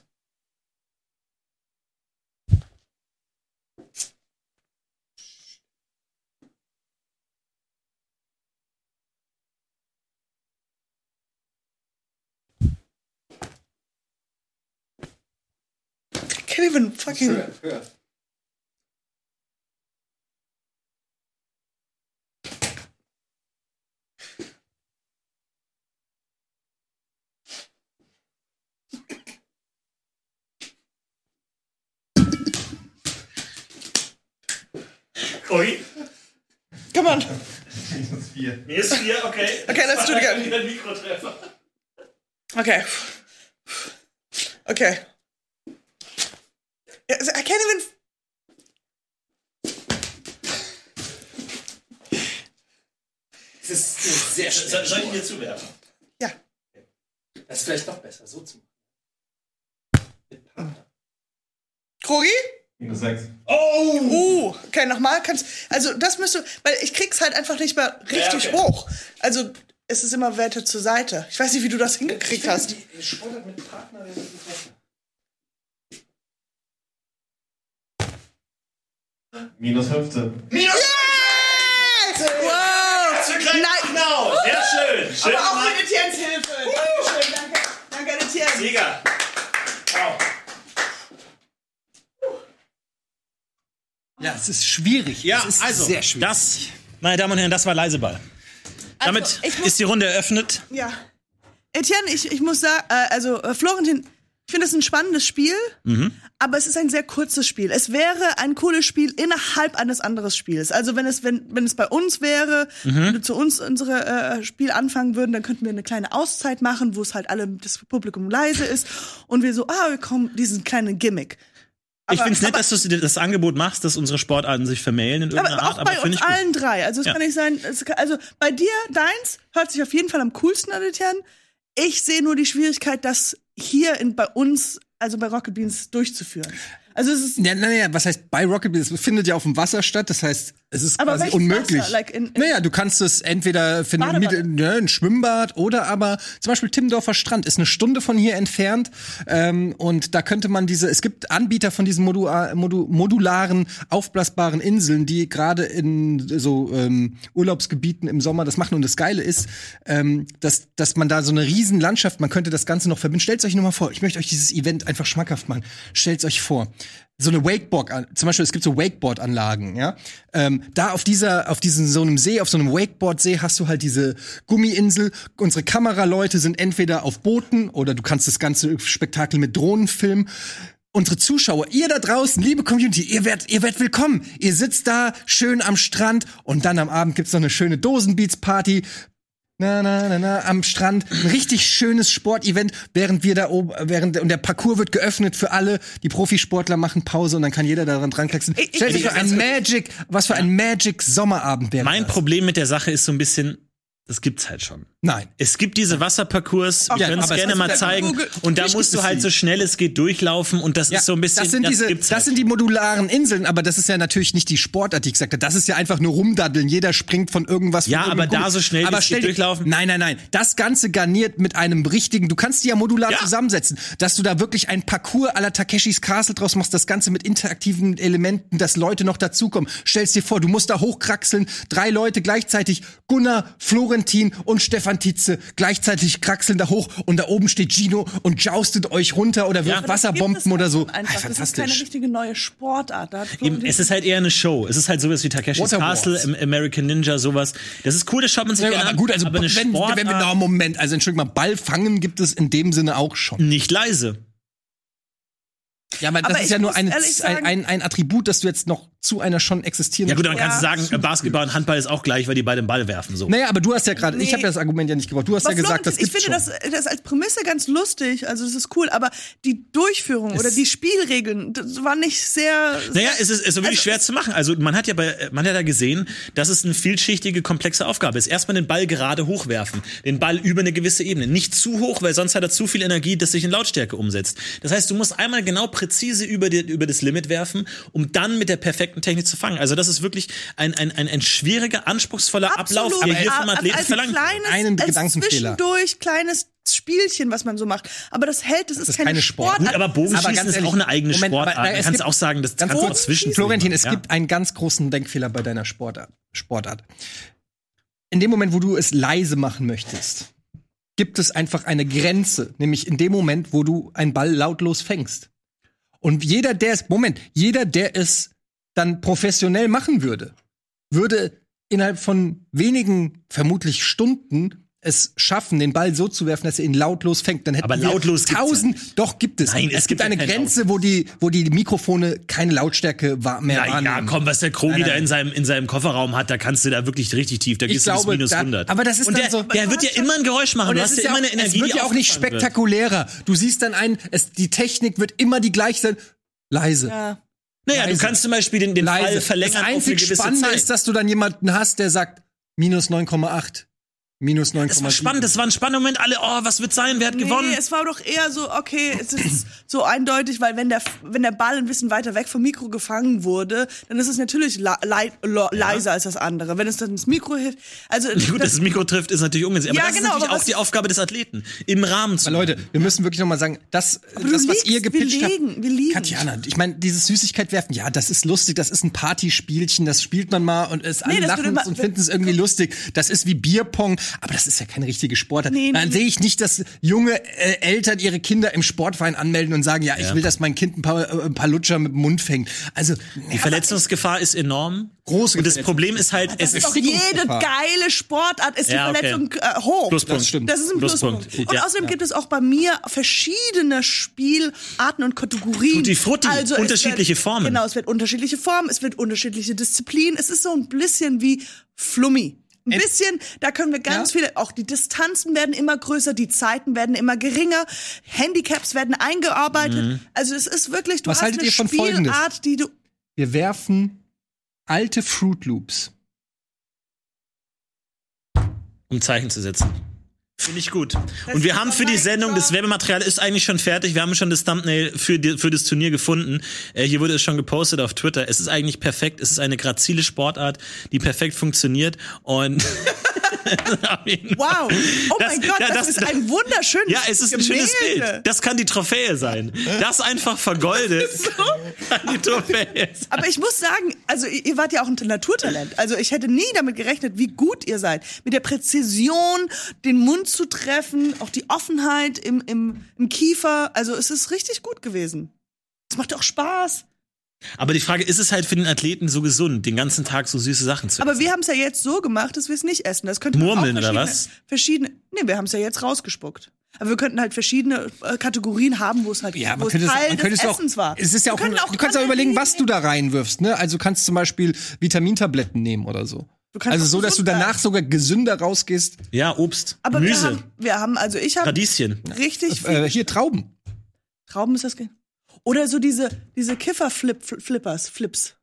Speaker 4: Can't even fucking.
Speaker 7: Höher, höher.
Speaker 1: Ui,
Speaker 4: Come on.
Speaker 6: Minus 4.
Speaker 1: mir ist 4, okay.
Speaker 4: Okay, let's do it again.
Speaker 1: Wieder ein Mikrotreffer.
Speaker 4: Okay. Okay. Yes, I can't even.
Speaker 7: Das ist sehr
Speaker 1: Soll, soll ich dir zuwerfen?
Speaker 4: Ja.
Speaker 7: Das ist vielleicht noch besser, so zu machen.
Speaker 4: Krogi?
Speaker 6: Minus 6.
Speaker 1: Oh!
Speaker 4: Uh, okay, nochmal. Kannst, also das müsste, weil ich krieg's halt einfach nicht mehr richtig
Speaker 1: Ja, okay.
Speaker 4: hoch. Also es ist immer Werte zur Seite. Ich weiß nicht, wie du das hingekriegt hast.
Speaker 7: Sportart mit Partner, das ist besser.
Speaker 6: Minus 15.
Speaker 1: Minus
Speaker 4: Wow!
Speaker 1: für Kleinmachenau. Sehr schön. Schön
Speaker 4: Aber auch mit Etiennes Hilfe. Dankeschön, danke. Danke an Etienne.
Speaker 1: Sieger. Wow.
Speaker 2: Ja, es ist schwierig.
Speaker 1: Ja,
Speaker 2: es ist
Speaker 1: also,
Speaker 2: sehr schwierig.
Speaker 1: das, meine Damen und Herren, das war Leiseball. Damit
Speaker 4: Also, ich muss-
Speaker 1: ist die Runde eröffnet.
Speaker 4: Ja. Etienne, ich, ich muss sagen, äh, also äh, Florentin, ich finde es ein spannendes Spiel, aber es ist ein sehr kurzes Spiel. Es wäre ein cooles Spiel innerhalb eines anderen Spiels. Also wenn es, wenn, wenn es bei uns wäre, wenn wir zu uns unsere äh, Spiel anfangen würden, dann könnten wir eine kleine Auszeit machen, wo es halt alle, das Publikum leise ist und wir so, ah, wir kommen diesen kleinen Gimmick.
Speaker 1: ich
Speaker 4: Aber-
Speaker 1: finde es nett,
Speaker 4: aber-
Speaker 1: dass du das Angebot machst, dass unsere Sportarten sich vermählen in
Speaker 4: Aber
Speaker 1: irgendeiner
Speaker 4: auch
Speaker 1: Art. Aber
Speaker 4: bei uns
Speaker 1: ich gut.
Speaker 4: allen drei. Also es
Speaker 1: Ja.
Speaker 4: kann nicht sein, kann, also bei dir, deins, hört sich auf jeden Fall am coolsten an, Etienne. Ich sehe nur die Schwierigkeit, das hier in, bei uns, also bei Rocket Beans, durchzuführen. Also es ist
Speaker 2: Ja, naja, was heißt bei Rocket Beans? Es findet ja auf dem Wasser statt, das heißt, es ist
Speaker 4: Aber
Speaker 2: quasi unmöglich.
Speaker 4: Wasser? Like in- in-
Speaker 2: naja, du kannst es entweder für eine. Miete- ne, ein Schwimmbad oder aber zum Beispiel Timmendorfer Strand ist eine Stunde von hier entfernt ähm, und da könnte man diese, es gibt Anbieter von diesen Modu Modu modularen, aufblasbaren Inseln, die gerade in so ähm, Urlaubsgebieten im Sommer das machen und das Geile ist, ähm, dass, dass man da so eine riesen Landschaft, man könnte das Ganze noch verbinden. Stellt euch nur mal vor, ich möchte euch dieses Event einfach schmackhaft machen. Stellt euch vor, so eine Wakeboard, zum Beispiel, es gibt so Wakeboard-Anlagen, ja. Ähm, da auf dieser, auf diesem so einem See, auf so einem Wakeboard-See hast du halt diese Gummiinsel. Unsere Kameraleute sind entweder auf Booten oder du kannst das ganze Spektakel mit Drohnen filmen. Unsere Zuschauer, ihr da draußen, liebe Community, ihr werdet, ihr werdet willkommen. Ihr sitzt da schön am Strand und dann am Abend gibt's noch eine schöne Dosenbeats-Party na, na, na, na, am Strand. Ein richtig schönes Sportevent, während wir da oben, während, und der Parcours wird geöffnet für alle. Die Profisportler machen Pause und dann kann jeder daran dran Stellt euch
Speaker 1: ich-
Speaker 2: für ein Magic, was für ein Magic Sommerabend wäre
Speaker 1: Mein
Speaker 2: das.
Speaker 1: Problem mit der Sache ist so ein bisschen, Das gibt's halt schon.
Speaker 2: Nein.
Speaker 1: Es gibt diese Wasserparcours, wir
Speaker 2: Ja,
Speaker 1: können es gerne mal zeigen.
Speaker 4: Google-
Speaker 1: Und da musst du halt so schnell es geht durchlaufen und das
Speaker 2: Ja,
Speaker 1: ist so ein bisschen.
Speaker 2: das sind diese,
Speaker 1: gibt's
Speaker 2: das
Speaker 1: halt.
Speaker 2: sind die modularen Inseln, aber das ist ja natürlich nicht die Sportart, die ich gesagt habe. Das ist ja einfach nur rumdaddeln. Jeder springt von irgendwas.
Speaker 1: Ja,
Speaker 2: von
Speaker 1: aber da so schnell,
Speaker 2: aber
Speaker 1: geht, durchlaufen.
Speaker 2: Nein, nein, nein. Das Ganze garniert mit einem richtigen. Du kannst die ja modular
Speaker 1: Ja.
Speaker 2: zusammensetzen, dass du da wirklich ein Parcours aller Takeshis Castle draus machst. Das Ganze mit interaktiven Elementen, dass Leute noch dazukommen. Stellst dir vor, du musst da hochkraxeln. Drei Leute gleichzeitig. Gunnar, Florentin und Stefan Tietze gleichzeitig kraxeln da hoch und da oben steht Gino und joustet euch runter oder wirft
Speaker 4: es
Speaker 2: Wasserbomben oder
Speaker 4: halt
Speaker 2: so.
Speaker 4: schon Einfach.
Speaker 2: Ah,
Speaker 4: das ist keine richtige neue Sportart. Da
Speaker 1: Eben, es ist halt eher eine Show. Es ist halt sowas wie Takeshis Castle, American Ninja, sowas. Das ist cool, das schaut man sich
Speaker 2: Ja,
Speaker 1: gerne
Speaker 2: aber
Speaker 1: an.
Speaker 2: gut, also
Speaker 1: aber eine
Speaker 2: wenn,
Speaker 1: Sportart,
Speaker 2: wenn wir noch einen Moment, also entschuldigung mal, Ball fangen gibt es in dem Sinne auch schon.
Speaker 1: nicht leise.
Speaker 2: Ja, aber das
Speaker 4: Aber
Speaker 2: ist
Speaker 4: ich
Speaker 2: ja nur ein,
Speaker 4: sagen-
Speaker 2: ein, ein Attribut, das du jetzt noch zu einer schon existierenden.
Speaker 1: Ja gut, dann
Speaker 4: Ja.
Speaker 1: kannst du sagen, äh, Basketball und Handball ist auch gleich, weil die beide den Ball werfen. So.
Speaker 2: naja, aber du hast ja gerade, ich
Speaker 4: Nee.
Speaker 2: habe ja das Argument ja nicht gebraucht. Du hast
Speaker 4: Aber
Speaker 2: ja gesagt, das gibt's
Speaker 4: ich finde
Speaker 2: schon.
Speaker 4: das, das als Prämisse ganz lustig, also das ist cool, aber die Durchführung oder die Spielregeln, das war nicht sehr.
Speaker 1: Naja, es ist, es ist wirklich
Speaker 4: Also-
Speaker 1: schwer zu machen. Also man hat ja bei, man hat ja gesehen, dass es eine vielschichtige, komplexe Aufgabe ist. Erstmal den Ball gerade hochwerfen, den Ball über eine gewisse Ebene, nicht zu hoch, weil sonst hat er zu viel Energie, das sich in Lautstärke umsetzt. Das heißt, du musst einmal genau präzise über, die, über das Limit werfen, um dann mit der perfekten Technik zu fangen. Also das ist wirklich ein, ein, ein, ein schwieriger, anspruchsvoller Ablauf, der hier vom
Speaker 4: Aber
Speaker 1: Athleten
Speaker 4: als
Speaker 1: verlangt
Speaker 4: kleines,
Speaker 2: Einen
Speaker 4: als
Speaker 2: Gedankenfehler.
Speaker 4: Zwischendurch kleines Spielchen, was man so macht. Aber das hält, das ist,
Speaker 2: ist
Speaker 4: keine,
Speaker 2: keine Sport.
Speaker 4: Sportart.
Speaker 1: Gut, aber Bogenschießen
Speaker 2: Aber ganz
Speaker 1: ist
Speaker 2: ehrlich,
Speaker 1: auch eine eigene
Speaker 2: Moment, aber,
Speaker 1: Sportart. Da
Speaker 2: es
Speaker 1: kannst auch sagen, das
Speaker 2: Ganz
Speaker 1: kannst du
Speaker 2: kurz,
Speaker 1: dazwischen.
Speaker 2: Florentin, es
Speaker 1: ja.
Speaker 2: gibt einen ganz großen Denkfehler bei deiner Sportart. Sportart. In dem Moment, wo du es leise machen möchtest, gibt es einfach eine Grenze, nämlich in dem Moment, wo du einen Ball lautlos fängst. Und jeder, der es, Moment, jeder, der es dann professionell machen würde, würde innerhalb von wenigen, vermutlich Stunden, es schaffen, den Ball so zu werfen, dass er ihn lautlos fängt. Dann hätten
Speaker 1: Aber
Speaker 2: wir
Speaker 1: lautlos ja
Speaker 2: tausend, doch gibt es.
Speaker 1: Nein,
Speaker 2: es,
Speaker 1: es
Speaker 2: gibt
Speaker 1: gibt ja
Speaker 2: eine Grenze, wo die, wo die Mikrofone keine Lautstärke mehr
Speaker 1: Na ja, komm, was der Krogi
Speaker 2: Nein, nein.
Speaker 1: da in seinem, in seinem Kofferraum hat, da kannst du da wirklich richtig tief, da
Speaker 2: Ich
Speaker 1: gehst du bis
Speaker 2: glaube,
Speaker 1: minus
Speaker 2: da-
Speaker 1: 100.
Speaker 2: aber das ist
Speaker 1: Und
Speaker 2: dann
Speaker 1: der,
Speaker 2: so-
Speaker 1: der wird ja immer ein Geräusch machen.
Speaker 2: Und
Speaker 1: Du
Speaker 2: es,
Speaker 1: hast
Speaker 2: ist
Speaker 1: ja
Speaker 2: ja
Speaker 1: immer eine Energie,
Speaker 2: es wird ja auch nicht
Speaker 1: aufgefangen wird.
Speaker 2: spektakulärer. Du siehst dann ein, es, die Technik wird immer die gleiche sein. Leise.
Speaker 4: ja.
Speaker 1: Naja,
Speaker 2: leise.
Speaker 1: du kannst zum Beispiel den, den Fall
Speaker 2: leise.
Speaker 1: verlängern
Speaker 2: das
Speaker 1: auf eine
Speaker 2: einzig Spannende
Speaker 1: Zeit.
Speaker 2: ist, dass du dann jemanden hast, der sagt, minus 9,8. Minus 9,7.
Speaker 1: das war spannend, das war ein spannender Moment. Alle, oh, was wird sein? Wer hat
Speaker 4: Nee,
Speaker 1: gewonnen?
Speaker 4: es war doch eher so, okay, es ist so eindeutig, weil wenn der, wenn der Ball ein bisschen weiter weg vom Mikro gefangen wurde, dann ist es natürlich la, lei- lo- leiser als das andere. Wenn es dann ins Mikro hilft, also
Speaker 1: Gut, dass das Mikro trifft, ist natürlich ungünstig. Aber
Speaker 4: Ja,
Speaker 1: das
Speaker 4: genau,
Speaker 1: ist natürlich
Speaker 4: aber
Speaker 1: auch die Aufgabe des Athleten, im Rahmen zu
Speaker 2: Aber Leute, wir müssen wirklich noch mal sagen, das,
Speaker 4: du
Speaker 2: das was
Speaker 4: liegst,
Speaker 2: ihr
Speaker 4: wir
Speaker 2: gepitcht habt.
Speaker 4: liegen, wir liegen.
Speaker 2: Katjana, ich meine, dieses Süßigkeit werfen, ja, das ist lustig, das ist ein Partyspielchen, das spielt man mal und es alle
Speaker 4: Nee, das
Speaker 2: lachen
Speaker 4: man-
Speaker 2: und finden es irgendwie lustig. Das ist wie Bierpong, aber das ist ja keine richtige Sportart.
Speaker 4: Nee, nee,
Speaker 2: Dann
Speaker 4: nee.
Speaker 2: sehe ich nicht, dass junge äh, Eltern ihre Kinder im Sportverein anmelden und sagen, ja, ich
Speaker 1: Ja.
Speaker 2: will, dass mein Kind ein paar, äh, ein paar Lutscher mit dem Mund fängt. Also,
Speaker 1: Die Verletzungsgefahr ist enorm.
Speaker 2: Große
Speaker 1: Und das. Problem ist halt, es
Speaker 4: ist
Speaker 1: ist
Speaker 4: doch jede geile Sportart, ist die
Speaker 1: Ja, okay.
Speaker 4: Verletzung äh, hoch.
Speaker 1: Pluspunkt.
Speaker 2: Das stimmt.
Speaker 4: Das ist ein
Speaker 1: Pluspunkt.
Speaker 4: Pluspunkt. Und
Speaker 1: Ja.
Speaker 4: außerdem gibt es auch bei mir verschiedene Spielarten und Kategorien.
Speaker 1: Tutti frutti,
Speaker 4: es
Speaker 1: unterschiedliche
Speaker 4: wird,
Speaker 1: Formen.
Speaker 4: Genau, es wird unterschiedliche Formen, es wird unterschiedliche Disziplinen. Es ist so ein bisschen wie Flummi. Ein bisschen, da können wir ganz
Speaker 2: Ja.
Speaker 4: viele, auch die Distanzen werden immer größer, die Zeiten werden immer geringer, Handicaps werden eingearbeitet.
Speaker 1: Mhm.
Speaker 4: Also es ist wirklich, du
Speaker 2: Was
Speaker 4: hast
Speaker 2: haltet
Speaker 4: eine
Speaker 2: ihr von Folgendes?
Speaker 4: Spielart, die du
Speaker 2: wir werfen alte Fruit Loops.
Speaker 1: um Zeichen zu setzen. Finde ich gut. Und
Speaker 4: ist
Speaker 1: wir haben für die Sendung, das. Werbematerial ist eigentlich schon fertig. Wir haben schon das Thumbnail für, die, für das Turnier gefunden. Äh, hier wurde es schon gepostet auf Twitter. Es ist eigentlich perfekt. Es ist eine grazile Sportart, die perfekt funktioniert. Und.
Speaker 4: Wow. Oh
Speaker 1: Das-
Speaker 4: mein Gott,
Speaker 1: ja,
Speaker 4: das,
Speaker 1: das-
Speaker 4: ist ein wunderschönes
Speaker 1: Ja, es ist ein schönes
Speaker 4: Gemälde.
Speaker 1: Bild. Das kann die Trophäe sein. Das einfach vergoldet. kann die Trophäe sein.
Speaker 4: Aber ich muss sagen, also ihr ihr wart ja auch ein Naturtalent. Also ich hätte nie damit gerechnet, wie gut ihr seid. Mit der Präzision, den Mund zu treffen, auch die Offenheit im, im, im Kiefer. Also es ist richtig gut gewesen. Es macht auch Spaß.
Speaker 1: Aber die Frage, ist es halt für den Athleten so gesund, den ganzen Tag so süße Sachen zu
Speaker 4: Aber
Speaker 1: essen?
Speaker 4: wir haben es ja jetzt so gemacht, dass wir es nicht essen. Das könnte man
Speaker 1: Murmeln
Speaker 4: auch
Speaker 1: oder
Speaker 4: verschiedene-
Speaker 1: was?
Speaker 4: Verschiedene. Nee, wir haben es ja jetzt rausgespuckt. Aber wir könnten halt verschiedene äh, Kategorien haben, wo es halt
Speaker 2: Ja, man
Speaker 4: es
Speaker 2: könnte es,
Speaker 4: Teil
Speaker 2: man könnte
Speaker 4: des
Speaker 2: es auch,
Speaker 4: Essens war.
Speaker 2: es ist ja
Speaker 4: Wir
Speaker 2: auch,
Speaker 4: können
Speaker 2: du kannst auch überlegen, was du da reinwirfst, ne? Also du kannst zum Beispiel Vitamintabletten nehmen oder so. Also
Speaker 4: auch
Speaker 2: so, dass du danach sogar gesünder rausgehst.
Speaker 1: Ja, Obst,
Speaker 4: Aber wir
Speaker 1: Gemüse,
Speaker 4: haben, wir haben, also ich habe
Speaker 1: Radieschen.
Speaker 4: richtig
Speaker 2: Äh, hier Trauben.
Speaker 4: Trauben ist das. ge- Oder so diese, diese Kiffer-Flippers, Flips.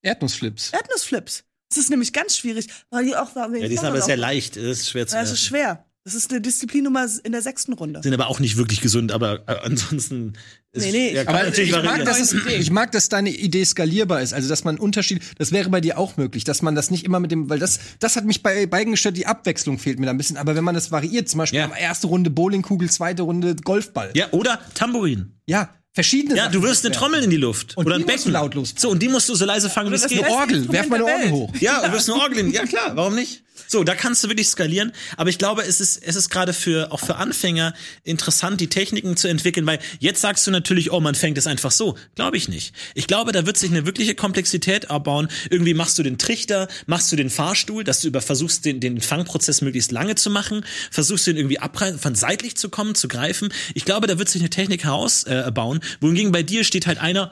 Speaker 2: Erdnussflips.
Speaker 4: Erdnussflips. Das ist nämlich ganz schwierig, weil die auch
Speaker 1: Ja, die sind aber sehr leicht. Das ist schwer zu
Speaker 4: Ja, das ist schwer. Das ist eine Disziplinnummer in der sechsten Runde.
Speaker 1: Sind aber auch nicht wirklich gesund, aber äh, ansonsten. Ist,
Speaker 4: Nee, nee,
Speaker 1: ja,
Speaker 2: Aber
Speaker 1: natürlich
Speaker 2: ich mag, dass es, ich mag, dass deine Idee skalierbar ist. Also, dass man Unterschied, das wäre bei dir auch möglich, dass man das nicht immer mit dem, weil das, das hat mich bei beiden gestört, die Abwechslung fehlt mir da ein bisschen. Aber wenn man das variiert, zum Beispiel
Speaker 1: Ja.
Speaker 2: erste Runde Bowlingkugel, zweite Runde Golfball.
Speaker 1: Ja, oder Tambourin.
Speaker 2: Ja, verschiedene
Speaker 1: Ja,
Speaker 2: Sachen
Speaker 1: du wirfst eine
Speaker 2: werfen.
Speaker 1: Trommel in die Luft.
Speaker 2: Und
Speaker 1: oder
Speaker 2: die
Speaker 1: ein
Speaker 2: musst du
Speaker 1: Becken.
Speaker 2: lautlos
Speaker 1: So, und die musst du so leise fangen, wie es
Speaker 4: das
Speaker 1: geht.
Speaker 4: beste
Speaker 2: Orgel, werf mal eine Orgel hoch.
Speaker 1: Ja, und wirst eine Orgel in. Ja, klar, warum nicht? So, da kannst du wirklich skalieren. Aber ich glaube, es ist, es ist gerade für, auch für Anfänger interessant, die Techniken zu entwickeln, weil jetzt sagst du natürlich, oh, man fängt es einfach so. Glaube ich nicht. Ich glaube, da wird sich eine wirkliche Komplexität abbauen. Irgendwie machst du den Trichter, machst du den Fahrstuhl, dass du über versuchst, den, den Fangprozess möglichst lange zu machen, versuchst ihn irgendwie abrein, von seitlich zu kommen, zu greifen. Ich glaube, da wird sich eine Technik herausbauen. Äh, bauen. wohingegen bei dir steht halt einer,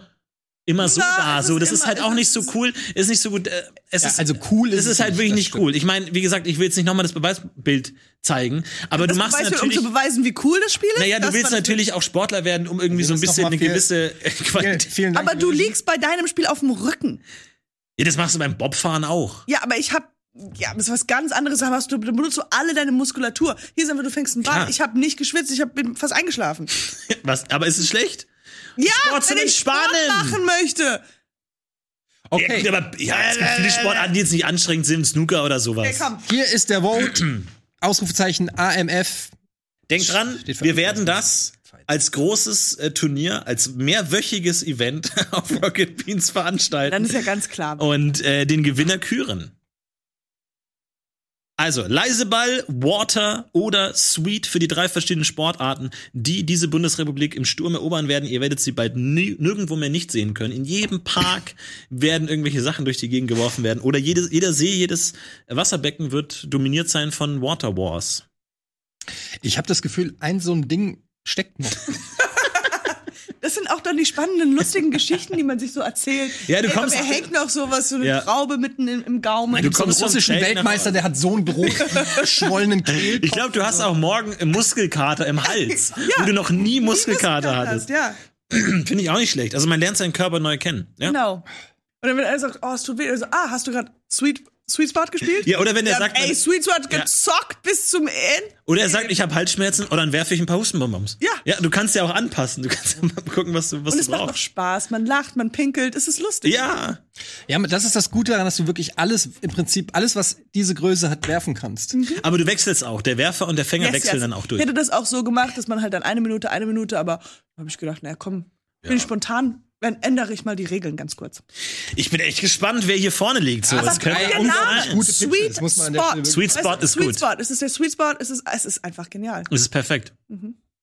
Speaker 1: immer so
Speaker 4: Na,
Speaker 1: da, so
Speaker 4: ist
Speaker 1: das ist
Speaker 4: immer-
Speaker 1: halt auch nicht so
Speaker 4: ist-
Speaker 1: cool, ist nicht so gut. Äh, es
Speaker 2: Ja,
Speaker 1: ist
Speaker 2: also cool ist
Speaker 1: es ist halt wirklich
Speaker 2: das
Speaker 1: nicht
Speaker 2: stimmt.
Speaker 1: cool. Ich meine, wie gesagt, ich will jetzt nicht nochmal das Beweisbild zeigen, aber du machst
Speaker 4: Weißt du, um
Speaker 1: natürlich.
Speaker 4: zu beweisen, wie cool das Spiel ist?
Speaker 1: Naja, du
Speaker 4: Das
Speaker 1: willst natürlich auch Sportler werden, um irgendwie so ein
Speaker 2: Das ist
Speaker 1: bisschen eine
Speaker 2: viel-
Speaker 1: gewisse äh, Qualität.
Speaker 2: vielen Dank.
Speaker 4: Aber du liegst bei deinem Spiel auf dem Rücken.
Speaker 1: Ja, das machst du beim Bobfahren auch.
Speaker 4: Ja, aber ich hab ja, das ist was ganz anderes. Da hast du, da benutzt du alle deine Muskulatur. Hier sind wir, du fängst einen Ball.
Speaker 1: Klar.
Speaker 4: Ich habe nicht geschwitzt, ich hab, bin fast eingeschlafen.
Speaker 1: Was? Aber ist es schlecht?
Speaker 4: Ja,
Speaker 1: Sport
Speaker 4: wenn ich Sport
Speaker 1: Entspannen.
Speaker 4: machen möchte.
Speaker 2: Okay,
Speaker 1: Ja, aber ja, es gibt viele Sportarten, die jetzt nicht anstrengend sind, Snooker oder sowas.
Speaker 4: Okay, komm.
Speaker 2: hier ist der Vote. Ausrufezeichen AMF.
Speaker 1: Denk dran, wir werden das als großes äh, Turnier, als mehrwöchiges Event auf Rocket Beans veranstalten.
Speaker 4: Dann ist ja ganz klar.
Speaker 1: und äh, den Gewinner küren. Also, Leiseball, Water oder Sweet für die drei verschiedenen Sportarten, die diese Bundesrepublik im Sturm erobern werden. Ihr werdet sie bald ni- nirgendwo mehr nicht sehen können. In jedem Park werden irgendwelche Sachen durch die Gegend geworfen werden. Oder jedes, jeder See, jedes Wasserbecken wird dominiert sein von Water Wars.
Speaker 2: Ich habe das Gefühl, ein so ein Ding steckt noch.
Speaker 4: Das sind auch dann die spannenden, lustigen Geschichten, die man sich so erzählt.
Speaker 1: Ja, du
Speaker 4: Ey,
Speaker 1: kommst auf-
Speaker 4: hängt noch sowas, so eine
Speaker 1: Ja.
Speaker 4: Traube mitten im, im Gaumen.
Speaker 1: Du
Speaker 2: Du kommst einen russischen Weltmeister, der hat so einen geschwollenen Kehl.
Speaker 1: Ich glaube, du hast auch morgen Muskelkater im Hals, wo du noch nie Muskelkater hattest.
Speaker 4: Ja,
Speaker 1: Finde ich auch nicht schlecht. Also man lernt seinen Körper neu kennen. Ja?
Speaker 4: genau. Und dann wird er sagt, oh, es tut weh. Also, ah, hast du gerade Sweet, Sweet Spot gespielt?
Speaker 1: Ja, oder wenn er
Speaker 4: Ja,
Speaker 1: sagt,
Speaker 4: ey, Sweet Spot
Speaker 1: Ja.
Speaker 4: gezockt bis zum Ende.
Speaker 1: Oder er sagt, ich habe Halsschmerzen, oder dann werfe ich ein paar Hustenbonbons.
Speaker 4: Ja.
Speaker 1: Ja, du kannst ja auch anpassen. Du kannst ja mal gucken, was du, was
Speaker 4: Und
Speaker 1: du
Speaker 4: es macht auch. Spaß. Man lacht, man pinkelt. Es ist lustig.
Speaker 1: Ja.
Speaker 2: Ja, aber das ist das Gute daran, dass du wirklich alles, im Prinzip alles, was diese Größe hat, werfen kannst.
Speaker 1: Aber du wechselst auch. Der Werfer und der Fänger
Speaker 4: Yes,
Speaker 1: wechseln
Speaker 4: yes.
Speaker 1: dann auch durch.
Speaker 4: Ich hätte das auch so gemacht, dass man halt dann eine Minute, eine Minute, aber da habe ich gedacht, na komm, bin ich spontan, dann ändere ich mal die Regeln ganz kurz.
Speaker 1: Ich bin echt gespannt, wer hier vorne liegt. So, auch
Speaker 4: Name,
Speaker 1: sein.
Speaker 2: Gute Pitches,
Speaker 4: Sweet
Speaker 2: das der
Speaker 4: Spot.
Speaker 1: Sweet Spot
Speaker 4: Weißt
Speaker 1: ist
Speaker 4: Sweet
Speaker 1: gut.
Speaker 4: Spot. Es ist der Sweet Spot, es ist, es ist einfach genial.
Speaker 1: Es ist perfekt.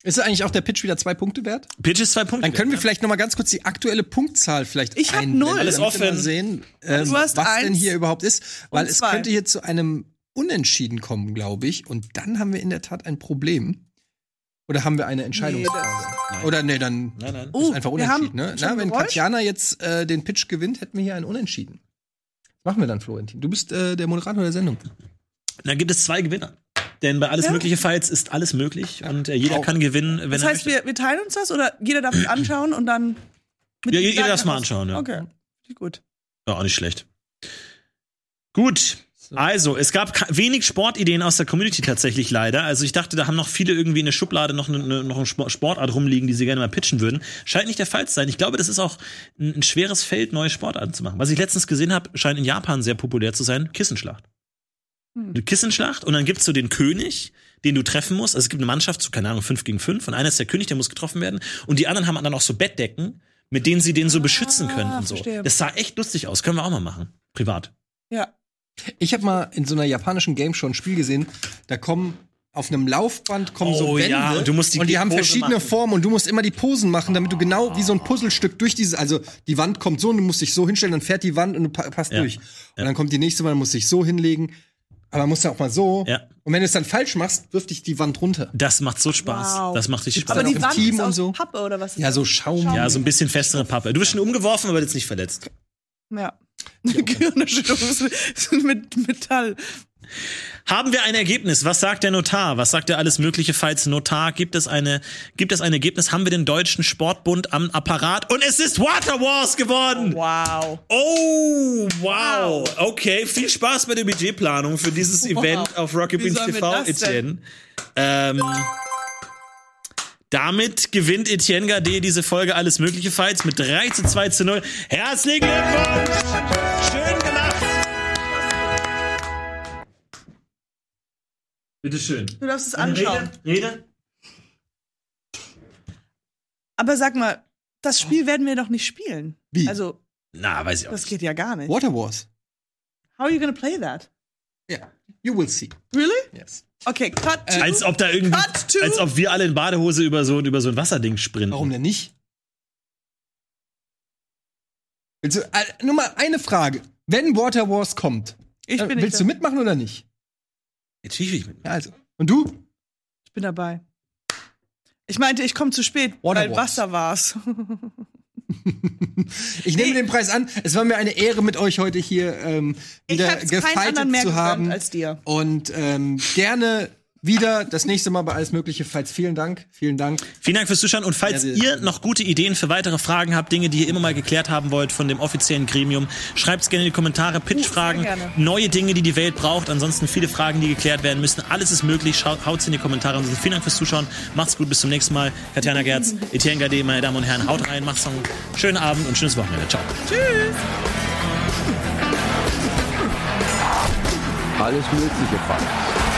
Speaker 2: Ist eigentlich auch der Pitch wieder zwei Punkte wert?
Speaker 1: Pitch ist zwei Punkte.
Speaker 2: Dann können wir vielleicht noch mal ganz kurz die aktuelle Punktzahl vielleicht
Speaker 4: Ich hab
Speaker 2: einblenden,
Speaker 4: null.
Speaker 1: Alles offen.
Speaker 2: mal sehen, ähm,
Speaker 4: Du hast
Speaker 2: was denn hier überhaupt ist, weil es
Speaker 4: zwei.
Speaker 2: könnte hier zu einem Unentschieden kommen, glaube ich, und dann haben wir in der Tat ein Problem. Oder haben wir eine Entscheidungsfrage? Oder nee, dann
Speaker 1: Nein, nein.
Speaker 2: Ist einfach
Speaker 4: wir haben
Speaker 2: unentschieden. Ne? Na, wenn
Speaker 4: Geräusch?
Speaker 2: Katjana jetzt äh, den Pitch gewinnt, hätten wir hier ein Unentschieden. Was machen wir dann, Florentin? Du bist äh, der Moderator der Sendung.
Speaker 1: Dann gibt es zwei Gewinner. Denn bei alles
Speaker 4: Ja.
Speaker 1: mögliche Fights ist alles möglich und äh, jeder
Speaker 2: Auch.
Speaker 1: kann gewinnen, wenn
Speaker 4: Das
Speaker 1: er
Speaker 4: heißt,
Speaker 1: möchte.
Speaker 4: wir, wir teilen uns das oder jeder darf es anschauen und dann. mit
Speaker 1: Ja, jeder darf's mal
Speaker 4: Sagen
Speaker 1: anschauen, ja.
Speaker 4: Okay, gut.
Speaker 1: Ja, auch nicht schlecht. Gut. Also, es gab wenig Sportideen aus der Community tatsächlich leider. Also ich dachte, da haben noch viele irgendwie in der Schublade noch eine, eine, noch eine Sport- Sportart rumliegen, die sie gerne mal pitchen würden. Scheint nicht der Fall zu sein. Ich glaube, das ist auch ein, ein schweres Feld, neue Sportarten zu machen. Was ich letztens gesehen habe, scheint in Japan sehr populär zu sein, Kissenschlacht. Eine Kissenschlacht und dann gibt's so den König, den du treffen musst. Also es gibt eine Mannschaft zu, keine Ahnung, fünf gegen fünf und einer ist der König, der muss getroffen werden und die anderen haben dann auch so Bettdecken, mit denen sie den so beschützen können und so.
Speaker 4: verstehe.
Speaker 1: Das sah echt lustig aus. Können wir auch mal machen. Privat.
Speaker 4: Ja.
Speaker 2: Ich habe mal in so einer japanischen Game Show ein Spiel gesehen, da kommen auf einem Laufband kommen so
Speaker 1: Oh,
Speaker 2: Wände
Speaker 1: ja, und du musst die
Speaker 2: und die haben
Speaker 1: Pose
Speaker 2: verschiedene
Speaker 1: machen.
Speaker 2: Formen und du musst immer die Posen machen, damit du genau wie so ein Puzzlestück durch diese, also die Wand kommt so und du musst dich so hinstellen, dann fährt die Wand und du pa passt
Speaker 1: Ja.
Speaker 2: durch. Und dann kommt die nächste Wand, musst dich so hinlegen, aber musst du auch mal so.
Speaker 1: Ja.
Speaker 2: Und wenn du es dann falsch machst, wirft dich die Wand runter.
Speaker 1: Das macht so Spaß.
Speaker 4: Wow.
Speaker 1: Das macht richtig Spaß.
Speaker 4: Aber
Speaker 2: auch
Speaker 4: die
Speaker 2: im
Speaker 4: Wand
Speaker 2: Team
Speaker 4: ist
Speaker 2: und
Speaker 4: aus
Speaker 2: so.
Speaker 4: Pappe oder was? Ist
Speaker 2: Ja, so Schaum.
Speaker 1: ja, so ein bisschen festere Pappe. Du bist schon umgeworfen, aber jetzt nicht verletzt.
Speaker 4: Ja. Gehirnerschütterung ist mit Metall.
Speaker 1: Haben wir ein Ergebnis? Was sagt der Notar? Was sagt der alles mögliche falls Notar? Gibt es eine, gibt es ein Ergebnis? Haben wir den deutschen Sportbund am Apparat? Und es ist Water Wars geworden!
Speaker 4: Wow.
Speaker 1: Oh, wow. Okay, viel Spaß bei der Budgetplanung für dieses Event auf Rocky Beans TV? Etienne. Ähm, damit gewinnt Etienne Gade diese Folge alles mögliche Fights mit 3 zu 2 zu 0. Herzlichen Glückwunsch! Schön gemacht! Bitte schön.
Speaker 4: Du darfst es anschauen.
Speaker 1: Rede? Rede?
Speaker 4: Aber sag mal, das Spiel werden wir doch nicht spielen.
Speaker 2: Wie?
Speaker 4: Also,
Speaker 1: Na, weiß ich auch
Speaker 4: das
Speaker 1: nicht.
Speaker 4: geht ja gar nicht.
Speaker 2: Water Wars.
Speaker 4: How are you gonna play that?
Speaker 2: Ja. You will see.
Speaker 4: Really?
Speaker 2: Yes.
Speaker 4: Okay, cut to.
Speaker 1: Als ob da irgendwie,
Speaker 4: Cut to-
Speaker 1: als ob wir alle in Badehose über so, über so ein Wasserding sprinten.
Speaker 2: Warum denn nicht? Willst du, äh, nur mal eine Frage. Wenn Water Wars kommt,
Speaker 4: ich
Speaker 2: äh, willst du
Speaker 4: da-
Speaker 2: mitmachen oder nicht?
Speaker 1: Natürlich will ich mit.
Speaker 2: Ja, also. Und du?
Speaker 4: Ich bin dabei. Ich meinte, ich komme zu spät,
Speaker 2: Water
Speaker 4: weil
Speaker 2: Wars.
Speaker 4: Wasser war's.
Speaker 2: Ich nehme den Preis an. Es war mir eine Ehre, mit euch heute hier ähm, wieder
Speaker 4: mehr
Speaker 2: zu haben.
Speaker 4: als dir.
Speaker 2: Und ähm, gerne wieder das nächste Mal bei alles Mögliche. Falls vielen Dank. Vielen Dank.
Speaker 1: Vielen Dank fürs Zuschauen und falls
Speaker 2: Ja,
Speaker 1: ihr noch gute Ideen für weitere Fragen habt, Dinge, die ihr immer mal geklärt haben wollt von dem offiziellen Gremium, schreibt's gerne in die Kommentare, Pitch-Fragen,
Speaker 4: Uh,
Speaker 1: neue Dinge, die die Welt braucht, ansonsten viele Fragen, die geklärt werden müssen. Alles ist möglich, Schaut, haut's in die Kommentare. Ansonsten vielen Dank fürs Zuschauen, macht's gut, bis zum nächsten Mal. Katjana Gerz, Etienne Gade, meine Damen und Herren, haut rein, macht's noch einen schönen Abend und schönes Wochenende. Ciao.
Speaker 3: Alles mögliche Fights.